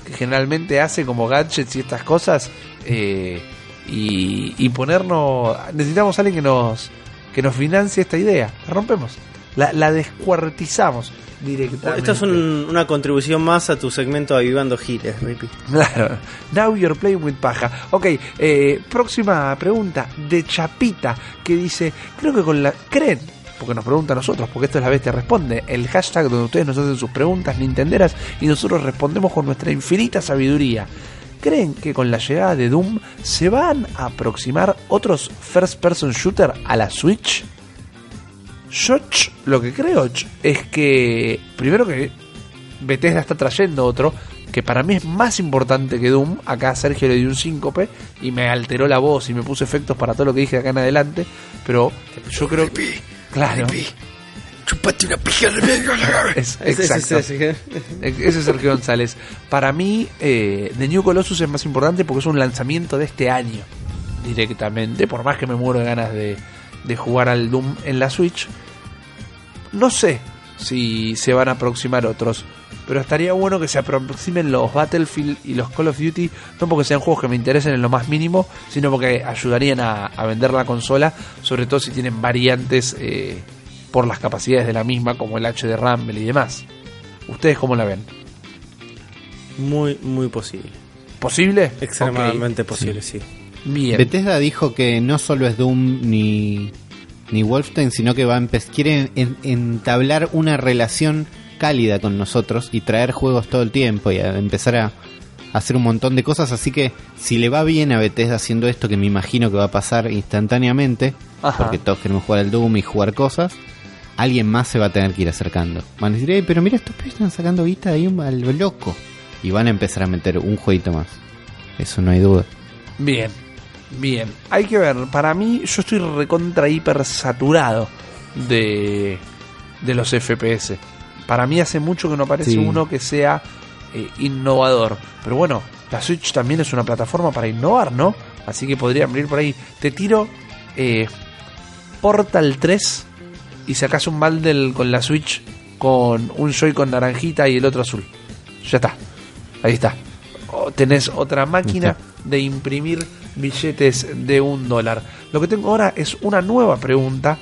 Speaker 1: que generalmente hace como gadgets y estas cosas. eh, y, y ponernos. Necesitamos a alguien que nos, que nos financie esta idea. La rompemos. La, la descuartizamos directamente.
Speaker 2: Esto es un- una contribución más a tu segmento Avivando Giles, Rippy.
Speaker 1: Claro. Now you're playing with paja. Ok, eh, próxima pregunta de Chapita que dice, creo que con la... ¿Creen? Porque nos pregunta a nosotros, porque esto es la bestia responde. El hashtag donde ustedes nos hacen sus preguntas nintenderas y nosotros respondemos con nuestra infinita sabiduría. ¿Creen que con la llegada de Doom se van a aproximar otros first person shooter a la Switch? Yo lo que creo es que primero que Bethesda está trayendo otro, que para mí es más importante que Doom. Acá Sergio le dio un síncope y me alteró la voz y me puso efectos para todo lo que dije acá en adelante. Pero yo creo que. Claro.
Speaker 4: Chupate una pija de
Speaker 1: exacto.
Speaker 2: ese-
Speaker 1: Ese es Sergio González. Para mí, eh, The New Colossus es más importante porque es un lanzamiento de este año directamente. Por más que me muero de ganas de, de jugar al Doom en la Switch. No sé si se van a aproximar otros. Pero estaría bueno que se aproximen los Battlefield y los Call of Duty. No porque sean juegos que me interesen en lo más mínimo, sino porque ayudarían a, a vender la consola. Sobre todo si tienen variantes eh, por las capacidades de la misma, como el HD Rumble y demás. ¿Ustedes cómo la ven?
Speaker 2: Muy, muy posible.
Speaker 1: ¿Posible?
Speaker 2: Extremadamente posible, sí.
Speaker 1: Ok, Bien.
Speaker 3: Bethesda dijo que no solo es Doom ni, ni Wolfenstein, sino que va a quiere en- entablar una relación cálida con nosotros y traer juegos todo el tiempo y a empezar a, hacer un montón de cosas. Así que si le va bien a Bethesda haciendo esto, que me imagino que va a pasar instantáneamente,
Speaker 1: Ajá.
Speaker 3: porque todos queremos jugar al Doom y jugar cosas, alguien más se va a tener que ir acercando. Van a decir, "Eh, pero mira, estos pibes están sacando guita ahí a lo loco. Y van a empezar a meter un jueguito más. Eso no hay duda.
Speaker 1: Bien, bien. Hay que ver, para mí yo estoy recontra hiper saturado de, de los FPS. Para mí hace mucho que no aparece
Speaker 3: Sí.
Speaker 1: uno que sea eh, innovador. Pero bueno, la Switch también es una plataforma para innovar, ¿no? Así que podrían venir por ahí. Te tiro eh, Portal 3 y sacas un bundle con la Switch con un Joy con naranjita y el otro azul. Ya está. Ahí está. O tenés otra máquina de imprimir billetes de un dólar. Lo que tengo ahora es una nueva pregunta.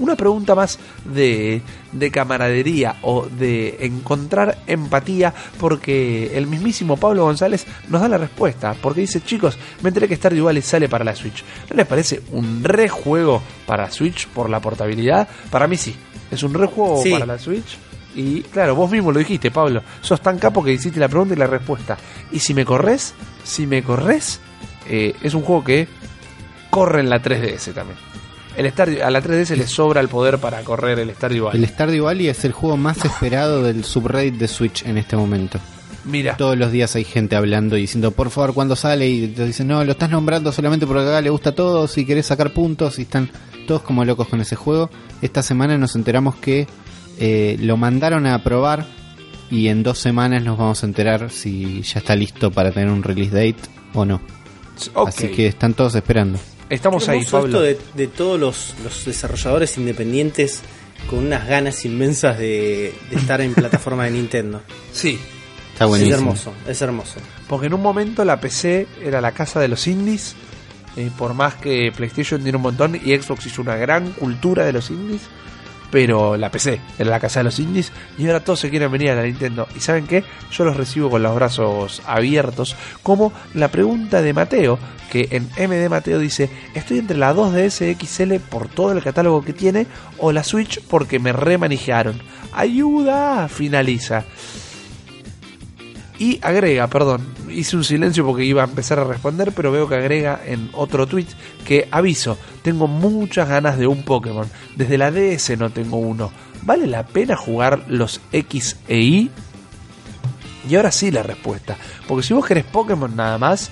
Speaker 1: Una pregunta más de, de camaradería o de encontrar empatía porque el mismísimo Pablo González nos da la respuesta. Porque dice, chicos, me enteré que Stardew Valley sale para la Switch. ¿No les parece un rejuego para Switch por la portabilidad? Para mí sí. Es un rejuego
Speaker 2: Sí.
Speaker 1: para la Switch. Y claro, vos mismo lo dijiste, Pablo. Sos tan capo que hiciste la pregunta y la respuesta. Y si me corres, si me corres, eh, es un juego que corre en la 3DS también. El Stardew- a la 3DS le sobra el poder para correr el Stardew Valley.
Speaker 3: El Stardew Valley es el juego más esperado del subreddit de Switch en este momento.
Speaker 1: Mira,
Speaker 3: Todos los días hay gente hablando y diciendo, por favor, cuando sale? Y te dicen, no, lo estás nombrando solamente porque acá le gusta a todos y querés sacar puntos y están todos como locos con ese juego. Esta semana nos enteramos que eh, lo mandaron a probar y en dos semanas nos vamos a enterar si ya está listo para tener un release date o no. Así que están todos esperando.
Speaker 1: Estamos ahí, Pablo.
Speaker 2: esto de, de todos los, los desarrolladores independientes con unas ganas inmensas de, de estar en plataforma de Nintendo.
Speaker 1: Sí,
Speaker 3: Está
Speaker 2: Es
Speaker 3: buenísimo.
Speaker 2: hermoso, es hermoso.
Speaker 1: porque en un momento la PC era la casa de los indies. eh, por más que PlayStation tiene un montón y Xbox hizo una gran cultura de los indies. Pero la PC era la casa de los indies y ahora todos se quieren venir a la Nintendo. ¿Y saben qué? Yo los recibo con los brazos abiertos. Como la pregunta de Mateo, que en MD Mateo dice: Estoy entre la 2DS XL por todo el catálogo que tiene o la Switch porque me remanijearon. ¡Ayuda! Finaliza. Y agrega, perdón, hice un silencio porque iba a empezar a responder, pero veo que agrega en otro tweet que aviso, tengo muchas ganas de un Pokémon. Desde la DS no tengo uno. ¿Vale la pena jugar los X e Y? Y ahora sí la respuesta. Porque si vos querés Pokémon nada más,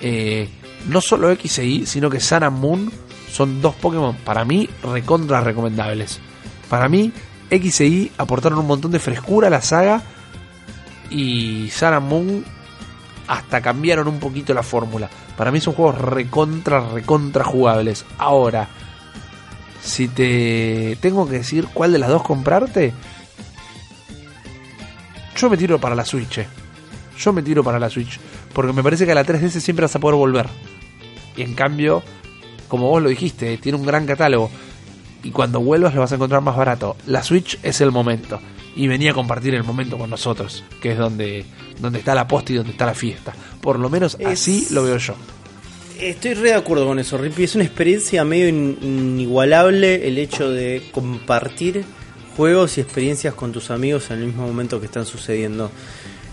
Speaker 1: eh, no solo X e Y, sino que Sun and Moon son dos Pokémon para mí recontra recomendables. Para mí, X e Y aportaron un montón de frescura a la saga y and Moon hasta cambiaron un poquito la fórmula. Para mí son juegos recontra, recontra jugables. Ahora, si te tengo que decir cuál de las dos comprarte, yo me tiro para la Switch. eh. Yo me tiro para la Switch. Porque me parece que a la 3DS siempre vas a poder volver. Y en cambio, como vos lo dijiste, tiene un gran catálogo. Y cuando vuelvas lo vas a encontrar más barato. La Switch es el momento. Y venía a compartir el momento con nosotros. Que es donde, donde está la posta y donde está la fiesta. Por lo menos
Speaker 2: Es-
Speaker 1: así lo veo yo.
Speaker 2: Estoy re de acuerdo con eso, Rippy. Es una experiencia medio in- inigualable el hecho de compartir juegos y experiencias con tus amigos en el mismo momento que están sucediendo.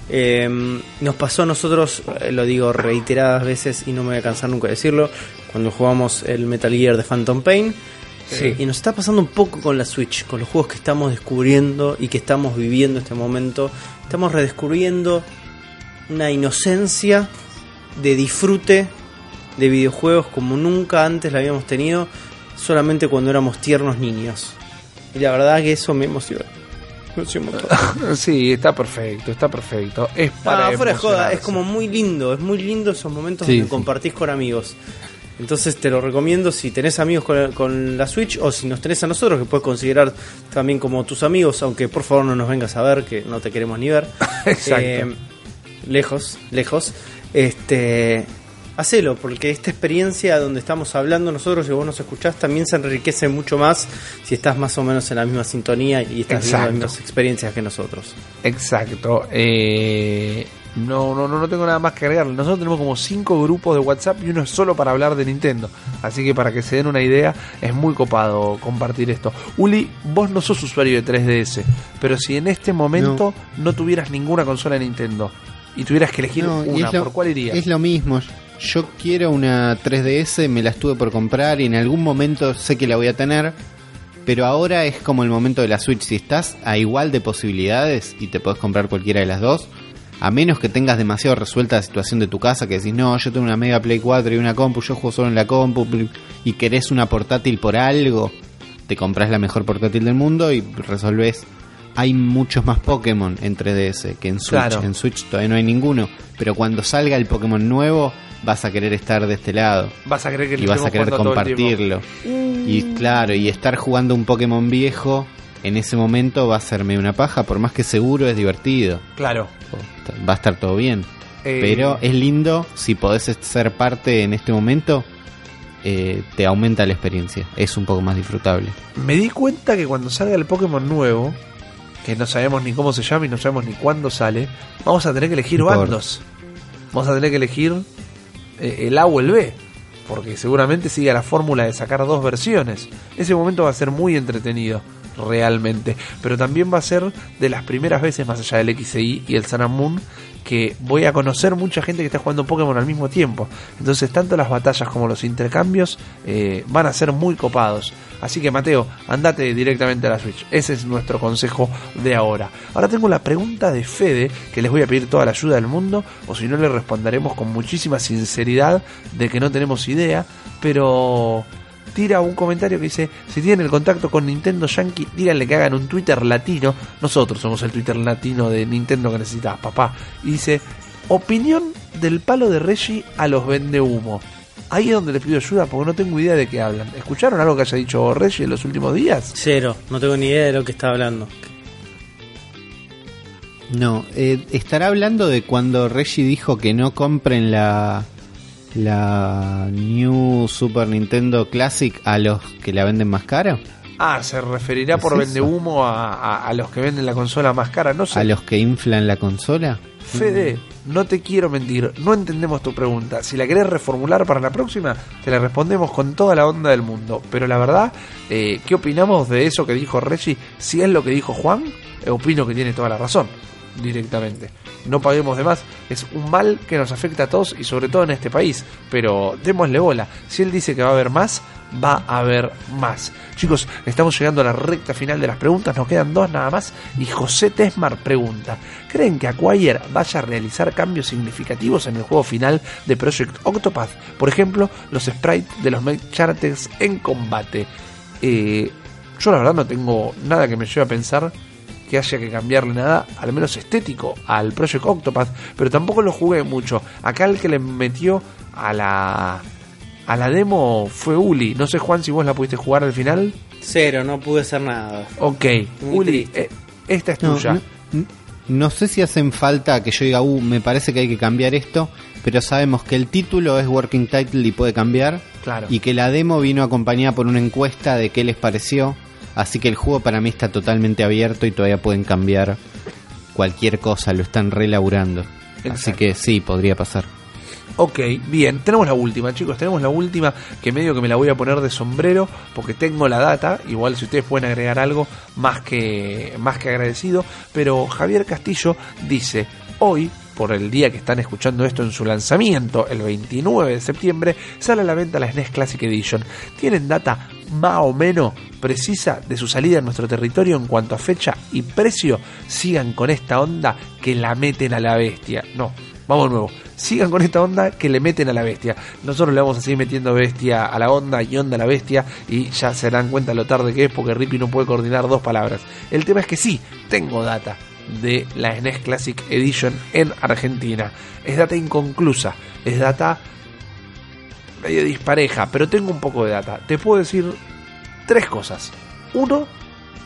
Speaker 2: Eh, nos pasó a nosotros, eh, lo digo reiteradas veces y no me voy a cansar nunca de decirlo, cuando jugamos el Metal Gear de Phantom Pain.
Speaker 1: Sí.
Speaker 2: Y nos está pasando un poco con la Switch, con los juegos que estamos descubriendo y que estamos viviendo este momento. Estamos redescubriendo una inocencia de disfrute de videojuegos como nunca antes la habíamos tenido, solamente cuando éramos tiernos niños. Y la verdad que eso me emociona. Me.
Speaker 1: Sí, está perfecto, está perfecto. Es para
Speaker 2: Ah, fuera de joda, es como muy lindo, es muy lindo esos momentos
Speaker 3: Sí,
Speaker 2: donde
Speaker 3: sí.
Speaker 2: compartís con amigos. Entonces te lo recomiendo si tenés amigos con, con la Switch o si nos tenés a nosotros, que puedes considerar también como tus amigos, aunque por favor no nos vengas a ver, que no te queremos ni ver.
Speaker 1: Exacto.
Speaker 2: Eh, lejos, lejos. Este, hacelo, porque esta experiencia donde estamos hablando nosotros y vos nos escuchás también se enriquece mucho más si estás más o menos en la misma sintonía y estás viendo
Speaker 1: Exacto.
Speaker 2: las mismas experiencias que nosotros.
Speaker 1: Exacto. Eh, no, no, no, no tengo nada más que agregar. Nosotros tenemos como cinco grupos de WhatsApp y uno es solo para hablar de Nintendo. Así que para que se den una idea, es muy copado compartir esto. Uli, vos no sos usuario de 3DS, pero si en este momento no, tuvieras ninguna consola de Nintendo y tuvieras que elegir
Speaker 3: No,
Speaker 1: una,
Speaker 3: lo-
Speaker 1: ¿por cuál irías?
Speaker 3: Es lo mismo. Yo quiero una 3DS, me la estuve por comprar y en algún momento sé que la voy a tener. Pero ahora es como el momento de la Switch. Si estás a igual de posibilidades y te podés comprar cualquiera de las dos, a menos que tengas demasiado resuelta la situación de tu casa, que decís, no, yo tengo una Mega Play 4 y una compu, yo juego solo en la compu, y querés una portátil por algo, te compras la mejor portátil del mundo y resolvés. Hay muchos más Pokémon en 3DS que en Switch.
Speaker 1: Claro.
Speaker 3: En Switch todavía no hay ninguno. Pero cuando salga el Pokémon nuevo, vas a querer estar de este lado.
Speaker 1: Vas a querer que
Speaker 3: Y vas a querer compartirlo. Y claro, y estar jugando un Pokémon viejo en ese momento va a medio una paja, por más que seguro es divertido.
Speaker 1: Claro.
Speaker 3: Va a estar todo bien.
Speaker 1: Eh,
Speaker 3: Pero es lindo, si podés ser parte en este momento, eh, te aumenta la experiencia. Es un poco más disfrutable.
Speaker 1: Me di cuenta que cuando salga el Pokémon nuevo, que no sabemos ni cómo se llama y no sabemos ni cuándo sale, vamos a tener que elegir bandos. Vamos a tener que elegir eh, el A o el B. Porque seguramente sigue la fórmula de sacar dos versiones. Ese momento va a ser muy entretenido, realmente. Pero también va a ser de las primeras veces, más allá del XI y el Sun que voy a conocer mucha gente que está jugando Pokémon al mismo tiempo. Entonces, tanto las batallas como los intercambios eh, van a ser muy copados. Así que, Mateo, andate directamente a la Switch. Ese es nuestro consejo de ahora. Ahora tengo la pregunta de Fede, que les voy a pedir toda la ayuda del mundo, o si no, le responderemos con muchísima sinceridad de que no tenemos idea, pero tira un comentario que dice, si tienen el contacto con Nintendo Yankee, díganle que hagan un Twitter latino. Nosotros somos el Twitter latino de Nintendo que necesitas, papá. Y dice, opinión del palo de Reggie a los vende humo. Ahí es donde les pido ayuda porque no tengo idea de qué hablan. ¿Escucharon algo que haya dicho Reggie en los últimos días?
Speaker 2: Cero, no tengo ni idea de lo que está hablando.
Speaker 3: No, eh, estará hablando de cuando Reggie dijo que no compren la la New Super Nintendo Classic a los que la venden más cara,
Speaker 1: Ah, se referirá
Speaker 3: ¿Es
Speaker 1: por vende humo a, a- a los que venden la consola más cara. No sé.
Speaker 3: a los que inflan la consola.
Speaker 1: Fede, no te quiero mentir, no entendemos tu pregunta. Si la querés reformular para la próxima, te la respondemos con toda la onda del mundo. Pero la verdad, eh, ¿qué opinamos de eso que dijo Reggie? Si es lo que dijo Juan, eh, opino que tiene toda la razón, directamente. No paguemos de más, es un mal que nos afecta a todos y sobre todo en este país. Pero démosle bola, si él dice que va a haber más, va a haber más. Chicos, estamos llegando a la recta final de las preguntas, nos quedan dos nada más. Y José Tesmar pregunta: ¿Creen que Acquire vaya a realizar cambios significativos en el juego final de Project Octopath? Por ejemplo, los sprites de los Charters en combate. Eh, yo la verdad no tengo nada que me lleve a pensar que haya que cambiarle nada, al menos estético, al Project Octopath, pero tampoco lo jugué mucho. Acá el que le metió a la a la demo fue Uli. No sé Juan si vos la pudiste jugar al final.
Speaker 2: Cero, no pude hacer nada.
Speaker 1: Ok,
Speaker 2: Muy
Speaker 1: Uli, eh, esta es
Speaker 3: No,
Speaker 1: tuya.
Speaker 3: no, no sé si hacen falta que yo diga, uh, me parece que hay que cambiar esto, pero sabemos que el título es Working Title y puede cambiar,
Speaker 1: Claro.
Speaker 3: y que la demo vino acompañada por una encuesta de qué les pareció, así que el juego para mí está totalmente abierto y todavía pueden cambiar cualquier cosa, lo están relaburando. Así
Speaker 1: Exacto.
Speaker 3: que sí, podría pasar.
Speaker 1: Ok, bien, tenemos la última, chicos, tenemos la última que medio que me la voy a poner de sombrero porque tengo la data, igual si ustedes pueden agregar algo más que más que agradecido, pero Javier Castillo dice, "Hoy por el día que están escuchando esto en su lanzamiento, el 29 de septiembre, sale a la venta la SNES Classic Edition. Tienen data más o menos precisa de su salida en nuestro territorio en cuanto a fecha y precio. Sigan con esta onda que la meten a la bestia. No, vamos de nuevo. Sigan con esta onda que le meten a la bestia. Nosotros le vamos a seguir metiendo bestia a la onda y onda a la bestia. Y ya se dan cuenta lo tarde que es porque Rippy no puede coordinar dos palabras. El tema es que sí, tengo data de la SNES Classic Edition en Argentina. Es data inconclusa, es data medio dispareja, pero tengo un poco de data. Te puedo decir tres cosas. Uno,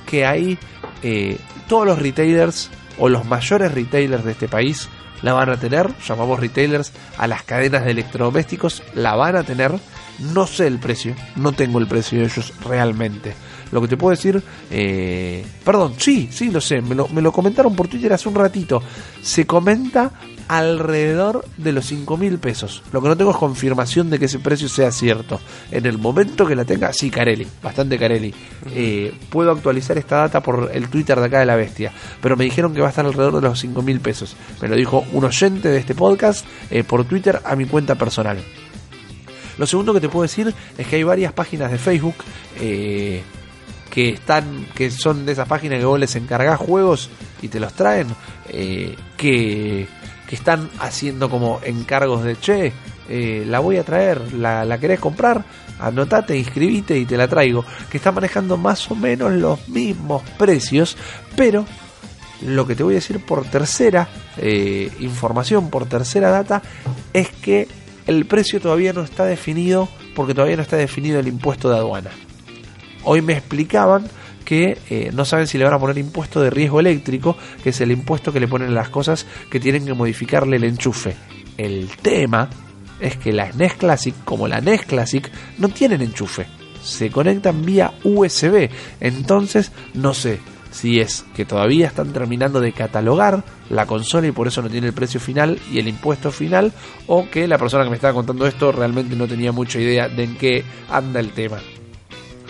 Speaker 1: que hay eh, todos los retailers o los mayores retailers de este país la van a tener, llamamos retailers a las cadenas de electrodomésticos, la van a tener. No sé el precio, no tengo el precio de ellos realmente. Lo que te puedo decir, eh, perdón, sí, sí, lo sé, me lo, me lo comentaron por Twitter hace un ratito. Se comenta alrededor de los 5 mil pesos. Lo que no tengo es confirmación de que ese precio sea cierto. En el momento que la tenga, sí, Carelli, bastante Carelli. Eh, puedo actualizar esta data por el Twitter de acá de la bestia, pero me dijeron que va a estar alrededor de los 5 mil pesos. Me lo dijo un oyente de este podcast eh, por Twitter a mi cuenta personal. Lo segundo que te puedo decir es que hay varias páginas de Facebook eh, que están, que son de esas páginas que vos les encargás juegos y te los traen, eh, que, que están haciendo como encargos de che, eh, la voy a traer, la, la querés comprar, anotate, inscribite y te la traigo, que están manejando más o menos los mismos precios, pero lo que te voy a decir por tercera eh, información, por tercera data, es que el precio todavía no está definido porque todavía no está definido el impuesto de aduana. Hoy me explicaban que eh, no saben si le van a poner impuesto de riesgo eléctrico, que es el impuesto que le ponen las cosas que tienen que modificarle el enchufe. El tema es que la SNES Classic, como la NES Classic, no tienen enchufe. Se conectan vía USB. Entonces, no sé si es que todavía están terminando de catalogar la consola y por eso no tiene el precio final y el impuesto final, o que la persona que me estaba contando esto realmente no tenía mucha idea de en qué anda el tema.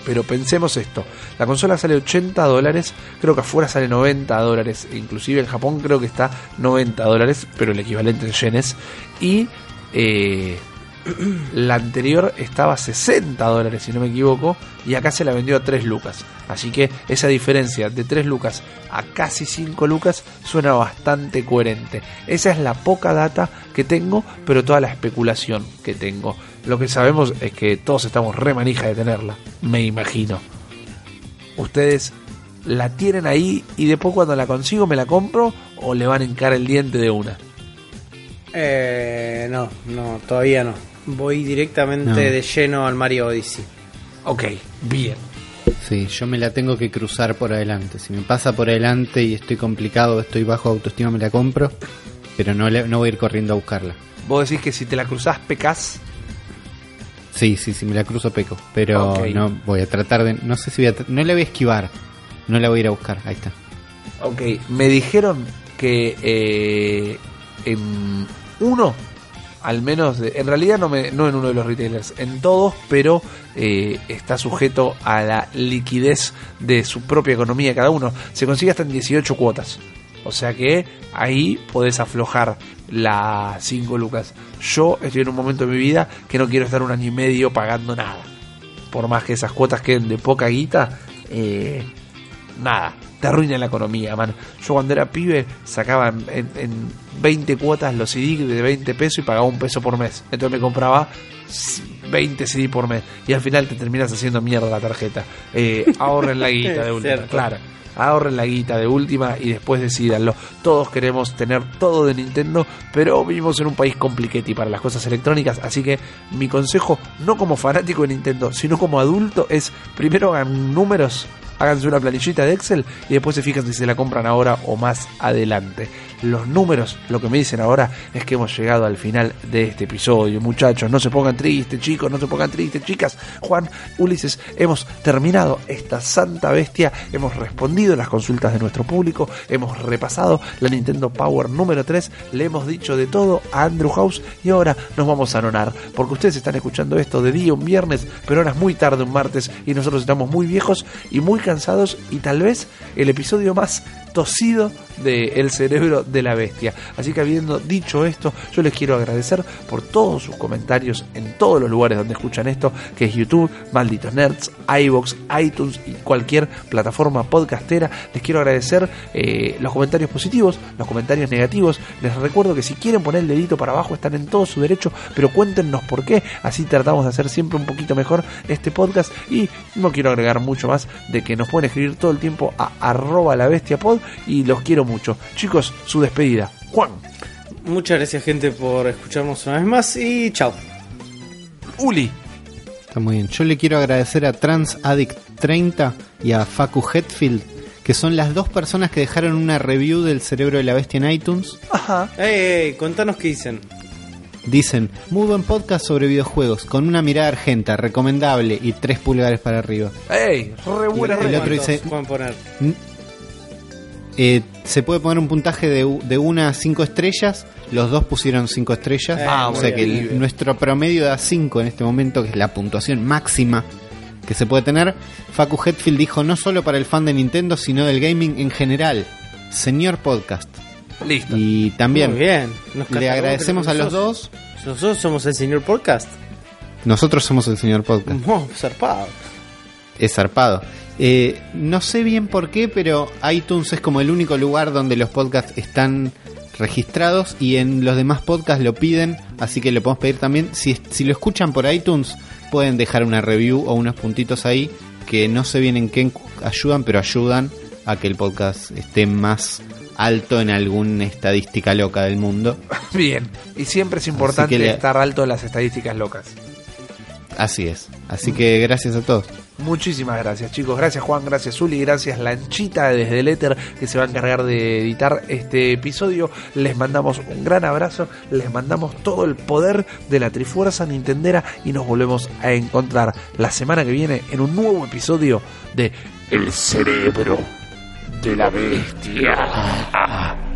Speaker 1: Pero pensemos esto, la consola sale 80 dólares, creo que afuera sale 90 dólares, inclusive en Japón creo que está 90 dólares, pero el equivalente en yenes, y eh, la anterior estaba a 60 dólares si no me equivoco, y acá se la vendió a 3 lucas. Así que esa diferencia de 3 lucas a casi 5 lucas suena bastante coherente. Esa es la poca data que tengo, pero toda la especulación que tengo. Lo que sabemos es que todos estamos re manija de tenerla, me imagino. Ustedes la tienen ahí y después cuando la consigo me la compro o le van a encar el diente de una.
Speaker 2: Eh, no, no, todavía no. Voy directamente
Speaker 3: No.
Speaker 2: de lleno al Mario Odyssey.
Speaker 1: Ok, bien.
Speaker 3: Sí, yo me la tengo que cruzar por adelante. Si me pasa por adelante y estoy complicado, estoy bajo autoestima, me la compro. Pero no, le- no voy a ir corriendo a buscarla.
Speaker 1: Vos decís que si te la cruzás pecas.
Speaker 3: Sí, sí, sí, me la cruzo peco. Pero
Speaker 1: Ok.
Speaker 3: no voy a tratar de. No sé si voy a. No la voy a esquivar. No la voy a ir a buscar. Ahí está.
Speaker 1: Ok, me dijeron que eh, en uno, al menos, de- en realidad no, me, no en uno de los retailers, en todos, pero eh, está sujeto a la liquidez de su propia economía cada uno. Se consigue hasta en 18 cuotas. O sea que ahí podés aflojar las 5 lucas. Yo estoy en un momento de mi vida que no quiero estar un año y medio pagando nada. Por más que esas cuotas queden de poca guita, eh, nada, te arruina la economía, man. Yo cuando era pibe sacaba en, en- en 20 cuotas los CD de 20 pesos y pagaba un peso por mes. Entonces me compraba 20 CD por mes y al final te terminas haciendo mierda la tarjeta. Eh, ahorren la guita de última,
Speaker 2: Cierto.
Speaker 1: claro. Ahorren la guita de última y después decidanlo. Todos queremos tener todo de Nintendo, pero vivimos en un país compliquete para las cosas electrónicas. Así que mi consejo, no como fanático de Nintendo, sino como adulto, es primero hagan números, háganse una planillita de Excel y después se fijan si se la compran ahora o más adelante. Los números, lo que me dicen ahora es que hemos llegado al final de este episodio, muchachos. No se pongan tristes, chicos, no se pongan tristes, chicas. Juan, Ulises, hemos terminado esta santa bestia, hemos respondido las consultas de nuestro público, hemos repasado la Nintendo Power número 3, le hemos dicho de todo a Andrew House y ahora nos vamos a anonar, porque ustedes están escuchando esto de día un viernes, pero ahora es muy tarde un martes y nosotros estamos muy viejos y muy cansados y tal vez el episodio más tosido de El Cerebro de la Bestia. Así que habiendo dicho esto, yo les quiero agradecer por todos sus comentarios en todos los lugares donde escuchan esto, que es YouTube, Malditos Nerds, iBox, iTunes y cualquier plataforma podcastera. Les quiero agradecer eh, los comentarios positivos, los comentarios negativos. Les recuerdo que si quieren poner el dedito para abajo están en todo su derecho, pero cuéntenos por qué. Así tratamos de hacer siempre un poquito mejor este podcast. Y no quiero agregar mucho más de que nos pueden escribir todo el tiempo a arroba la bestia y los quiero mucho. Chicos, su despedida. Juan,
Speaker 2: Muchas gracias, gente, por escucharnos una vez más y chao.
Speaker 1: Uli,
Speaker 3: Está muy bien. Yo le quiero agradecer a Trans Addict 30 y a Facu Hetfield, que son las dos personas que dejaron una review del cerebro de la bestia en iTunes.
Speaker 1: ajá,
Speaker 2: Ey, ey, contanos qué dicen.
Speaker 3: Dicen, muy buen podcast sobre videojuegos, con una mirada argenta, recomendable y tres pulgares para arriba.
Speaker 1: ey, re buena
Speaker 3: el
Speaker 1: re-
Speaker 3: otro
Speaker 2: ¿Cuántos
Speaker 3: dice-
Speaker 2: poner?
Speaker 3: Eh, se puede poner un puntaje de, de una a cinco estrellas. Los dos pusieron cinco estrellas.
Speaker 2: Ah,
Speaker 3: o sea que el- nuestro promedio da 5 en este momento, que es la puntuación máxima que se puede tener. Facu Hetfield dijo no solo para el fan de Nintendo, sino del gaming en general. Señor podcast.
Speaker 1: Listo.
Speaker 3: Y también
Speaker 2: Muy bien.
Speaker 3: Le agradecemos a los dos.
Speaker 2: Nosotros somos el señor podcast.
Speaker 3: Nosotros somos el señor podcast.
Speaker 2: Oh, zarpado.
Speaker 3: Es zarpado. Eh, no sé bien por qué, pero iTunes es como el único lugar donde los podcasts están registrados y en los demás podcasts lo piden, así que lo podemos pedir también. Si, si lo escuchan por iTunes, pueden dejar una review o unos puntitos ahí que no sé bien en qué ayudan, pero ayudan a que el podcast esté más alto en alguna estadística loca del mundo.
Speaker 1: Bien. Y siempre es importante
Speaker 3: le-
Speaker 1: estar alto en las estadísticas locas.
Speaker 3: Así es. Así que gracias a todos.
Speaker 1: Muchísimas gracias, chicos. Gracias, Juan. Gracias, Uli. Gracias, Lanchita desde el éter que se va a encargar de editar este episodio. Les mandamos un gran abrazo. Les mandamos todo el poder de la Trifuerza Nintendera y nos volvemos a encontrar la semana que viene en un nuevo episodio de
Speaker 4: El cerebro de la bestia.